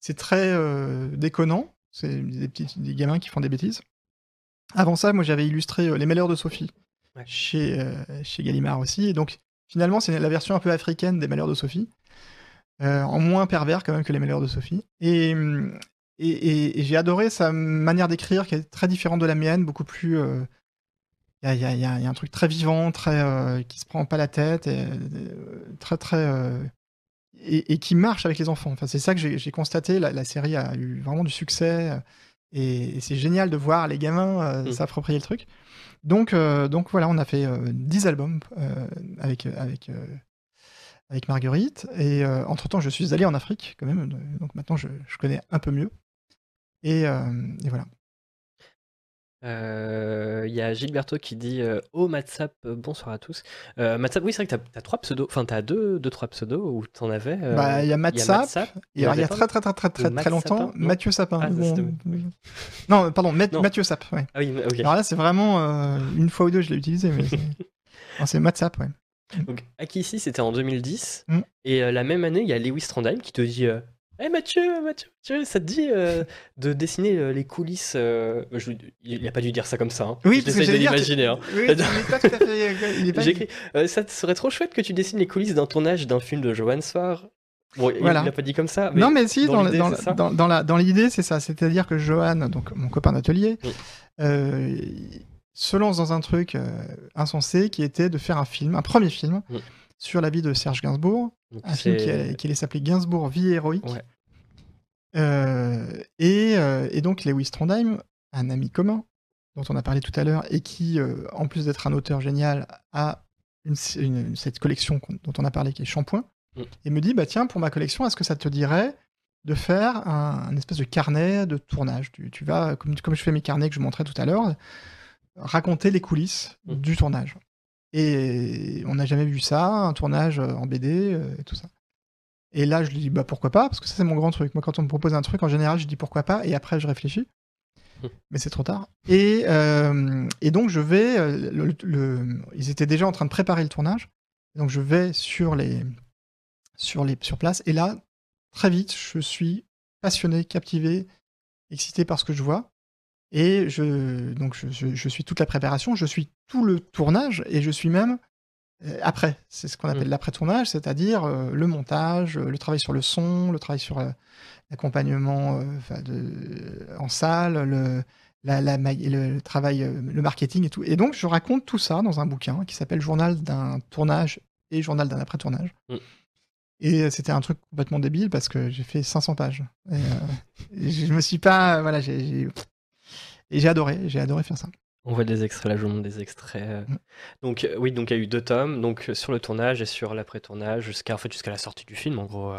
C'est très euh, déconnant. C'est des petits, des gamins qui font des bêtises. Avant ça, moi j'avais illustré Les Malheurs de Sophie chez, chez Gallimard aussi. Et donc finalement, c'est la version un peu africaine des Malheurs de Sophie. en moins pervers quand même que Les Malheurs de Sophie. Et, et, j'ai adoré sa manière d'écrire qui est très différente de la mienne, beaucoup plus. Il y, a, un truc très vivant, très qui se prend pas la tête, et, très très et, qui marche avec les enfants. Enfin, c'est ça que j'ai constaté. La, série a eu vraiment du succès et, c'est génial de voir les gamins mmh. s'approprier le truc. Donc, donc voilà, on a fait 10 albums avec avec avec Marguerite. Et entre temps, je suis allé en Afrique quand même. Donc maintenant, je, je connais un peu mieux. Et, voilà. Il y a Gilberto qui dit Oh Matsap, bonsoir à tous. Matsap, oui, c'est vrai que tu as, trois pseudos, enfin, tu as deux, deux, trois pseudos où tu en avais. Bah, il y a Matsap, il y a, très, très, très, très, très, très longtemps, Mathieu Sapin. Ah, non, pardon, Mathieu Sap, ouais. Ah oui, Alors là, c'est vraiment une fois ou deux, je l'ai utilisé, mais c'est Matsap, ouais. Donc, Akissi, c'était en 2010. Mmh. Et la même année, il y a Lewis Trondheim qui te dit eh Mathieu, Mathieu, ça te dit euh, de dessiner euh, les coulisses euh, Il n'a pas dû dire ça comme ça. Hein. Oui, j'essaie de l'imaginer. Hein. Oui, pas tout à fait. J'ai écrit Ça serait trop chouette que tu dessines les coulisses d'un tournage d'un film de Johan Sfar? Bon, il l'a pas dit comme ça. non, mais si, dans, dans, l'idée, c'est ça. C'est-à-dire que Johan, donc mon copain d'atelier, se lance dans un truc insensé qui était de faire un film, un premier film, sur la vie de Serge Gainsbourg un film qui, allait s'appeler Gainsbourg, Vie héroïque. Euh, euh, et, donc Lewis Trondheim, un ami commun dont on a parlé tout à l'heure, et qui, euh, en plus d'être un auteur génial, a cette collection dont on a parlé qui est Shampoing, mm. et me dit, bah tiens, pour ma collection, est-ce que ça te dirait de faire un, espèce de carnet de tournage? Tu, vas, comme, comme je fais mes carnets que je montrais tout à l'heure, raconter les coulisses mm. du tournage. Et on n'a jamais vu ça, un tournage euh, en BD euh, et tout ça. Et là, je lui dis bah pourquoi pas, parce que ça c'est mon grand truc. Moi, quand on me propose un truc, en général, je dis pourquoi pas, et après je réfléchis. Hum. Mais c'est trop tard. Et, euh, et donc je vais, le, ils étaient déjà en train de préparer le tournage. Donc je vais sur les, sur les, sur place. Et là, très vite, je suis passionné, captivé, excité par ce que je vois. Et je, donc je, suis toute la préparation, je suis tout le tournage et je suis même euh, après. C'est ce qu'on appelle mmh. l'après-tournage, c'est-à-dire euh, le montage, euh, le travail sur le son, le travail sur l'accompagnement en salle, le, la, le travail, le marketing et tout. Et donc je raconte tout ça dans un bouquin qui s'appelle Journal d'un tournage et Journal d'un après-tournage. Mmh. Et c'était un truc complètement débile parce que j'ai fait 500 pages. Et, je me suis pas, voilà, j'ai et j'ai adoré, j'ai adoré faire ça. On voit des extraits, là je vous montre des extraits. Euh. Mm. Donc euh, oui, donc il y a eu deux tomes, donc euh, sur le tournage et sur l'après-tournage, jusqu'à en fait, jusqu'à la sortie du film, en gros.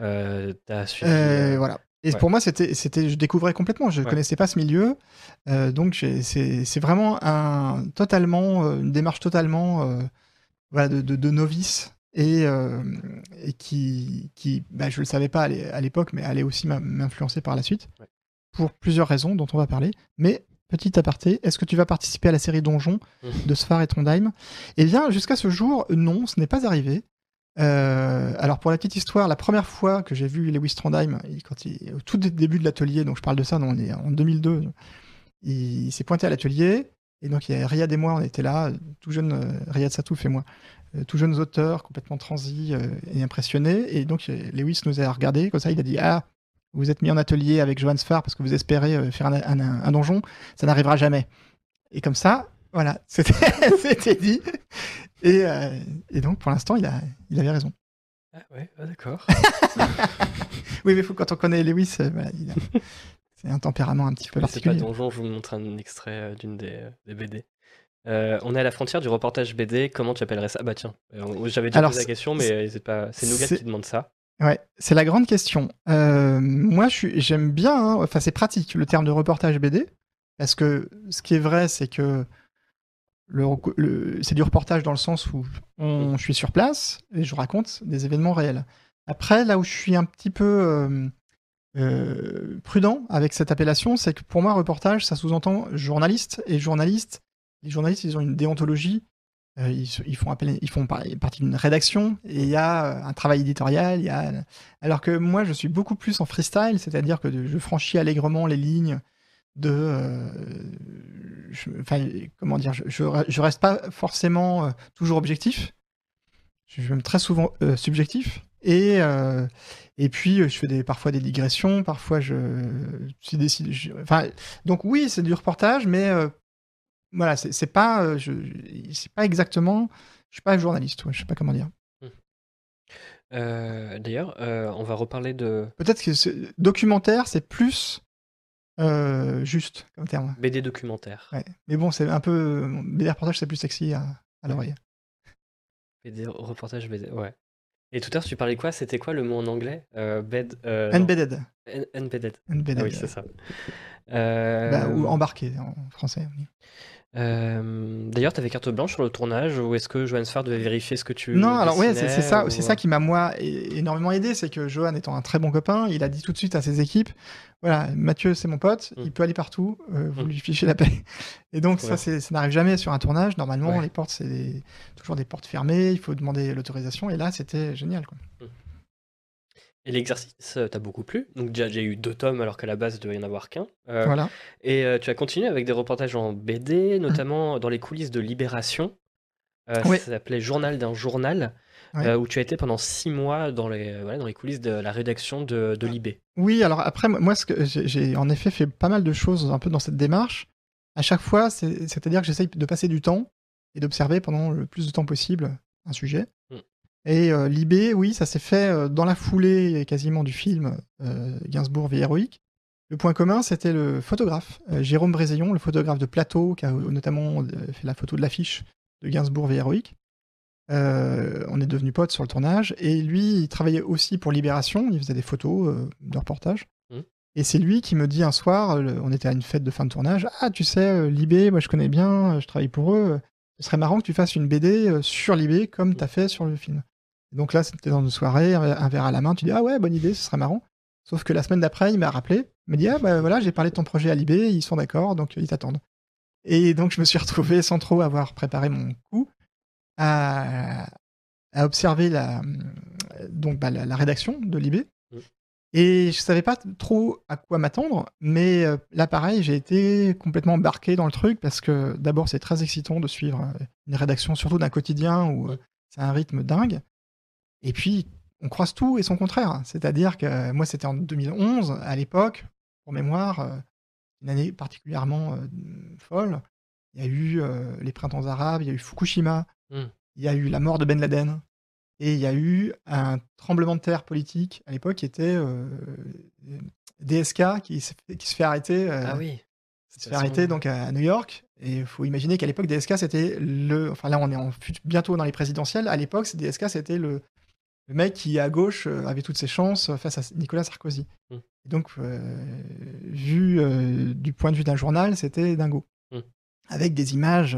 Euh, as suivi, voilà. Et pour moi, c'était, c'était, je découvrais complètement. Je ne connaissais pas ce milieu, donc c'est, vraiment un totalement une démarche totalement voilà, de, de, novice et, et qui, qui bah, je le savais pas à l'époque, mais allait aussi m'influencer par la suite pour plusieurs raisons dont on va parler. Mais petit aparté, est-ce que tu vas participer à la série Donjon mhm. de Sfar et Trondheim? Eh bien, jusqu'à ce jour, non, ce n'est pas arrivé. Euh, alors pour la petite histoire, la première fois que j'ai vu Lewis Trondheim, quand il, au tout début de l'atelier, donc je parle de ça, on est en 2002, il, s'est pointé à l'atelier, et donc il y a Riyad et moi, on était là, tout jeune, euh, Riyad Satouf et moi, euh, tout jeunes auteurs, complètement transis et impressionnés, et donc Lewis nous a regardé, comme ça il a dit, ah, vous êtes mis en atelier avec Johan Sfar parce que vous espérez euh, faire un, donjon, ça n'arrivera jamais. Et comme ça, voilà, c'était dit. Euh, et, donc, pour l'instant, il, il avait raison. Ah ouais, ah, d'accord. oui, mais faut, quand on connaît Lewis, euh, c'est un tempérament un petit peu particulier. C'est pas donjon, je vous montre un extrait d'une des, BD. on est à la frontière du reportage BD. Comment tu appellerais ça? Bah tiens, j'avais déjà posé la question, mais c'est pas, c'est Nougat qui demande ça. Ouais, c'est la grande question. Euh, moi, j'aime bien, hein, enfin, c'est pratique le terme de reportage BD, parce que ce qui est vrai, c'est que c'est du reportage dans le sens où on, je suis sur place et je raconte des événements réels. Après, là où je suis un petit peu euh, euh, prudent avec cette appellation, c'est que pour moi, reportage, ça sous-entend journaliste, et journaliste, les journalistes, ils ont une déontologie euh, ils, font partie d'une rédaction et il y a euh, un travail éditorial. Alors que moi, je suis beaucoup plus en freestyle, c'est-à-dire que je franchis allègrement les lignes de. enfin, comment dire, je, je, reste pas forcément toujours objectif. Je suis même très souvent subjectif. Et, puis, je fais parfois des digressions, parfois je, suis décidé. enfin, donc oui, c'est du reportage, mais voilà, c'est pas, je, c'est pas exactement. Je suis pas journaliste, ouais, je sais pas comment dire. Euh, d'ailleurs, euh, on va reparler de Peut-être que documentaire, c'est plus euh, juste comme terme. BD documentaire. Ouais. Mais bon, c'est un peu. BD reportage, c'est plus sexy à, l'oreille. BD reportage, BD, ouais. Et tout à l'heure, tu parlais quoi? C'était quoi le mot en anglais? Bed, Embedded. embedded. Embedded. Ah oui, c'est ça. Bah, ou embarqué en français. Oui. Euh, d'ailleurs, tu avais carte blanche sur le tournage ou est-ce que Johan Sfar devait vérifier ce que tu. Non, alors ouais, c'est ça, c'est ça qui m'a moi énormément aidé, c'est que Johan étant un très bon copain, il a dit tout de suite à ses équipes, voilà, Mathieu c'est mon pote, mm. il peut aller partout, euh, vous mm. lui fichez la paix. Et donc ça, ça n'arrive jamais sur un tournage. Normalement, les portes c'est toujours des portes fermées, il faut demander l'autorisation. Et là, c'était génial. Quoi. Mm. Et l'exercice euh, t'a beaucoup plu. Donc déjà, j'ai eu deux tomes alors qu'à la base, il devait y en avoir qu'un. Euh, voilà. Et euh, tu as continué avec des reportages en BD, mmh. notamment dans les coulisses de Libération. Ça s'appelait Journal d'un journal, où tu as été pendant six mois dans les, dans les coulisses de la rédaction de, de Libé. Oui, alors après, moi, ce que j'ai en effet fait pas mal de choses un peu dans cette démarche. À chaque fois, c'est-à-dire que j'essaye de passer du temps et d'observer pendant le plus de temps possible un sujet. Mmh. Et euh, Libé, oui, ça s'est fait euh, dans la foulée quasiment du film euh, Gainsbourg vie héroïque. Le point commun, c'était le photographe, Jérôme Brézillon, le photographe de plateau, qui a notamment fait la photo de l'affiche de Gainsbourg vie héroïque. on est devenus potes sur le tournage. Et lui, il travaillait aussi pour Libération, il faisait des photos de reportage. Mmh. Et c'est lui qui me dit un soir, on était à une fête de fin de tournage, Ah, tu sais, Libé, moi je connais bien, je travaille pour eux. Ce serait marrant que tu fasses une BD sur Libé comme tu as fait sur le film. Donc là, c'était dans une soirée, un verre à la main, tu dis ah ouais, bonne idée, ce serait marrant. Sauf que la semaine d'après, il m'a rappelé, il m'a dit ah bah voilà, j'ai parlé de ton projet à Libé, ils sont d'accord, donc ils t'attendent. Et donc je me suis retrouvé sans trop avoir préparé mon coup à, observer la, donc, bah, la, rédaction de Libé. Mm. Et je savais pas trop à quoi m'attendre, mais euh, là pareil, j'ai été complètement embarqué dans le truc parce que d'abord c'est très excitant de suivre euh, une rédaction, surtout d'un quotidien où euh, c'est un rythme dingue. Et puis, on croise tout et son contraire. C'est-à-dire que moi, c'était en 2011, à l'époque, pour mémoire, euh, une année particulièrement euh, folle. Il y a eu euh, les printemps arabes, il y a eu Fukushima, hmm. il y a eu la mort de Ben Laden, et il y a eu un tremblement de terre politique à l'époque qui était DSK qui, se fait arrêter. ah oui. Se fait arrêter donc à, New York. Et il faut imaginer qu'à l'époque, DSK, c'était le. Enfin là, on est bientôt dans les présidentielles. À l'époque, DSK, c'était le, le mec qui, à gauche, euh, avait toutes ses chances face à Nicolas Sarkozy. Mm. Et donc, euh, vu euh, du point de vue d'un journal, c'était dingo. Mm. Avec des images,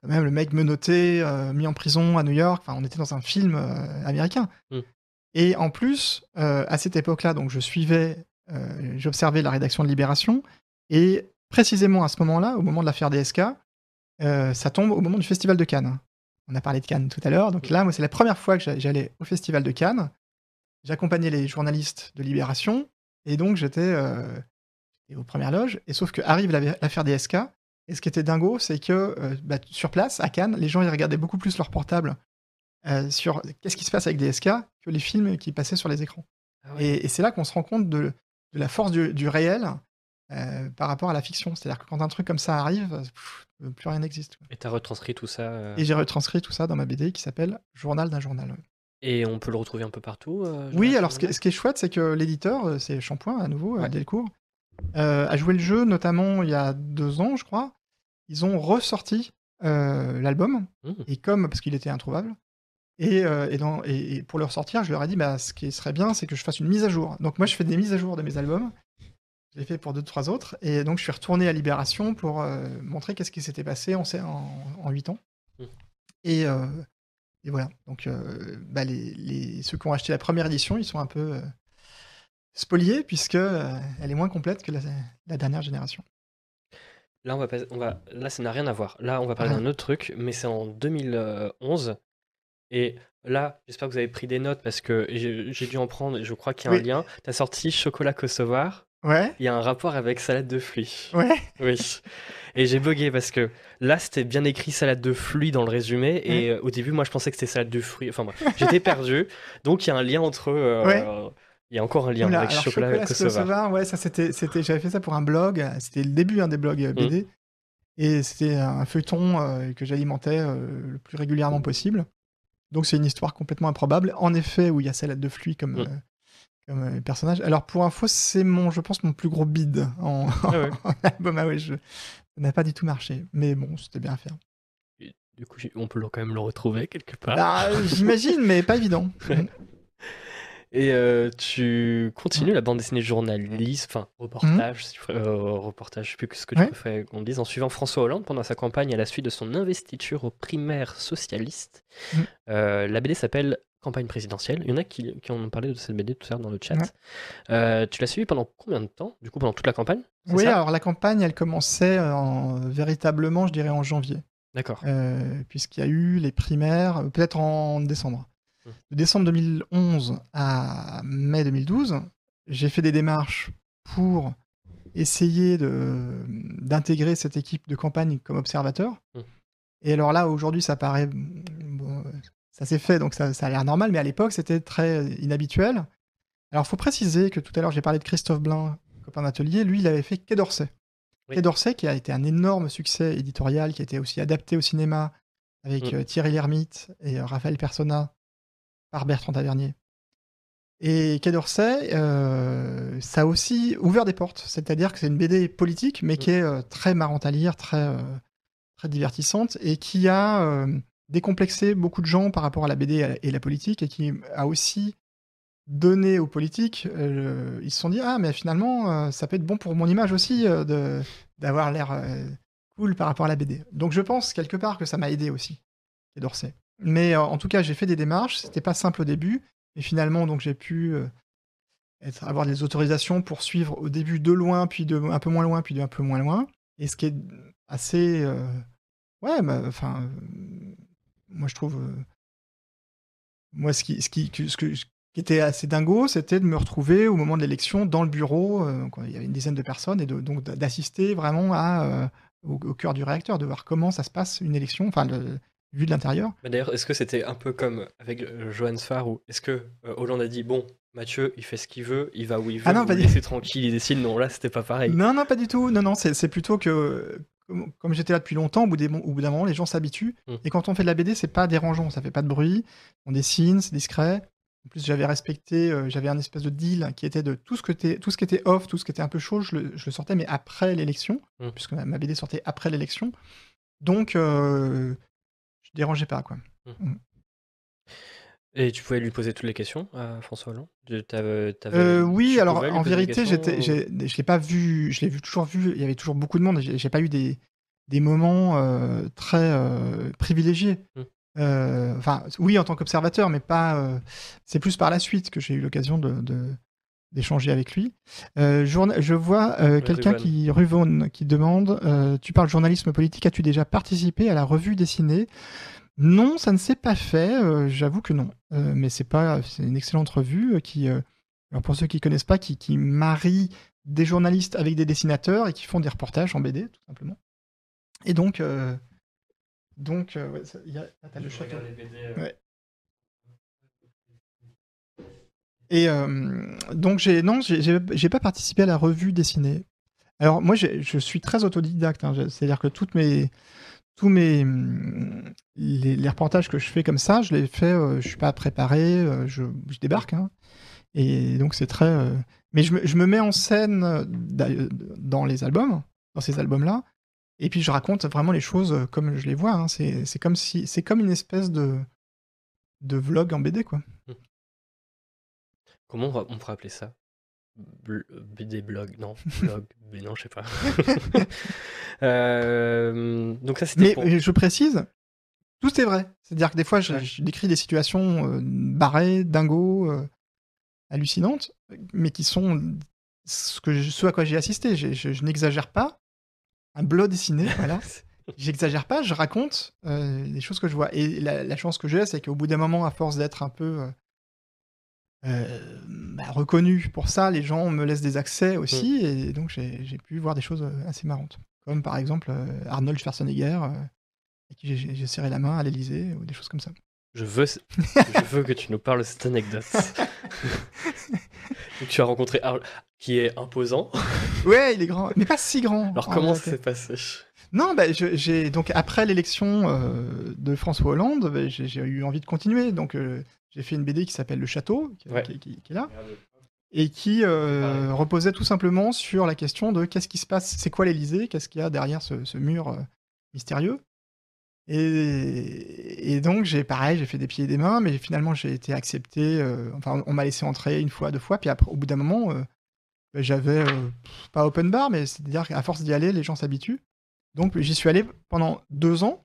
quand même, le mec menotté, mis en prison à New York. Enfin, on était dans un film américain. Mm. Et en plus, à cette époque-là, donc je suivais, j'observais la rédaction de Libération. Et précisément à ce moment-là, au moment de l'affaire DSK, ça tombe au moment du Festival de Cannes. On a parlé de Cannes tout à l'heure. Donc là, moi, c'est la première fois que j'allais au Festival de Cannes. J'accompagnais les journalistes de Libération. Et donc, j'étais euh, aux premières loges. Et sauf que arrive l'affaire des SK. Et ce qui était dingo, c'est que euh, bah, sur place, à Cannes, les gens ils regardaient beaucoup plus leur portable euh, sur qu'est-ce qui se passe avec des SK que les films qui passaient sur les écrans. Ah et, c'est là qu'on se rend compte de, la force du, réel par rapport à la fiction. C'est-à-dire que quand un truc comme ça arrive, plus rien n'existe. Et tu as retranscrit tout ça euh Et j'ai retranscrit tout ça dans ma BD qui s'appelle Journal d'un journal. Et on peut le retrouver un peu partout euh, Oui, alors ce qui, est, chouette, c'est que l'éditeur, c'est Shampoing à nouveau, ouais. Delcourt, a joué le jeu notamment il y a deux ans, je crois. Ils ont ressorti l'album, mmh. et comme, parce qu'il était introuvable, et, et, pour le ressortir, je leur ai dit, bah, ce qui serait bien, c'est que je fasse une mise à jour. Donc moi, je fais des mises à jour de mes albums, je l'ai fait pour deux, trois autres. Et donc, je suis retourné à Libération pour euh, montrer qu'est-ce qui s'était passé en, en, 8 ans. Mmh. Et, euh, et, voilà. Donc, euh, bah, les, les, ceux qui ont acheté la première édition, ils sont un peu spoliés, puisque elle est moins complète que la, dernière génération. Là, on va, on va, là, ça n'a rien à voir. Là, on va parler d'un autre truc, mais c'est en 2011. Et là, j'espère que vous avez pris des notes parce que j'ai dû en prendre, je crois qu'il y a un lien. Tu as sorti Chocolat Kosovar. Ouais. Il y a un rapport avec salade de fruits. Ouais. Oui. Et j'ai bugué parce que là, c'était bien écrit salade de fruits dans le résumé. Et euh, au début, moi, je pensais que c'était salade de fruits. Enfin bref, j'étais perdu. Donc, il y a un lien entre. euh, Ouais. Il y a encore un lien Oula, avec alors, chocolat, Chocolat. Kosovar, ouais, ça c'était, c'était, j'avais fait ça pour un blog. C'était le début hein, des blogs euh, Mm. BD. Et c'était un feuilleton que j'alimentais le plus régulièrement possible. Donc c'est une histoire complètement improbable. En effet, où il y a salade de fruits comme, Mm. Comme euh, personnage. Alors pour info, c'est mon, je pense, mon plus gros bide en, Ah ouais. en album. Ah ouais, je, ça n'a pas du tout marché. Mais bon, c'était bien à faire. Et Du coup, on peut quand même le retrouver quelque part. Bah, J'imagine, mais pas évident. Ouais. Et euh, tu continues la bande dessinée journaliste, enfin reportage, si tu préfères- euh, reportage, je sais plus ce que tu Ouais. préfères qu'on dise, en suivant François Hollande pendant sa campagne à la suite de son investiture aux primaires socialistes. Mm. Euh, la BD s'appelle Campagne présidentielle. Il y en a qui, qui en ont parlé de cette BD tout à l'heure dans le chat. Ouais. Euh, tu l'as suivi pendant combien de temps Du coup, pendant toute la campagne? Oui, alors la campagne, elle commençait en, véritablement, je dirais, en janvier. D'accord. Euh, puisqu'il y a eu les primaires, euh, peut-être en décembre. Hmm. De décembre 2011 à mai 2012, j'ai fait des démarches pour essayer d'intégrer cette équipe de campagne comme observateur. Hmm. Et alors là, aujourd'hui, ça paraît... bon, ça s'est fait, donc ça, ça a l'air normal, mais à l'époque, c'était très inhabituel. Alors, faut préciser que tout à l'heure, j'ai parlé de Christophe Blain, copain d'atelier. Lui, il avait fait Quai d'Orsay. Oui. Quai d'Orsay, qui a été un énorme succès éditorial, qui a été aussi adapté au cinéma avec Mm. euh, Thierry Lhermitte et euh, Raphaël Persona par Bertrand Tavernier. Et Quai d'Orsay, euh, ça a aussi ouvert des portes. C'est-à-dire que c'est une BD politique, mais qui est euh, très marrante à lire, très, euh, très divertissante, et qui a euh, décomplexé beaucoup de gens par rapport à la BD et la- et politique, et qui a aussi donné aux politiques, euh, ils se sont dit, ah, mais finalement, euh, ça peut être bon pour mon image aussi euh, de d'avoir l'air cool par rapport à la BD. Donc je pense quelque part que ça m'a aidé aussi, Quai d'Orsay. Mais en tout cas, j'ai fait des démarches, c'était pas simple au début, et finalement, donc j'ai pu avoir des autorisations pour suivre au début de loin, puis de un peu moins loin, puis de un peu moins loin. Et ce qui est assez. ouais, bah, enfin. Moi, je trouve. euh, moi, ce qui, ce, qui, ce, que, ce qui était assez dingo, c'était de me retrouver au moment de l'élection dans le bureau. euh, il y avait une dizaine de personnes, et de- donc d'assister vraiment à, euh, au, au cœur du réacteur, de voir comment ça se passe une élection, enfin, le- vu de l'intérieur. D'ailleurs, est-ce que c'était un peu comme avec Johan Sfar ou est-ce que euh, Hollande a dit bon, Mathieu, il fait ce qu'il veut, il va où il veut, Ah non, pas le du- tranquille, il décide. Non, là, c'était pas pareil. Non, non, pas du tout. Non, non, c'est plutôt que, comme, comme j'étais là depuis longtemps, au bout d'un moment, les gens s'habituent. Mm. Et quand on fait de la BD, c'est pas dérangeant, ça fait pas de bruit, on dessine, c'est discret. En plus, j'avais respecté, euh, j'avais un espèce de deal qui était de tout ce, que tout ce qui était off, tout ce qui était un peu chaud, je le, je le sortais, mais après l'élection, Mm. puisque ma, ma BD sortait après l'élection. Donc, euh, je dérangeais pas, quoi. Et tu pouvais lui poser toutes les questions à François Hollande? Tu- t'avais- t'avais- Euh, oui, alors en vérité, j'étais, je l'ai pas vu, je l'ai vu toujours vu. Il y avait toujours beaucoup de monde. J'ai pas eu des, des moments euh, très euh, privilégiés. Mm. Euh, Enfin, oui, en tant qu'observateur, mais pas. euh, c'est plus par la suite que j'ai eu l'occasion de, d'échanger avec lui. Euh, journa- je vois euh, quelqu'un qui Ruvon qui demande. euh, tu parles journalisme politique. As-tu déjà participé à la revue dessinée? Non, ça ne s'est pas fait. euh, J'avoue que non. Euh, mais c'est pas. C'est une excellente revue euh, qui. euh, alors pour ceux qui connaissent pas, qui, qui marie des journalistes avec des dessinateurs et qui font des reportages en BD, tout simplement. Et donc, donc, ouais, y a, ah, le château. BD, Ouais. Et donc j'ai non, j'ai- pas participé à la revue dessinée. Alors moi, je suis très autodidacte, hein, c'est-à-dire que toutes mes tous mes hum, les, reportages que je fais comme ça, je les fais, euh, je suis pas préparé, euh, je, je débarque, hein. et donc c'est très. euh, mais je me, je me mets en scène euh, dans les albums, dans ces albums-là, et puis je raconte vraiment les choses comme je les vois. hein. C'est comme si c'est comme une espèce de de vlog en BD quoi. Comment on, va- on pourrait appeler ça? Bl- BD blog Non, blog, mais non, je sais pas. Euh, donc ça, c'était Mais pour... je précise, tout est vrai. C'est-à-dire que des fois, je, Ouais. je décris des situations euh, barrées, dingo, euh, hallucinantes, mais qui sont ce, que je- ce à quoi j'ai assisté. Je, n'exagère pas. Un blog dessiné, voilà. J'exagère pas, je raconte les choses que je vois. Et la, la chance que j'ai, c'est qu'au bout d'un moment, à force d'être un peu euh, euh, bah, reconnu pour ça. Les gens me laissent des accès aussi, mm. et donc j'ai pu voir des choses assez marrantes. Comme par exemple Arnold Schwarzenegger, à qui j'ai serré la main à l'Elysée, ou des choses comme ça. Je veux, je veux que tu nous parles de cette anecdote. tu as rencontré Arnold, qui est imposant. Ouais, il est grand, mais pas si grand. Alors comment ça s'est passé? Non, bah, j'ai donc après l'élection euh, de François Hollande, bah, j'ai eu envie de continuer. Donc euh, j'ai fait une BD qui s'appelle Le Château, qui, est là, et qui euh, reposait tout simplement sur la question de qu'est-ce qui se passe, c'est quoi l'Élysée, qu'est-ce qu'il y a derrière ce, mur mystérieux. Et, donc j'ai pareil, j'ai fait des pieds et des mains, mais finalement j'ai été accepté. enfin, on m'a laissé entrer une fois, deux fois, puis après, au bout d'un moment, bah, j'avais pas open bar, mais c'est-à-dire qu'à force d'y aller, les gens s'habituent. Donc j'y suis allé pendant deux ans,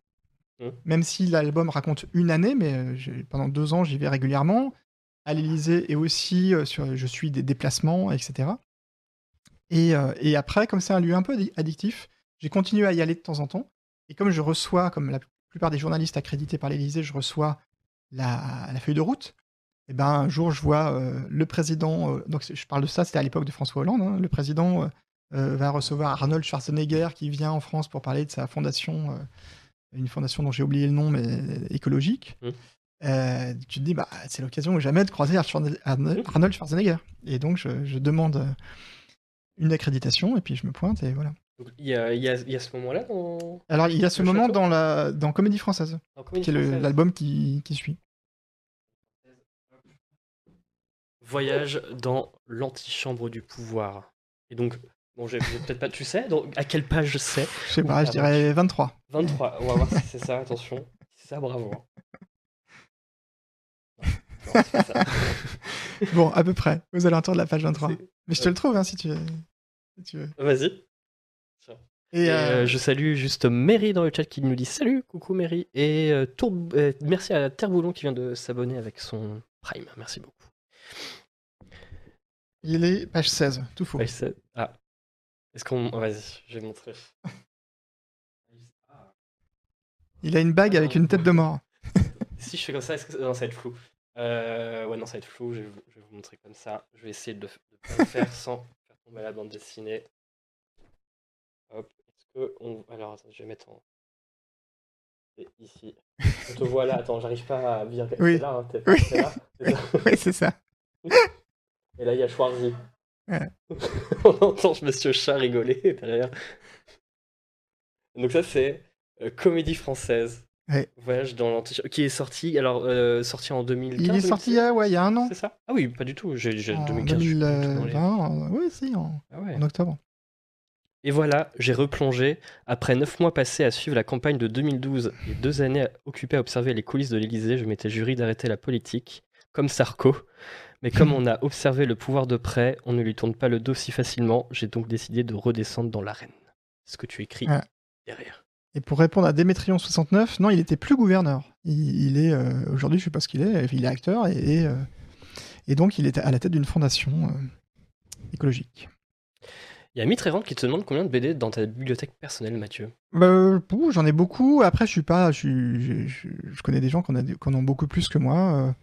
mmh. même si l'album raconte une année, mais euh, pendant deux ans j'y vais régulièrement. À l'Elysée et aussi euh, je suis des déplacements, etc. Euh, et, après, comme c'est un lieu un peu addictif, j'ai continué à y aller de temps en temps. Et comme je reçois, comme la plupart des journalistes accrédités par l'Elysée, je reçois la, feuille de route. Et ben un jour, je vois le président. donc je parle de ça, c'était à l'époque de François Hollande. Hein, le président va recevoir Arnold Schwarzenegger qui vient en France pour parler de sa fondation, une fondation dont j'ai oublié le nom, mais écologique. Mmh. Euh, tu te dis, bah, c'est l'occasion ou jamais de croiser mmh. Arnold Schwarzenegger. Et donc, je, demande une accréditation et puis je me pointe et voilà. Il y a, y, a, y a, ce moment-là dans. Alors, il y a ce moment dans, la, dans Comédie Française, qui est l'album qui, qui suit. Voyage dans l'antichambre du pouvoir. Et donc, Bon, j'ai peut-être pas. Tu sais donc, à quelle page je sais? Je sais pas, je dirais 23. 23, on va voir si c'est ça, attention. c'est ça, bravo. bon, à peu près, vous allez entendre la page 23. Mais je te le trouve hein, si, tu... veux. Vas-y. Et, euh, euh, je salue juste Mary dans le chat qui nous dit salut, coucou Mary. Et euh, merci à Terre Boulon qui vient de s'abonner avec son Prime. Merci beaucoup. Il est page 16, tout faux. Page 16. Est-ce qu'on. Vas-y, je vais montrer. Il a une bague avec une tête de mort. si je fais comme ça, est-ce que non, ça va être flou euh... Ouais, non, ça va être flou. Je vais, vous, montrer comme ça. Je vais essayer de, le faire sans faire tomber la bande dessinée. Hop. Est-ce que on. Alors, attends, je vais mettre en. ici. On te voit là. Attends, j'arrive pas à virer. Oui. là, hein, oui, c'est ça. Et là, il y a Schwarzy. On entend Monsieur Chat rigoler derrière. Donc ça c'est euh, comédie française. Voyage dans l'antichambre. Qui est sorti, alors euh, sorti en 2015 Il est sorti ouais, il y a un an. C'est ça? Ah oui, pas du tout. J'ai, 2015. 2020, oui, si, en, ah en octobre. Et voilà, j'ai replongé. Après neuf mois passés à suivre la campagne de 2012 et deux années occupées à observer les coulisses de l'Élysée, je m'étais juré d'arrêter la politique, comme Sarko. Mais comme on a observé le pouvoir de près, on ne lui tourne pas le dos si facilement. J'ai donc décidé de redescendre dans l'arène. Ce que tu écris derrière. Et pour répondre à Démétrion 69, non, il n'était plus gouverneur. Il, est euh, aujourd'hui, je sais pas ce qu'il est. Il est acteur et, euh, et, donc il est à la tête d'une fondation euh, écologique. Il y a Mitrevante qui te demande combien de BD dans ta bibliothèque personnelle, Mathieu? Bah, J'en ai beaucoup. Après, je suis pas, je, je, connais des gens qui en, en, ont beaucoup plus que moi.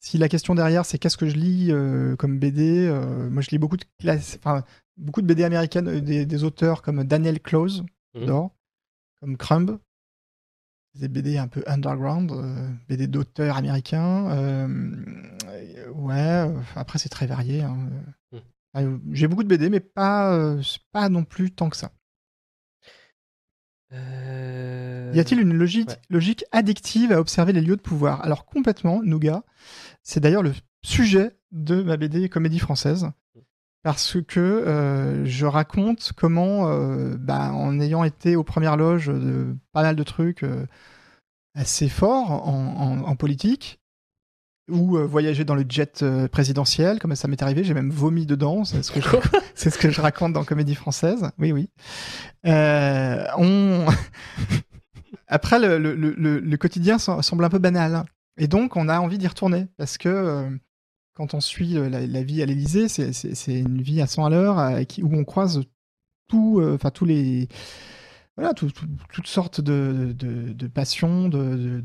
Si la question derrière, c'est qu'est-ce que je lis euh, comme BD, euh, moi je lis beaucoup de enfin, beaucoup de BD américaines, euh, des, auteurs comme Daniel Close, mmh. comme Crumb, des BD un peu underground, BD d'auteurs américains. ouais, après c'est très varié. Hein, mmh. J'ai beaucoup de BD, mais pas, pas non plus tant que ça. Y a-t-il une logique, logique addictive à observer les lieux de pouvoir? Alors complètement, Nougat. C'est d'ailleurs le sujet de ma BD Comédie française. Parce que euh, je raconte comment, euh, bah, en ayant été aux premières loges de pas mal de trucs euh, assez forts en, politique, ou voyager dans le jet présidentiel, comme ça m'est arrivé, j'ai même vomi dedans, c'est ce, que je, ce que je raconte dans Comédie française. Oui, oui. on... Après, le, le, le, quotidien semble un peu banal. Et donc, on a envie d'y retourner parce que euh, quand on suit euh, la, vie à l'Élysée, c'est une vie à 100 à l'heure euh, où on croise tout, enfin tous les voilà, toutes sortes de, de, de passions, de,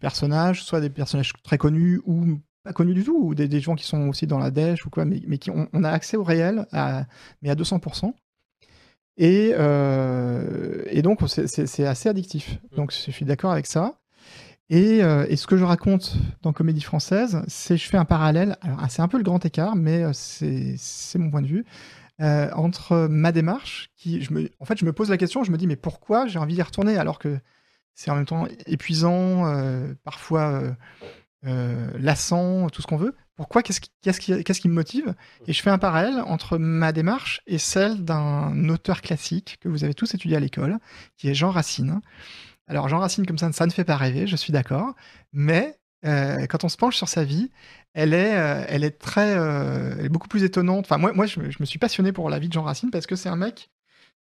personnages, soit des personnages très connus ou pas connus du tout, ou des, gens qui sont aussi dans la dèche ou quoi, mais, mais qui ont, on a accès au réel, à, mais à 200%. Et, et donc, c'est assez addictif. Mmh. Donc, je suis d'accord avec ça. Et, et, ce que je raconte dans Comédie française, c'est je fais un parallèle. Alors, c'est un peu le grand écart, mais c'est mon point de vue. Euh, entre ma démarche, en fait, je me pose la question, je me dis, mais pourquoi j'ai envie d'y retourner alors que c'est en même temps épuisant, euh, parfois euh, lassant, tout ce qu'on veut. Pourquoi qu'est-ce qui me motive? Et je fais un parallèle entre ma démarche et celle d'un auteur classique que vous avez tous étudié à l'école, qui est Jean Racine. Alors Jean Racine comme ça, ça ne fait pas rêver, je suis d'accord, mais euh, quand on se penche sur sa vie, elle est, euh, très, euh, elle est beaucoup plus étonnante. Enfin, moi, je, me suis passionné pour la vie de Jean Racine parce que c'est un mec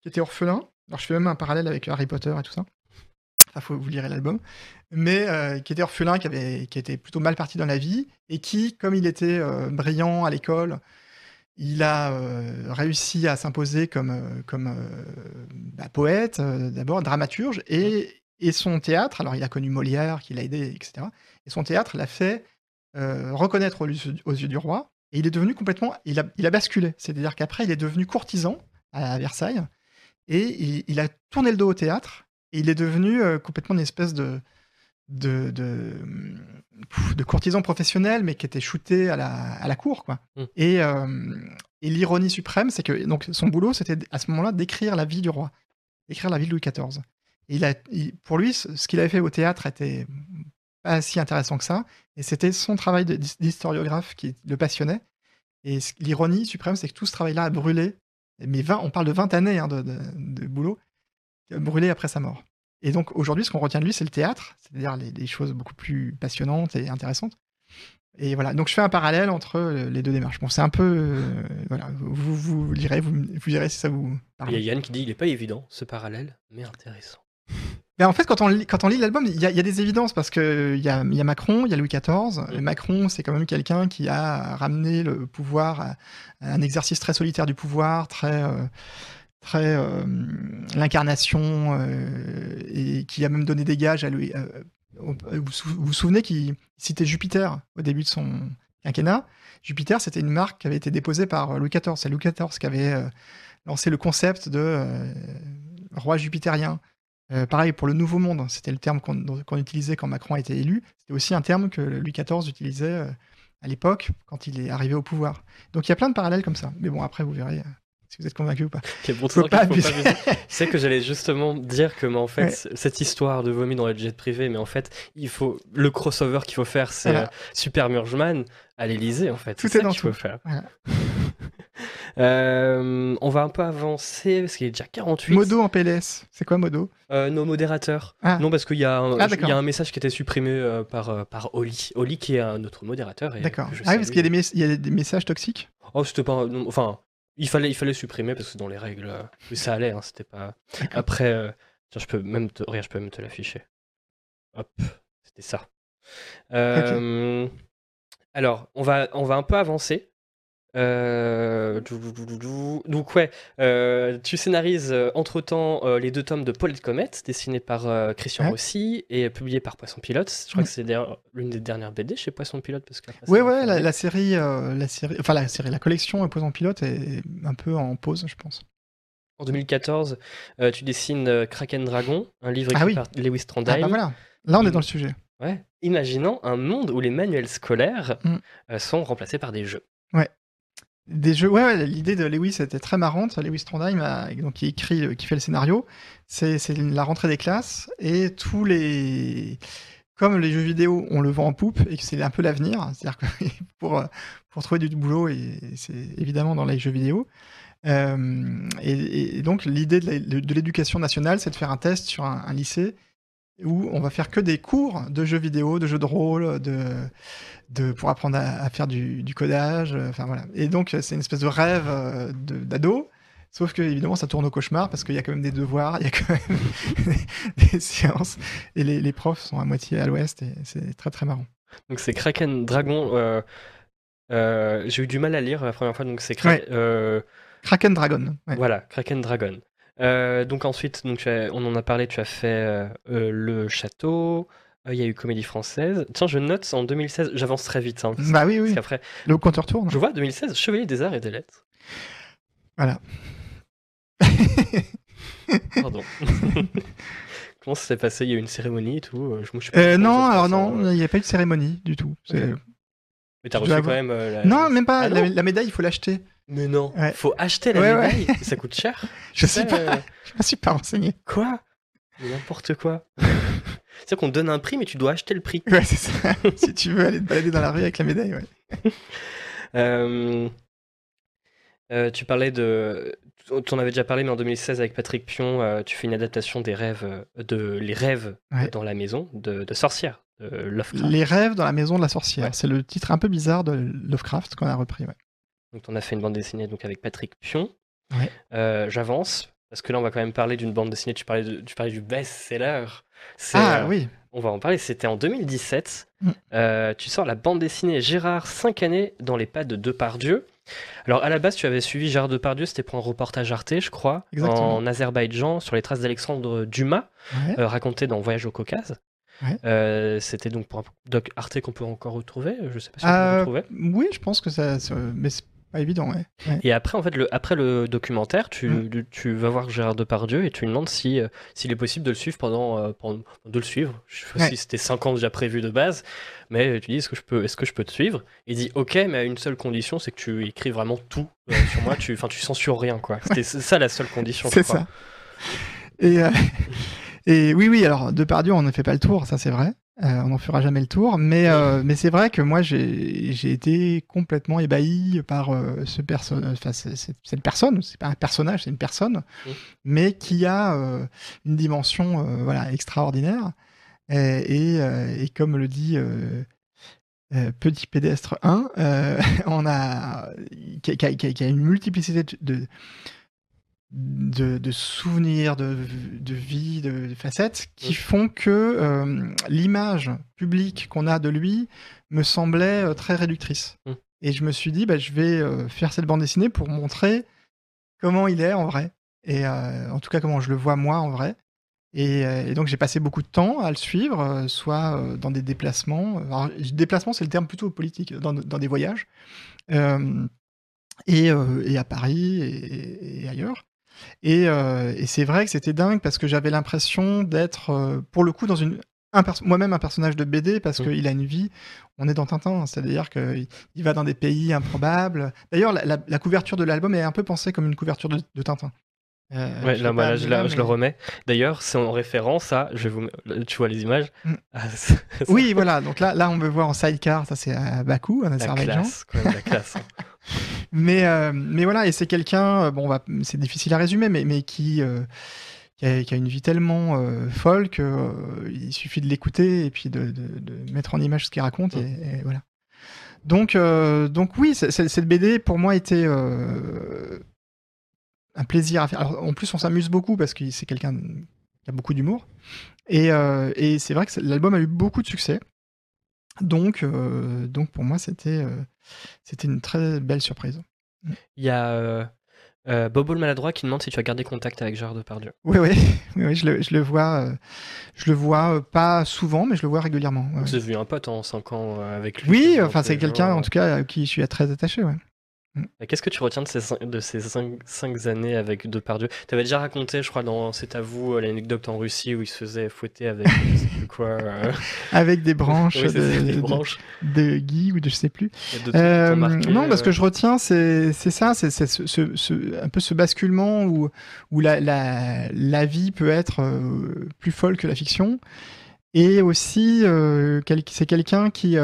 qui était orphelin. Alors, je fais même un parallèle avec Harry Potter et tout ça. Enfin, faut, vous lirez l'album. Mais qui était orphelin, qui, avait, qui était plutôt mal parti dans la vie et qui, comme il était brillant à l'école, il a réussi à s'imposer comme, comme bah, poète, d'abord dramaturge, et, et son théâtre, alors il a connu Molière, qui l'a aidé, etc. Et son théâtre l'a fait euh, reconnaître aux, yeux du roi. Et il est devenu complètement. Il a, il a basculé. C'est-à-dire qu'après, il est devenu courtisan à Versailles. Et il, a tourné le dos au théâtre. Et il est devenu euh, complètement une espèce de, de, de, courtisan professionnel, mais qui était shooté à la, à la cour. Quoi. Mmh. Et, euh, et l'ironie suprême, c'est que donc, son boulot, c'était à ce moment-là d'écrire la vie du roi, écrire la vie de Louis XIV. Pour lui, ce qu'il avait fait au théâtre était pas si intéressant que ça. Et c'était son travail d'historiographe qui le passionnait. Et l'ironie suprême, c'est que tout ce travail-là a brûlé. Mais 20, on parle de 20 années hein, de, de, boulot, qui a brûlé après sa mort. Et donc aujourd'hui, ce qu'on retient de lui, c'est le théâtre, c'est-à-dire les, choses beaucoup plus passionnantes et intéressantes. Et voilà, donc je fais un parallèle entre les deux démarches. Bon, c'est un peu. Euh, voilà, vous, vous, lirez, vous, vous direz si ça vous parle. Il y a Yann qui dit il n'est pas évident ce parallèle, mais intéressant. Ben, en fait, quand on lit, quand on lit l'album, il y, a des évidences parce que il y a, y a, Macron, il y a Louis XIV. Mm. Macron, c'est quand même quelqu'un qui a ramené le pouvoir à, un exercice très solitaire du pouvoir, très euh, très euh, l'incarnation euh, et qui a même donné des gages à Louis. vous, vous souvenez qu'il citait Jupiter au début de son quinquennat? Jupiter, c'était une marque qui avait été déposée par Louis XIV. C'est Louis XIV qui avait lancé le concept de roi jupitérien. Euh, pareil pour le Nouveau Monde, c'était le terme qu'on utilisait quand Macron a été élu. C'était aussi un terme que Louis XIV utilisait euh, à l'époque quand il est arrivé au pouvoir. Donc il y a plein de parallèles comme ça. Mais bon, après vous verrez euh, si vous êtes convaincu ou pas. C'est que j'allais justement dire que mais en fait cette histoire de vomi dans la jet privée, mais en fait il faut le crossover qu'il faut faire, c'est Super Murgeman à l'Elysée en fait. Tout est, dans qu'il faut faire. Euh, on va un peu avancer parce qu'il est déjà 48. Modo en PLS, c'est quoi Modo? Euh, Nos modérateurs. Ah. Non, parce qu'il y, a un, ah, y a un message qui était supprimé euh, par, par Oli. Oli qui est un autre modérateur. D'accord. Ah oui, parce qu'il y, a des messages toxiques? Oh, c'était pas. Enfin, il fallait, il fallait supprimer parce que dans les règles, ça allait. Hein, c'était pas. Après, je peux même te... je peux même te l'afficher. Hop, c'était ça. Alors, on va, on va un peu avancer. Euh, donc ouais, euh, tu scénarises euh, entre-temps les deux tomes de Paulette Comet, dessinés par Christian Rossi et publié par Poisson Pilote. Je crois que c'est l'une des dernières BD chez Poisson Pilote parce que ouais ouais la, série, la série, enfin la série, la collection Poisson Pilote est un peu en pause, je pense. En 2014, tu dessines Kraken Dragon, un livre ah écrit par Lewis Trondheim. Ah bah voilà, là on est dans le sujet. Ouais. Imaginons un monde où les manuels scolaires mm. sont remplacés par des jeux. Ouais. Des jeux, ouais, l'idée de Lewis était très marrante. Lewis Trondheim, a, donc, qui écrit, qui fait le scénario, c'est la rentrée des classes et tous les. Comme les jeux vidéo, on le vend en poupe et que c'est un peu l'avenir, c'est-à-dire que pour, pour trouver du boulot, et c'est évidemment dans les jeux vidéo. Euh, et, donc l'idée de l'éducation nationale, c'est de faire un test sur un lycée où on va faire que des cours de jeux vidéo, de jeux de rôle, de, de pour apprendre à, faire du, codage. Euh, enfin voilà. Et donc c'est une espèce de rêve euh, d'ado. Sauf que évidemment ça tourne au cauchemar parce qu'il y a quand même des devoirs, il y a quand même des séances et les, profs sont à moitié à l'ouest et c'est très très marrant. Donc c'est Kraken Dragon. Euh, j'ai eu du mal à lire la première fois donc c'est Kraken Dragon. Voilà Kraken Dragon. Euh, donc ensuite, donc on en a parlé, tu as fait euh, euh, le château, il y a eu Comédie Française. Tiens, je note en 2016, j'avance très vite. Hein, bah oui, oui. Après, le compteur tourne. Je vois 2016, Chevalier des Arts et des Lettres. Voilà. Pardon. Comment ça s'est passé? Il y a eu une cérémonie et tout je, Non, alors non, il n'y a pas eu de cérémonie du tout. Mais t'as reçu quand même. la... Non, même pas. Ah la, médaille, il faut l'acheter. Mais non. il Faut acheter la médaille. Ça coûte cher. je sais pas. Je me suis pas renseigné. Quoi? N'importe quoi. C'est-à-dire qu'on te donne un prix, mais tu dois acheter le prix. Ouais, c'est ça. si tu veux aller te balader dans la rue avec la médaille, ouais. Euh, euh, tu parlais de. Tu en avais déjà parlé, mais en 2016, avec Patrick Pion, euh, tu fais une adaptation des rêves, de Les rêves dans la maison de, de Sorcière, de Lovecraft. Les rêves dans la maison de la sorcière. C'est le titre un peu bizarre de Lovecraft qu'on a repris. Ouais. Donc, on a fait une bande dessinée donc, avec Patrick Pion. J'avance. Parce que là, on va quand même parler d'une bande dessinée. Tu parlais, tu parlais du best-seller. Ah oui. On va en parler. C'était en 2017. Mm. Euh, tu sors la bande dessinée Gérard 5 années dans les pas de Depardieu. Alors à la base, tu avais suivi Gérard Depardieu, c'était pour un reportage Arte, je crois, en Azerbaïdjan sur les traces d'Alexandre Dumas, euh, raconté dans Voyage au Caucase. Euh, c'était donc pour un doc Arte qu'on peut encore retrouver. Je sais pas si on peut le retrouver. Oui, je pense que ça, mais pas évident, ouais. Et après, en fait, le, après le documentaire, tu, mm. tu vas voir Gérard Depardieu et tu lui demandes si, euh, s'il est possible de le suivre pendant, euh, pendant de le suivre. Je sais pas si c'était 5 ans déjà prévu de base, mais tu dis est-ce que je peux, est-ce que je peux te suivre? Il dit ok, mais à une seule condition, c'est que tu écris vraiment tout euh, sur moi. Tu, enfin, tu censures rien, quoi. C'était ça la seule condition. C'est ça. Et, et oui, oui. Alors Depardieu, on ne fait pas le tour, ça c'est vrai. Euh, on n'en fera jamais le tour, mais, euh, mais c'est vrai que moi j'ai été complètement ébahi par euh, ce personne, enfin, cette personne, c'est pas un personnage, c'est une personne, mais qui a une dimension voilà extraordinaire. Et, et, comme le dit Petit Pédestre 1, on a qui, a, une multiplicité de, de, souvenirs, de, de, vie, de, facettes, qui font que euh, l'image publique qu'on a de lui me semblait euh, très réductrice. Mm. Et je me suis dit, bah, je vais euh, faire cette bande dessinée pour montrer comment il est en vrai. Et en tout cas, comment je le vois moi en vrai. Et, donc j'ai passé beaucoup de temps à le suivre, soit dans des déplacements. Alors, déplacement, c'est le terme plutôt politique, dans, des voyages. Et, et, à Paris et ailleurs. Euh, et, c'est vrai que c'était dingue parce que j'avais l'impression d'être, euh, pour le coup, dans une moi-même un personnage de BD parce qu'il a une vie. On est dans Tintin, c'est-à-dire qu'il va dans des pays improbables. D'ailleurs, la, couverture de l'album est un peu pensée comme une couverture de, Tintin. Euh, ouais, là, je, le remets. D'ailleurs, c'est en référence à, je vous, tu vois les images. Mmh. Ah, oui, voilà. Donc là, là, on me voit en sidecar. Ça, c'est à Bakou, en Azerbaïdjan. La classe, hein. mais, euh, mais voilà, et c'est quelqu'un, euh, bon, c'est difficile à résumer, mais, mais qui, euh, qui, a, une vie tellement folle qu'il suffit de l'écouter et puis de, de, mettre en image ce qu'il raconte, et, voilà. Donc, donc oui, cette BD pour moi était un plaisir à faire. Alors, en plus, on s'amuse beaucoup parce que c'est quelqu'un qui a beaucoup d'humour. Et, et c'est vrai que l'album a eu beaucoup de succès. Donc, donc pour moi, c'était c'était une très belle surprise. Il y a euh, euh, Bobo le maladroit qui demande si tu as gardé contact avec Gérard Depardieu. Oui, oui, oui, je, le, je le vois, euh, je le vois pas souvent, mais je le vois régulièrement. Vous avez vu un pote en 5 ans avec lui Oui, enfin c'est quelqu'un en tout cas à qui je suis très attaché. Ouais. Mm. Qu'est-ce que tu retiens de ces, de ces cinq, années avec Depardieu? Tu avais déjà raconté, je crois, dans C'est à vous, euh, l'anecdote en Russie où il se faisait fouetter avec quoi euh. Avec des branches, de, des branches. De, Guy ou de je sais plus. Euh, non, parce que je retiens, c'est ça, c'est ce, un peu ce basculement où, où la, la, la vie peut être plus folle que la fiction. Et aussi, c'est quelqu'un qui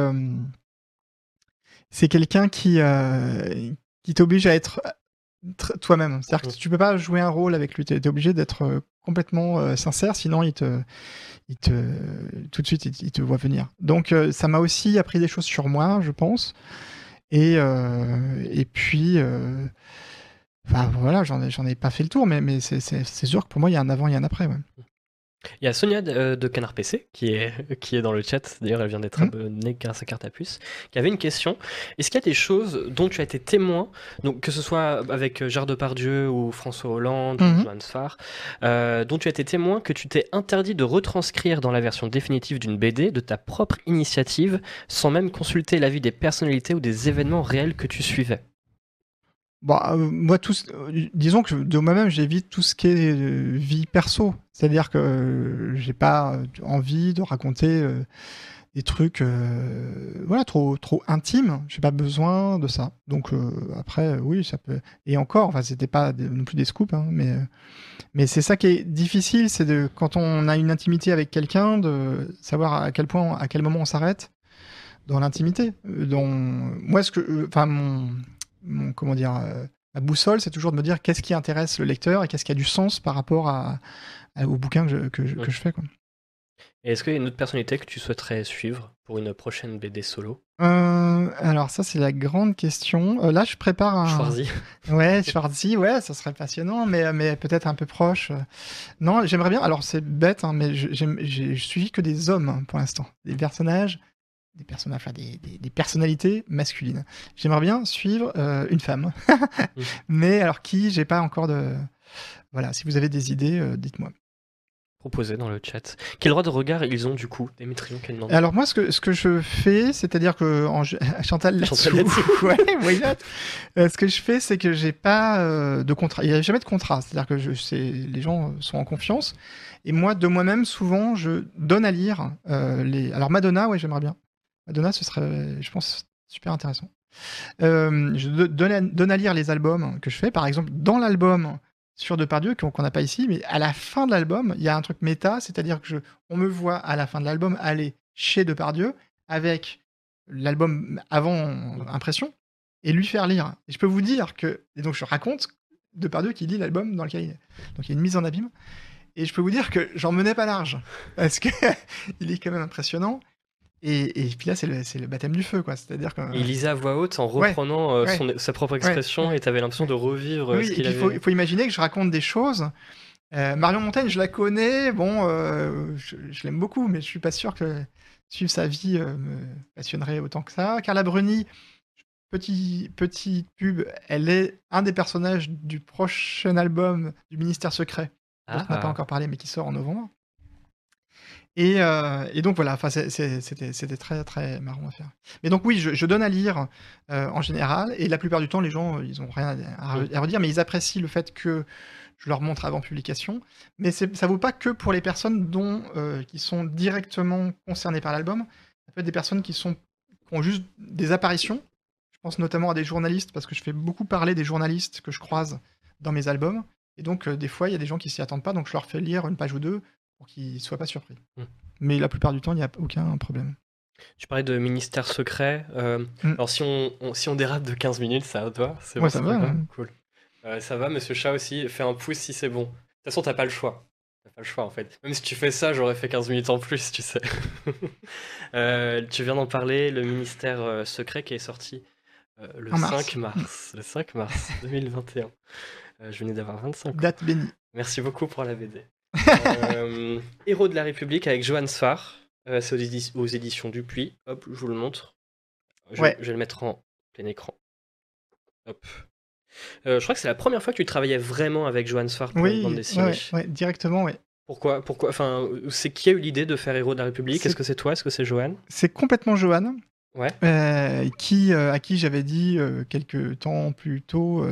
c'est quelqu'un qui, qui t'oblige à être toi-même. C'est-à-dire que tu peux pas jouer un rôle avec lui, tu es, obligé d'être euh, complètement euh, sincère, sinon il te, il te, tout de suite il, te voit venir. Donc euh, ça m'a aussi appris des choses sur moi, je pense. Et, et puis, enfin voilà, j'en ai, ai pas fait le tour, mais, mais c'est sûr que pour moi il y a un avant et un après. Il y a Sonia de, euh, de Canard PC qui est, qui est dans le chat, d'ailleurs elle vient d'être Mhm. abonnée grâce à carte à puce, qui avait une question. Est-ce qu'il y a des choses dont tu as été témoin, donc que ce soit avec euh, Gérard Depardieu ou François Hollande ou Johan Sfar, euh, dont tu as été témoin que tu t'es interdit de retranscrire dans la version définitive d'une BD de ta propre initiative sans même consulter l'avis des personnalités ou des événements réels que tu suivais? Bon, euh, moi, tout, euh, disons que de moi-même, j'évite tout ce qui est euh, vie perso. C'est-à-dire que j'ai pas envie de raconter des trucs, voilà, trop, trop intimes. J'ai pas besoin de ça. Donc après, oui, ça peut. Et encore, enfin, c'était pas non plus des scoops, hein, mais mais c'est ça qui est difficile, c'est de quand on a une intimité avec quelqu'un, de savoir à quel point, à quel moment on s'arrête dans l'intimité. Dans moi, ce que, enfin, mon, mon- comment dire, euh, ma boussole, c'est toujours de me dire qu'est-ce qui intéresse le lecteur et qu'est-ce qui a du sens par rapport à, à- au bouquin que je, que je, que Ouais. je fais. Quoi. Et est-ce qu'il y a une autre personnalité que tu souhaiterais suivre pour une prochaine BD solo? Euh, alors ça, c'est la grande question. Euh, là, je prépare un. Schwarzy Ouais, Schwarzy, ouais, ça serait passionnant, mais, mais peut-être un peu proche. Non, j'aimerais bien. Alors, c'est bête, hein, mais j'ai suivi que des hommes hein, pour l'instant. Des personnages, des personnages, enfin, des, des- des personnalités masculines. J'aimerais bien suivre euh, une femme. mais alors, qui J'ai pas encore de. Voilà, si vous avez des idées, euh, dites-moi. proposé dans le chat. Quel droit de regard ils ont du coup Démétrion, Alors moi, ce que, ce que je fais, c'est-à-dire que en, Chantal Chantal ouais, why not? Euh, ce que je fais, c'est que j'ai pas euh, de contrat. Il n'y a jamais de contrat. C'est-à-dire que je, c'est- les gens sont en confiance. Et moi, de moi-même, souvent, je donne à lire les. Alors Madonna, ouais, j'aimerais bien. Madonna, ce serait, je pense, super intéressant. Euh, je do- donne à, lire les albums que je fais. Par exemple, dans l'album sur Depardieu, qu'on n'a pas ici, mais à la fin de l'album, il y a un truc méta, c'est-à-dire que je, on me voit à la fin de l'album aller chez Depardieu avec l'album avant impression et lui faire lire. Et je peux vous dire que, et donc je raconte Depardieu qui lit l'album dans lequel il est. Donc il y a une mise en abîme. Et je peux vous dire que j'en menais pas large parce que il est quand même impressionnant. Et, et puis là, c'est le, baptême du feu, quoi. C'est-à-dire que. Il lisait à voix haute en Ouais, reprenant euh, ouais. son- sa propre expression et t'avais l'impression de revivre euh, Oui, ce qu'il avait. faut, il faut imaginer que je raconte des choses. Euh, Marion Montaigne, je la connais, bon, euh, je, je l'aime beaucoup, mais je suis pas sûr que suivre sa vie euh, me passionnerait autant que ça. Carla Bruni, petit, petite pub, elle est un des personnages du prochain album du Ministère Secret, dont on n'a pas Ah. encore parlé, mais qui sort en novembre. Et, euh, et donc voilà, enfin, c'était très très marrant à faire. Mais donc oui, je, je donne à lire euh, en général, et la plupart du temps, les gens, euh, ils ont rien à, à re- à redire, mais ils apprécient le fait que je leur montre avant publication. Mais ça vaut pas que pour les personnes dont, euh, qui sont directement concernées par l'album. Ça peut être des personnes qui, sont, qui ont juste des apparitions. Je pense notamment à des journalistes, parce que je fais beaucoup parler des journalistes que je croise dans mes albums. Et donc, euh, des fois, il y a des gens qui s'y attendent pas, donc je leur fais lire une page ou deux pour qu'ils soient pas surpris. Mm. Mais la plupart du temps, il n'y a aucun problème. Tu parlais de ministère secret. euh, Mm. Alors si on, on- si on dérape de 15 minutes, ça va C'est Ouais, bon, ça va, grave Cool. Euh, ça va, monsieur chat aussi. Fais un pouce si c'est bon. De toute façon, t'as pas le choix. T'as pas le choix en fait. Même si tu fais ça, j'aurais fait 15 minutes en plus, tu sais. Euh, tu viens d'en parler, le ministère secret qui est sorti le En mars. 5 mars. Le 5 mars 2021. Euh, je venais d'avoir 25 ans. Date bénie. Merci beaucoup pour la BD. Euh, Héros de la République avec Johan Sfar. Euh, c'est aux, édi- aux éditions Dupuis. Hop, je vous le montre. Je, Ouais. je vais le mettre en plein écran. Hop. Euh, je crois que c'est la première fois que tu travaillais vraiment avec Johan Sfar pour une Oui, bande ouais, dessinée. ouais, directement, oui. Pourquoi, pourquoi Enfin, c'est qui a eu l'idée de faire Héros de la République? Est-ce que c'est toi? Est-ce que c'est Johan? C'est complètement Johan. Ouais. euh, qui, euh, à qui j'avais dit euh, quelques temps plus tôt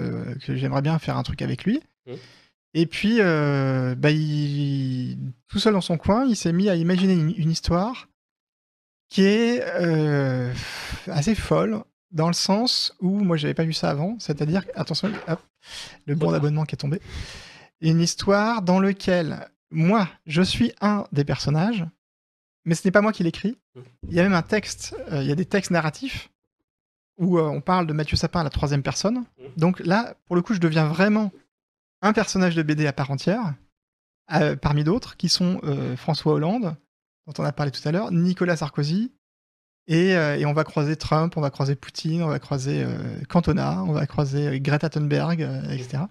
que j'aimerais bien faire un truc avec lui. Mhm. Et puis, euh, bah, il, tout seul dans son coin, il s'est mis à imaginer une, une histoire qui est euh, assez folle, dans le sens où moi, j'avais pas vu ça avant. C'est-à-dire, attention, hop, le bon d'abonnement qui est tombé. Une histoire dans laquelle moi, je suis un des personnages, mais ce n'est pas moi qui l'écris. Mhm. Il y a même un texte, euh, il y a des textes narratifs où on parle de Mathieu Sapin à la troisième personne. Mhm. Donc là, pour le coup, je deviens vraiment un personnage de BD à part entière, euh, parmi d'autres, qui sont euh, François Hollande, dont on a parlé tout à l'heure, Nicolas Sarkozy, et, euh, et on va croiser Trump, on va croiser Poutine, on va croiser Cantona, on va croiser Greta Thunberg, etc.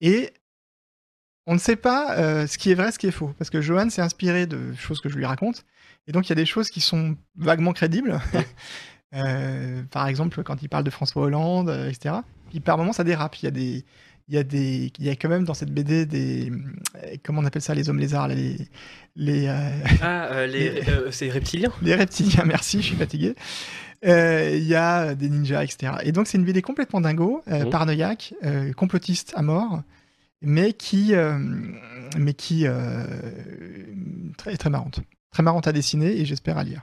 Et on ne sait pas ce qui est vrai, ce qui est faux. Parce que Johan s'est inspiré de choses que je lui raconte. Et donc, il y a des choses qui sont vaguement crédibles. Par exemple, quand il parle de François Hollande, etc. Puis par moments, ça dérape. Il y a des. Il y, a des, il y a quand même dans cette BD des. Comment on appelle ça, les hommes lézards les, les, Ah, les, c'est reptiliens Les reptiliens, merci, je suis fatigué. Il y a des ninjas, etc. Et donc, c'est une BD complètement dingo, mmh. paranoïaque, complotiste à mort mais qui, euh, mais qui euh, très, très marrante. Très marrante à dessiner et j'espère à lire.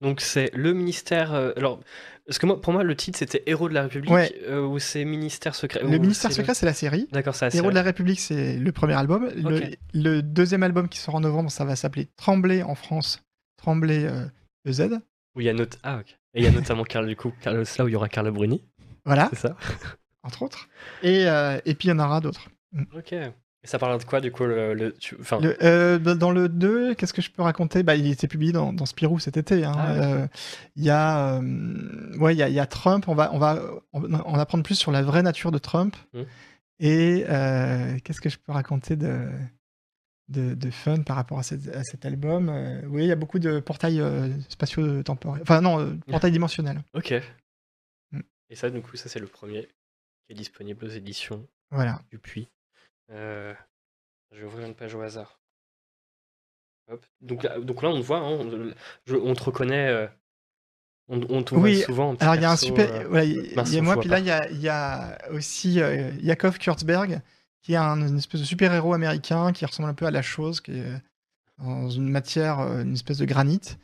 Donc c'est le ministère. Euh, alors, parce que moi, pour moi, le titre c'était Héros de la République ou c'est Ministère secret. Le Ministère secret, c'est la série. D'accord, c'est Héros de la République, c'est le premier album. Le, deuxième album qui sort en novembre, ça va s'appeler Tremblay en France, Tremblay EZ. Où il y a ah, ok. Et il y a notamment Carl du coup, Carlos là où il y aura Carla Bruni. Voilà. C'est ça. Entre autres. Et, et puis il y en aura d'autres. Mm. Ok. Et ça parle de quoi, du coup le, euh, Dans le 2, qu'est-ce que je peux raconter? Bah, Il était publié dans, dans Spirou cet été. Hein. Ah, euh, il y, a, euh, ouais, il, y a, y a Trump. On va, on va en apprendre plus sur la vraie nature de Trump. Mm. Et qu'est-ce que je peux raconter de, de, fun par rapport à, cet album? Oui, il y a beaucoup de portails spatio-temporels. Enfin, non, portails dimensionnels. Ok. Mm. Et ça, du coup, ça, c'est le premier qui est disponible aux éditions voilà. du Puy. Euh, je vais ouvrir une page au hasard. Donc, là, donc là, on te voit, hein, on, te reconnaît, euh, on, te voit souvent. alors il y a un super. Euh, il y a moi, puis là, il y a, aussi Yakov Kurtzberg, qui est un, une espèce de super-héros américain qui ressemble un peu à la chose, qui est dans une matière, une espèce de granit,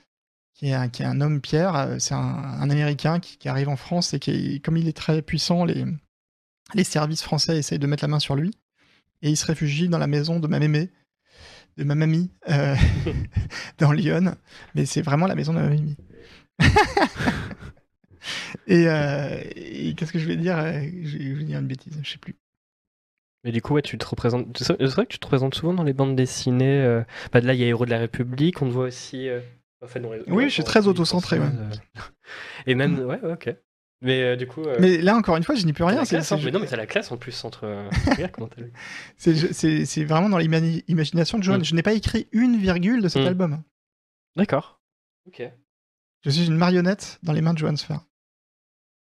qui est un, qui est un homme pierre. C'est un, américain qui, qui, arrive en France et qui, comme il est très puissant, les, les services français essayent de mettre la main sur lui et il se réfugie dans la maison de ma mémé, de ma mamie, euh, dans Lyon. Mais c'est vraiment la maison de ma mamie. Euh, et, qu'est-ce que je vais dire euh, Je vais dire une bêtise, je sais plus. Mais du coup, ouais, tu te représentes. C'est vrai que tu te représentes souvent dans les bandes dessinées. Bah, là, il y a Héros de la République, on te voit aussi. oui, je suis très auto-centré. Et même, ouais, ok. Mais euh, du coup. Euh, mais là, encore une fois, je n'y peux rien. C'est, hein. Mais non, mais t'as la classe en plus entre. Euh, c'est, vraiment dans l'imagination de Johan. Mm. Je n'ai pas écrit une virgule de cet mm. album. D'accord. Ok. Je suis une marionnette dans les mains de Johan Sfer.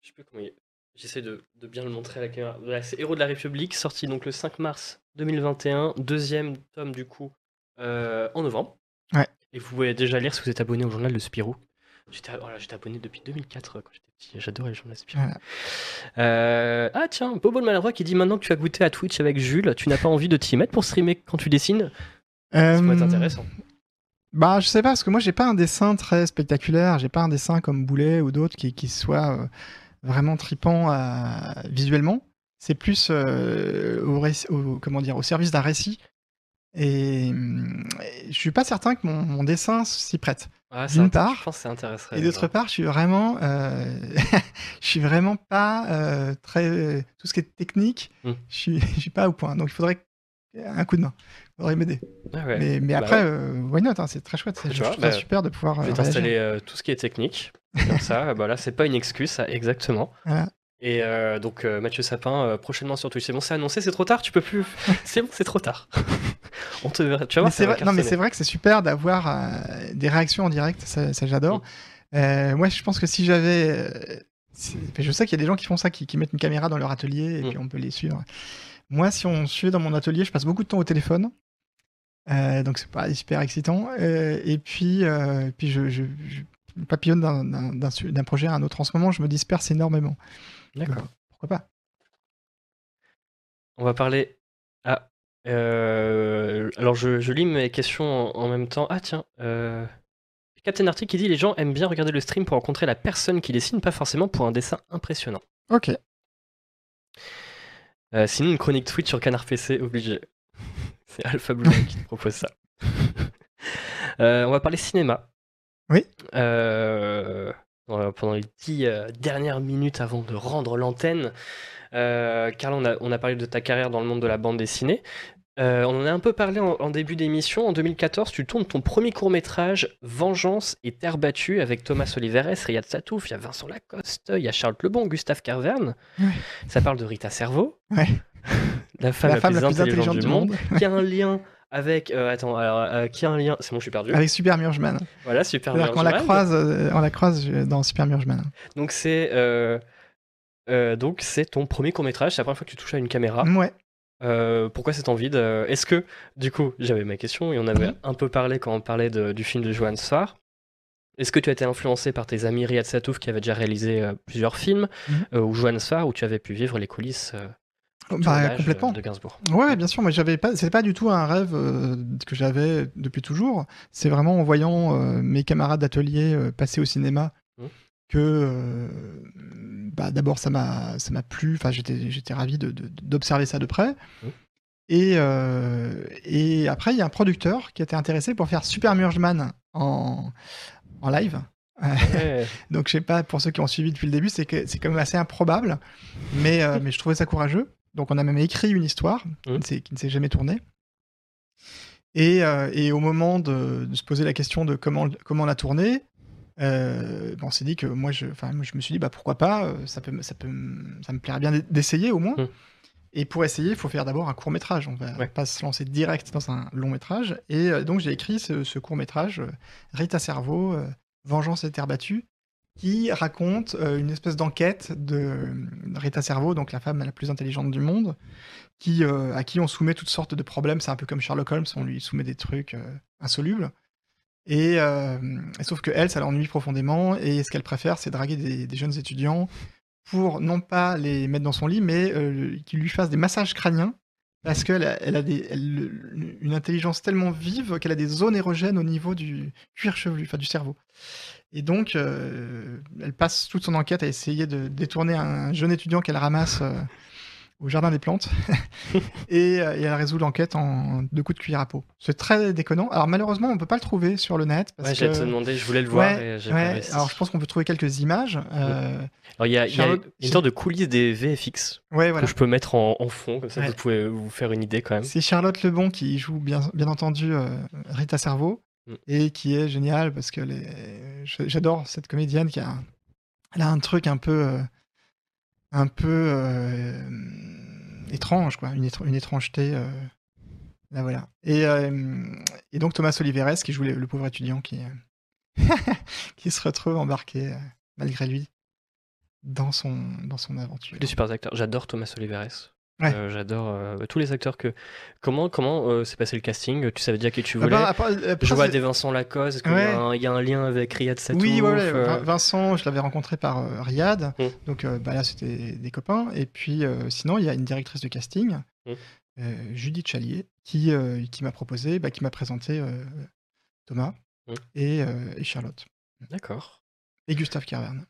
Je sais plus comment il... J'essaie de, de, bien le montrer à la caméra. c'est Héros de la République, sorti donc le 5 mars 2021, deuxième tome du coup en novembre. Ouais. Et vous pouvez déjà lire si vous êtes abonné au journal de Spirou. J'étais abonné depuis 2004 quand j'étais petit. J'adorais les journaux de Spirou. Euh, ah tiens, Bobo le Maladroit qui dit maintenant que tu as goûté à Twitch avec Jules, tu n'as pas envie de t'y mettre pour streamer quand tu dessines? Ça pourrait être euh, intéressant. Bah, je sais pas, parce que moi, j'ai pas un dessin très spectaculaire. J'ai pas un dessin comme Boulet ou d'autres qui, qui soit euh, vraiment tripant visuellement. C'est plus au, comment dire, au service d'un récit. Et, je suis pas certain que mon dessin s'y prête. Ah, d'une part. Je pense que ça intéresserait. Et d'autre part, je suis vraiment, euh, je suis vraiment pas euh, très tout ce qui est technique. Hmm. Je suis, je suis pas au point. Donc il faudrait un coup de main. Il faudrait m'aider. Ah mais, mais bah après, euh, why not hein, C'est très chouette. Je trouve bah, super de pouvoir. Je vais t'installer tout ce qui est technique. Comme ça, bah là, c'est pas une excuse, ça, exactement. Voilà. Et euh, donc euh, Mathieu Sapin euh, prochainement sur Twitch. C'est bon, c'est annoncé, c'est trop tard, tu peux plus. c'est bon, c'est trop tard. On te verra. Tu mais vrai, non, mais c'est vrai que c'est super d'avoir des réactions en direct. Ça, j'adore. Mm. moi, je pense que si j'avais, je sais qu'il y a des gens qui font ça, qui, mettent une caméra dans leur atelier et mm. puis on peut les suivre. Moi, si on suit dans mon atelier, je passe beaucoup de temps au téléphone. donc c'est pas super excitant. et puis, puis je, je papillonne d'un projet à un autre. En ce moment, je me disperse énormément. D'accord. Pourquoi pas? On va parler. Ah. Euh, alors, je, lis mes questions en, même temps. Ah, tiens. Euh... Captain Arctic qui dit Les gens aiment bien regarder le stream pour rencontrer la personne qui dessine, pas forcément pour un dessin impressionnant. Ok. Euh, sinon, une chronique Twitch sur Canard PC, obligé. C'est Alpha Blue qui te propose ça. Euh, on va parler cinéma. Oui. Pendant les dix dernières minutes avant de rendre l'antenne. Euh, Carl, on a, on a, parlé de ta carrière dans le monde de la bande dessinée. Euh, on en a un peu parlé en, début d'émission. En 2014, tu tournes ton premier court-métrage, Vengeance et Terre battue, avec Thomas Oliveres, Riyad Satouf, il y a Vincent Lacoste, il y a Charles Lebon, Gustave Carverne. Ça parle de Rita Cerveau. la femme la, plus, intelligente, du, monde, qui a un lien avec. Euh, attends, alors, euh, qui a un lien. C'est bon, je suis perdu. Avec Super Murgeman. Voilà, Super Murgeman. On la croise, euh, on la croise dans Super Murgeman. Donc, c'est. Donc, c'est ton premier court-métrage, c'est la première fois que tu touches à une caméra. Ouais. pourquoi cette envie de... Est-ce que, du coup, j'avais ma question et on avait un peu parlé quand on parlait du film de Johan Sfar. Est-ce que tu as été influencé par tes amis Riyad Satouf qui avait déjà réalisé plusieurs films, mhm. ou Johan Sfar, où tu avais pu vivre les coulisses bah, complètement. de Gainsbourg? Ouais, bien sûr, mais j'avais pas, c'est pas du tout un rêve euh, que j'avais depuis toujours. C'est vraiment en voyant euh, mes camarades d'atelier euh, passer au cinéma. Que, bah, d'abord ça m'a, ça m'a plu. Enfin, j'étais, j'étais ravi de, d'observer ça de près. Et, et après, il y a un producteur qui était intéressé pour faire Super Murgeman en, en live. Donc je sais pas, pour ceux qui ont suivi depuis le début, c'est que c'est quand même assez improbable, mais, mais je trouvais ça courageux. Donc on a même écrit une histoire mmh. qui ne s'est jamais tournée. Et, euh, et, au moment de, se poser la question de comment, comment la tourner, euh, on s'est dit que moi je, moi, je me suis dit bah, pourquoi pas, euh, ça, peut, ça, peut, ça me plairait bien d'essayer au moins. Mmh. Et pour essayer, il faut faire d'abord un court métrage. On va pas se lancer direct dans un long métrage. Et donc j'ai écrit ce, ce court métrage, Rita Cerveau, Vengeance et terre battue, qui raconte euh, une espèce d'enquête de Rita Cerveau, donc la femme la plus intelligente du monde, qui, euh, à qui on soumet toutes sortes de problèmes. C'est un peu comme Sherlock Holmes, on lui soumet des trucs euh, insolubles. Et, sauf que elle, ça l'ennuie profondément, et ce qu'elle préfère, c'est draguer des, jeunes étudiants pour non pas les mettre dans son lit, mais qu'ils lui fassent des massages crâniens, parce qu'elle a, une intelligence tellement vive qu'elle a des zones érogènes au niveau du cuir chevelu, enfin du cerveau. Et donc, euh, elle passe toute son enquête à essayer de détourner un jeune étudiant qu'elle ramasse euh, au jardin des plantes. et, euh, et, elle résout l'enquête en deux coups de cuillère à peau. C'est très déconnant. Alors, malheureusement, on ne peut pas le trouver sur le net. Parce ouais, j'allais te demander, je voulais le voir. et ouais. Alors, je pense qu'on peut trouver quelques images. Alors, il y a, y a une sorte de coulisses des VFX voilà. que je peux mettre en, en fond, comme ça vous pouvez vous faire une idée quand même. C'est Charlotte Lebon qui joue bien, bien entendu Rita Cerveau. Mm. et qui est génial parce que j'adore cette comédienne qui a, elle a un truc un peu, euh, un peu euh, étrange, quoi, une, étrangeté. Euh, là voilà. Et, et, donc Thomas Oliveres qui joue le, pauvre étudiant qui, qui se retrouve embarqué malgré lui dans son, dans son aventure. Des super acteurs. J'adore Thomas Oliveres. Euh, j'adore euh, tous les acteurs que. Comment comment euh, s'est passé le casting? Tu savais déjà qui tu ah bah, voulais Je vois des Vincent Lacoste. Est-ce qu'il y, a un lien avec Riyad Satouf Oui, Vincent, je l'avais rencontré par Riyad. Mmh. Donc bah, là, c'était des copains. Et puis sinon, il y a une directrice de casting, mmh. Judith Chalier, qui, qui m'a proposé, bah, qui m'a présenté Thomas mmh. et, et, Charlotte. D'accord. Et Gustave Carverne.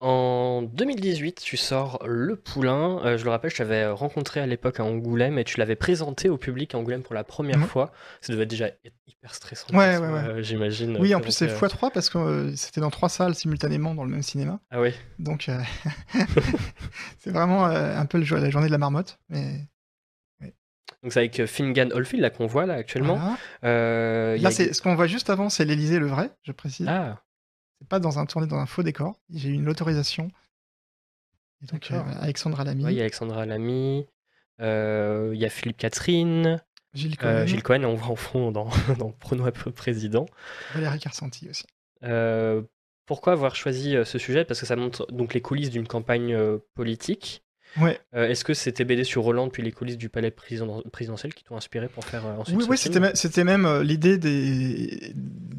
En 2018, tu sors Le Poulain. Euh, je le rappelle, je t'avais rencontré à l'époque à Angoulême et tu l'avais présenté au public à Angoulême pour la première mhm. fois. Ça devait déjà être hyper stressant, ouais, ouais, ouais. Euh, j'imagine. Oui, en plus c'est x3 parce que c'était dans trois salles simultanément dans le même cinéma. Ah oui. Donc c'est vraiment un peu le, la journée de la marmotte. Mais... Donc c'est avec Fingan Oldfield là qu'on voit là actuellement. là, c'est ce qu'on voit juste avant, c'est l'Elysée le vrai, je précise. Ah. C'est pas dans un tourné dans un faux décor. J'ai eu une autorisation. Et donc, euh, Alexandra Lamy. il y a Alexandra Lamy. Euh, il y a Philippe Catherine. Gilles euh, Cohen. Gilles Cohen, on voit en fond dans, dans Prono président. Valérie Carcenti aussi. pourquoi avoir choisi ce sujet? Parce que ça montre donc les coulisses d'une campagne politique. Ouais. Euh, est-ce que c'était BD sur Roland puis les coulisses du palais présidentiel qui t'ont inspiré pour faire euh, ensuite Oui, oui c'était, même euh, l'idée des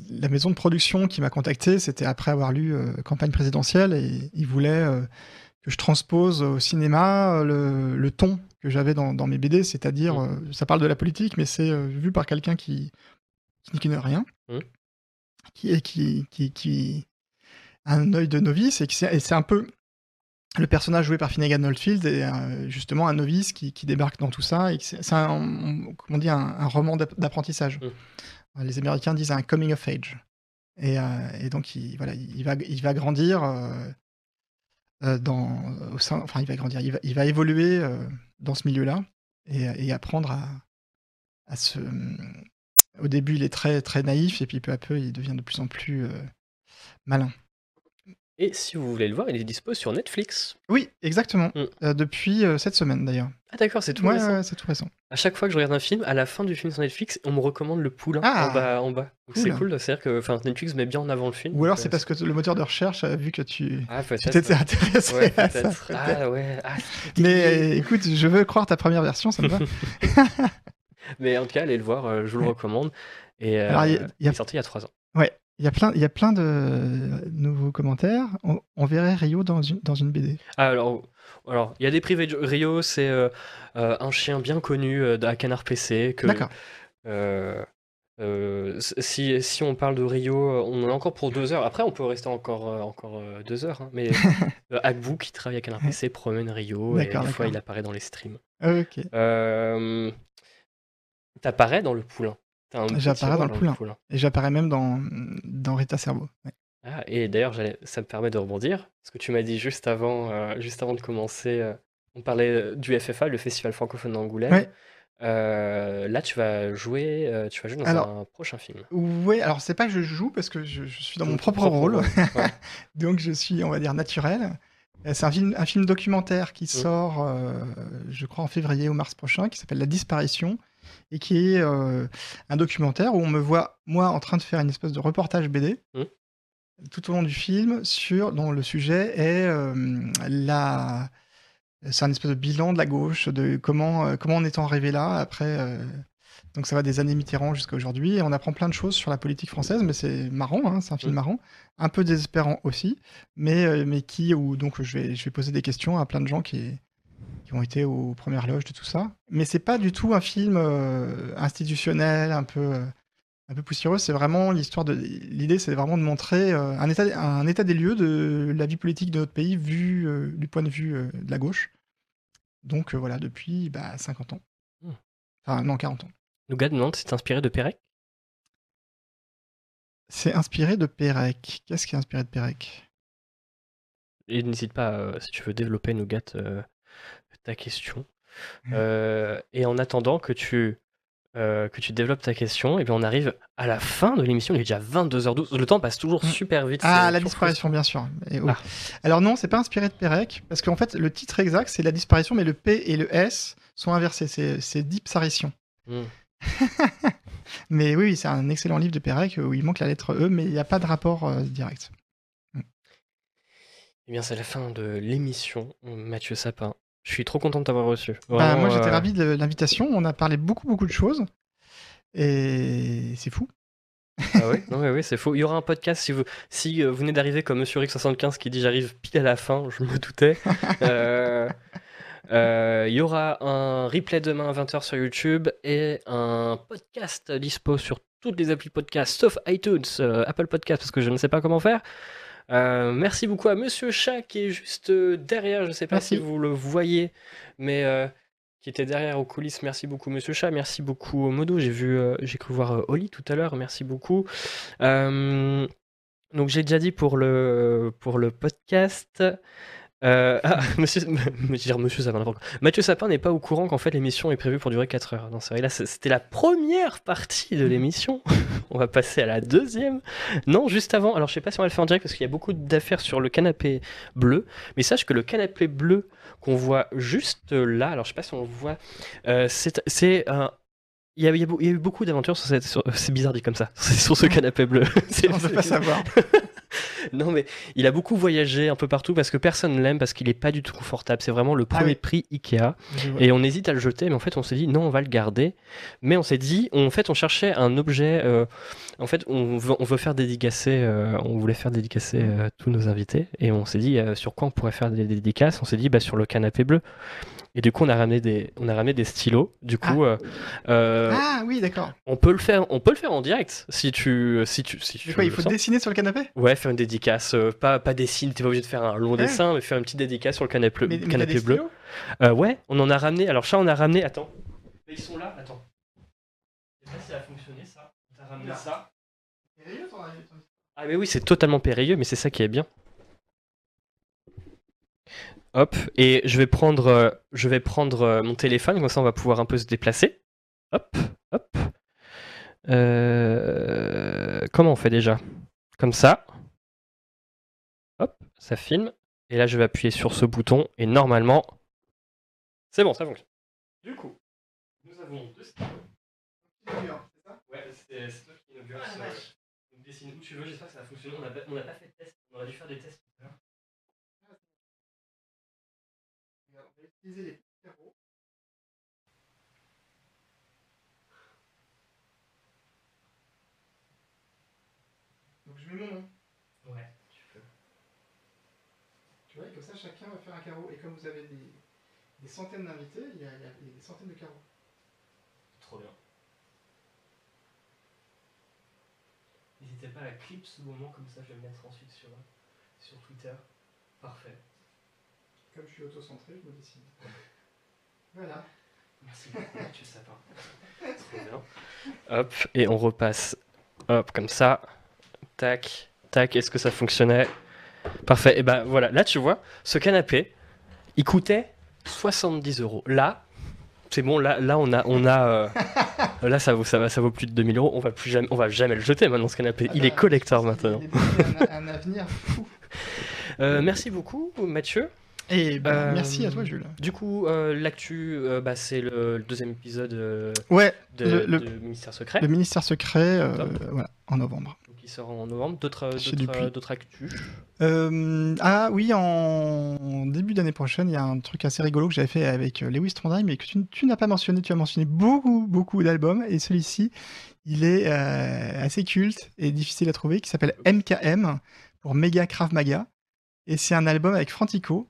la maison de production qui m'a contacté. C'était après avoir lu campagne présidentielle et ils voulaient que je transpose au cinéma le, ton que j'avais dans, mes BD, c'est-à-dire mmh. ça parle de la politique, mais c'est vu par quelqu'un qui qui rien, mmh. qui, qui, qui, qui a un œil de novice et, et c'est un peu le personnage joué par Finnegan Oldfield est euh, justement un novice qui, débarque dans tout ça. C'est un, comment dit, un, roman d'apprentissage. Mm. Les Américains disent un coming of age. Et, euh, donc, il, voilà, il, va, il va grandir euh, dans, au sein, enfin, il va grandir, il va, évoluer dans ce milieu-là et, apprendre à, à se. Au début, il est très, très naïf et puis peu à peu, il devient de plus en plus malin. Et si vous voulez le voir, il est dispo sur Netflix. Oui, exactement. Mm. Euh, depuis euh, cette semaine d'ailleurs. Ah d'accord, c'est tout Ouais, récent. ouais, c'est tout récent. À chaque fois que je regarde un film, à la fin du film sur Netflix, on me recommande le poulain Ah, en bas. En bas. Donc c'est cool. c'est-à-dire que enfin, Netflix met bien en avant le film. Ou alors c'est euh, parce que le moteur de recherche a vu que tu Ah, t'étais intéressé Ouais, à ça. Ah ouais. Ah, Mais euh, écoute, je veux croire ta première version, ça me va. Mais en tout cas, allez le voir, je vous le recommande. Et Alors, il y a- il y a- est sorti il y a 3 ans. Ouais, il y a plein, il y a plein de nouveaux commentaires. On, on verrait Rio dans une, dans une BD. Ah, alors, alors, il y a des privés de. Rio, c'est euh, euh, un chien bien connu euh, à Canard PC. Que, D'accord. si, si on parle de Rio, on en a encore pour deux heures. Après, on peut rester encore, encore deux heures. hein. Mais Agbu, qui travaille à Canard PC, promène Rio. Et des fois, il apparaît dans les streams. Ok. Euh, T'apparais dans le poulain. J'apparais dans le poulain. Et j'apparais même dans, dans Rita Cerveau. Ouais. Ah, et d'ailleurs, ça me permet de rebondir, parce que tu m'as dit juste avant, euh, juste avant de commencer, euh, on parlait euh, du FFA, le Festival francophone d'Angoulême. Ouais. Euh, là, tu vas jouer, tu vas jouer dans Alors, un prochain film. Ouais, alors c'est pas que je joue parce que je, je suis dans mon propre, propre rôle. ouais. Donc je suis, on va dire, naturel. C'est un film, un film documentaire qui sort, euh, je crois, en février ou mars prochain, qui s'appelle La disparition, et qui est euh, un documentaire où on me voit, moi, en train de faire une espèce de reportage BD, Mm. tout au long du film, sur, dont le sujet est euh, la... C'est un espèce de bilan de la gauche, de comment, euh, comment en étant arrivé là, après... euh, donc ça va des années Mitterrand jusqu'à aujourd'hui, et on apprend plein de choses sur la politique française, mais c'est marrant, hein, c'est un film Mm. marrant, un peu désespérant aussi, mais, mais qui, où donc je vais, je vais poser des questions à plein de gens qui, qui ont été aux premières loges de tout ça. Mais c'est pas du tout un film euh, institutionnel, un peu, euh, un peu poussiéreux, c'est vraiment l'histoire de. L'idée, c'est vraiment de montrer euh, un, état, un état des lieux de la vie politique de notre pays vu du point de vue de la gauche. Donc voilà, depuis bah, 50 ans. Mm. Enfin, non, 40 ans. Nougat demande c'est inspiré de Pérec. C'est inspiré de Pérec. Qu'est-ce qui est inspiré de Pérec? Et n'hésite pas, euh, si tu veux développer, Nougat, euh, ta question. Mm. Euh, et en attendant que tu, euh, que tu développes ta question, et bien on arrive à la fin de l'émission, il est déjà 22h12. Le temps passe toujours Mm. super vite. Ah, la disparition, bien sûr. Et oui. Ah. Alors non, c'est pas inspiré de Pérec, parce qu'en fait, le titre exact, c'est la disparition, mais le P et le S sont inversés. C'est c'est dipsarition. Hmm. Mais oui, oui, c'est un excellent livre de Pérec où il manque la lettre E, mais il n'y a pas de rapport euh, direct. Eh bien, c'est la fin de l'émission, Mathieu Sapin. Je suis trop content de t'avoir reçu. Bah, moi, j'étais euh, ravi de l'invitation. On a parlé beaucoup, beaucoup de choses. Et c'est fou. Ah oui, non, mais oui, c'est faux. Il y aura un podcast si vous, si euh, vous venez d'arriver comme Monsieur Rick75 qui dit j'arrive pile à la fin, je me doutais. Euh, euh, Il y aura un replay demain à 20h sur YouTube et un podcast dispo sur toutes les applis podcast sauf iTunes, euh, Apple Podcast parce que je ne sais pas comment faire. Euh, merci beaucoup à Monsieur Chat qui est juste euh, derrière. Je ne sais pas Merci. si vous le voyez, mais euh, qui était derrière aux coulisses. Merci beaucoup Monsieur Chat. Merci beaucoup Modo. J'ai vu, euh, j'ai cru voir Oli tout à l'heure. Merci beaucoup. Donc j'ai déjà dit pour le pour le podcast. Euh, ah, monsieur, dire monsieur Sapin. Mathieu Sapin n'est pas au courant qu'en fait l'émission est prévue pour durer 4 heures. Non, c'est vrai, là c'était la première partie de l'émission. on va passer à la deuxième. Non, juste avant. Alors je sais pas si on va le faire en direct parce qu'il y a beaucoup d'affaires sur le canapé bleu. Mais sache que le canapé bleu qu'on voit juste là, alors je sais pas si on le voit, euh, c'est un. Il y, a, il y eu beaucoup d'aventures sur cette. C'est bizarre dit comme ça. Sur ce canapé bleu. On ne pas savoir. Non, mais il a beaucoup voyagé un peu partout parce que personne ne l'aime parce qu'il est pas du tout confortable. C'est vraiment le Ah premier oui. prix Ikea. Et on hésite à le jeter, mais en fait, on s'est dit non, on va le garder. Mais on s'est dit, en fait, on cherchait un objet. euh, en fait, on veut, on veut faire dédicacer. euh, on voulait faire dédicacer euh, tous nos invités. Et on s'est dit, sur quoi on pourrait faire des dédicaces? On s'est dit, bah, sur le canapé bleu. Et du coup, on a ramené des, on a ramené des stylos. Du coup, euh, euh, Ah oui, d'accord. on peut le faire, on peut le faire en direct si tu, si tu, si tu quoi, il faut sens. dessiner sur le canapé? Ouais, faire une dédicace, euh, pas, pas dessine, t'es pas obligé de faire un long Ouais. dessin, mais faire une petite dédicace sur le canapé, Mais, mais canapé bleu. stylos? Euh, ouais, on en a ramené. Alors, ça, on a ramené. Attends. Mais ils sont là, attends. Je sais pas si ça a fonctionné ça. T'as ramené Oula. ça. Ah, mais oui, c'est totalement périlleux, mais c'est ça qui est bien. Hop, et je vais prendre, euh, je vais prendre euh, mon téléphone, comme ça on va pouvoir un peu se déplacer. Hop, hop. Euh, Comment on fait déjà? Comme ça. Hop, ça filme. Et là, je vais appuyer sur ce bouton et normalement, c'est bon, ça fonctionne. Du coup, nous avons deux stylos. Ouais, c'est toi qui inaugure Ah, ce. vache. Donc, dessine où tu veux, j'espère que ça va fonctionner. On n'a pas, on n'a pas fait de test, on aurait dû faire des tests les carreaux. Donc je mets mon nom. Ouais, tu peux. Tu vois, et comme ça chacun va faire un carreau. Et comme vous avez des, des centaines d'invités, il y, a, il y a- il y a des centaines de carreaux. Trop bien. N'hésitez pas à clip ce moment, comme ça je vais le mettre ensuite sur, sur Twitter. Parfait. Comme je suis auto-centré, je me décide. Voilà. Merci beaucoup, Mathieu Sapin. Trop bien. Hop, et on repasse. Hop, comme ça. Tac, tac. Est-ce que ça fonctionnait? Parfait. Et ben voilà, là tu vois, ce canapé, il coûtait 70 euros. Là, c'est bon, là, là on a. On a euh, là, ça vaut, ça, va, ça vaut plus de 2000 euros. On va, plus jamais, on va jamais le jeter maintenant, ce canapé. Ah il bah, est collector je pense qu'il- maintenant. Il est un, un avenir fou. Euh, merci beaucoup, Mathieu. Et ben, Euh, merci à toi, Jules. Du coup, euh, l'actu, euh, bah, c'est le, le deuxième épisode Ouais, de, Le- le- de Ministère Secret. le ministère secret, voilà, en novembre. Sort en novembre. D'autres actus. Euh, ah oui, en début d'année prochaine, il y a un truc assez rigolo que j'avais fait avec Lewis Trondheim, mais que tu, tu n'as pas mentionné. Tu as mentionné beaucoup, beaucoup d'albums, et celui-ci, il est euh, assez culte et difficile à trouver, qui s'appelle MKM pour Mega Krav Maga, et c'est un album avec Frantico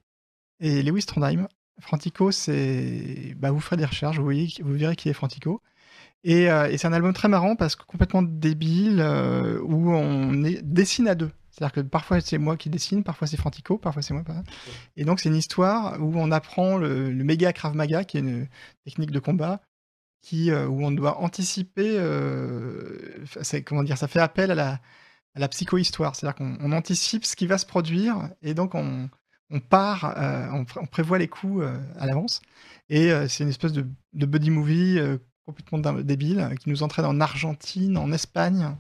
et Lewis Trondheim. Frantico, c'est, bah, vous ferez des recherches, vous verrez qui est Frantico. Et, euh, et c'est un album très marrant parce que complètement débile, euh, où on dessine à deux. C'est-à-dire que parfois c'est moi qui dessine, parfois c'est Frantico, parfois c'est moi. Et donc c'est une histoire où on apprend le, le méga Krav Maga, qui est une technique de combat, qui, euh, où on doit anticiper. comment dire, ça fait appel à la, à la psychohistoire. C'est-à-dire qu'on on anticipe ce qui va se produire et donc on, on part, euh, on, pr- on prévoit les coups euh, à l'avance. Et euh, c'est une espèce de, de buddy movie complètement dé- débile qui nous entraîne en Argentine, en Espagne,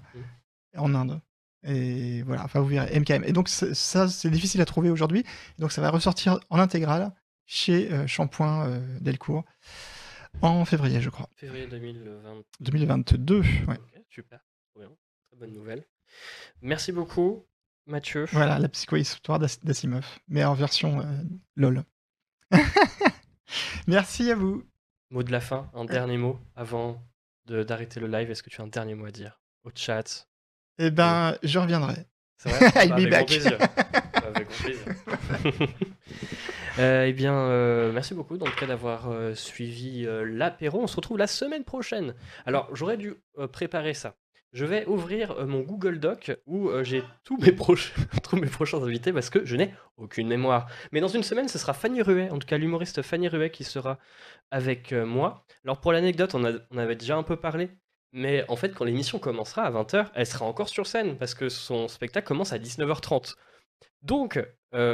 et en Inde. Et voilà, enfin vous verrez, MKM. Et donc ça, c'est difficile à trouver aujourd'hui. Donc ça va ressortir en intégrale chez Shampoing Delcourt en février, je crois. Février 2020. 2022. Ouais. Ok, super. Très bonne nouvelle. Merci beaucoup, Mathieu. Voilà, la psychohistoire d'As- d'Asimov, mais en version euh, LOL. Merci à vous. Mot de la fin, un dernier mot avant d'arrêter le live. Est-ce que tu as un dernier mot à dire au chat Eh ben, je reviendrai. C'est vrai I'll be Avec grand back. plaisir. Avec grand plaisir. Euh, eh bien, euh, merci beaucoup cas d'avoir euh, suivi euh, l'apéro. On se retrouve la semaine prochaine. Alors, j'aurais dû euh, préparer ça. Je vais ouvrir euh, mon Google Doc où euh, j'ai tous mes, tous mes prochains invités parce que je n'ai aucune mémoire. Mais dans une semaine, ce sera Fanny Ruet, en tout cas l'humoriste Fanny Ruet qui sera avec euh, moi. Alors pour l'anecdote, on, on avait déjà un peu parlé, mais en fait quand l'émission commencera à 20h, elle sera encore sur scène parce que son spectacle commence à 19h30. Donc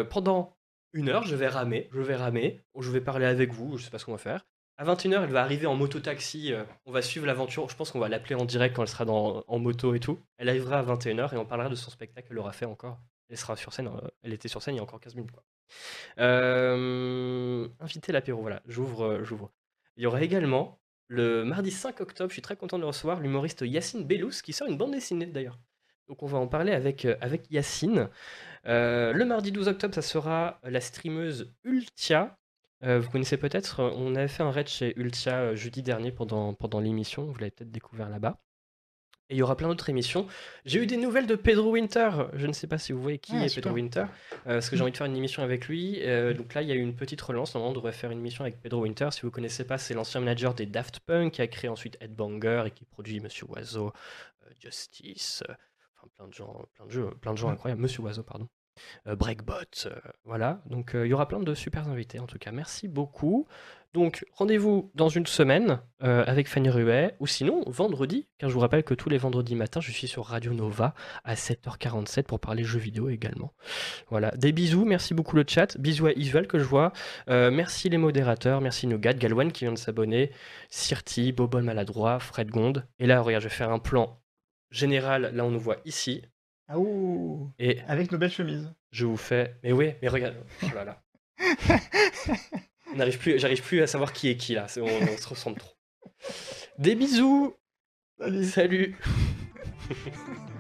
pendant une heure, je vais ramer, je vais ramer, je vais parler avec vous, je sais pas ce qu'on va faire. À 21h, elle va arriver en moto-taxi, euh, on va suivre l'aventure, je pense qu'on va l'appeler en direct quand elle sera en moto et tout. Elle arrivera à 21h et on parlera de son spectacle qu'elle aura fait encore. Elle sera sur scène, euh, elle était sur scène il y a encore 15 minutes. Quoi. Euh, l'apéro, voilà, j'ouvre, j'ouvre. Il y aura également le mardi 5 octobre, je suis très content de le recevoir, l'humoriste Yacine Bellous qui sort une bande dessinée d'ailleurs. Donc on va en parler avec, Yacine. Le mardi 12 octobre, ça sera la streameuse Ultia. Euh, vous connaissez peut-être, euh, on avait fait un raid chez Ultia euh, jeudi dernier pendant, pendant l'émission, vous l'avez peut-être découvert là-bas. Et il y aura plein d'autres émissions. J'ai eu des nouvelles de Pedro Winter. Je ne sais pas si vous voyez qui Ah, est super. Pedro Winter, euh, parce que j'ai envie de faire une émission avec lui. Donc là, il y a eu une petite relance. Normalement, on devrait faire une émission avec Pedro Winter. Si vous ne connaissez pas, c'est l'ancien manager des Daft Punk qui a créé ensuite Headbanger et qui produit Monsieur Oiseau, Justice, enfin plein de gens, plein de jeux, plein de gens incroyables. Monsieur Oiseau, pardon. Euh, Breakbot, euh, voilà. Donc euh, il y aura plein de super invités en tout cas. Merci beaucoup. Donc rendez-vous dans une semaine avec Fanny Ruet ou sinon vendredi, car je vous rappelle que tous les vendredis matins, je suis sur Radio Nova à 7h47 pour parler jeux vidéo également. Voilà, des bisous, merci beaucoup le chat, bisous à Isuel que je vois, merci les modérateurs, merci Nougat, Galwan qui vient de s'abonner, Sirti, Bobol Maladroit, Fred Gonde. Et là, regarde, je vais faire un plan général, là on nous voit ici, Ah ouh Et Avec nos belles chemises. je vous fais. Mais oui, mais regarde. Oh là là. On n'arrive plus, j'arrive plus à savoir qui est qui là. C'est- On, on se ressemble trop. Des bisous. Salut Salut.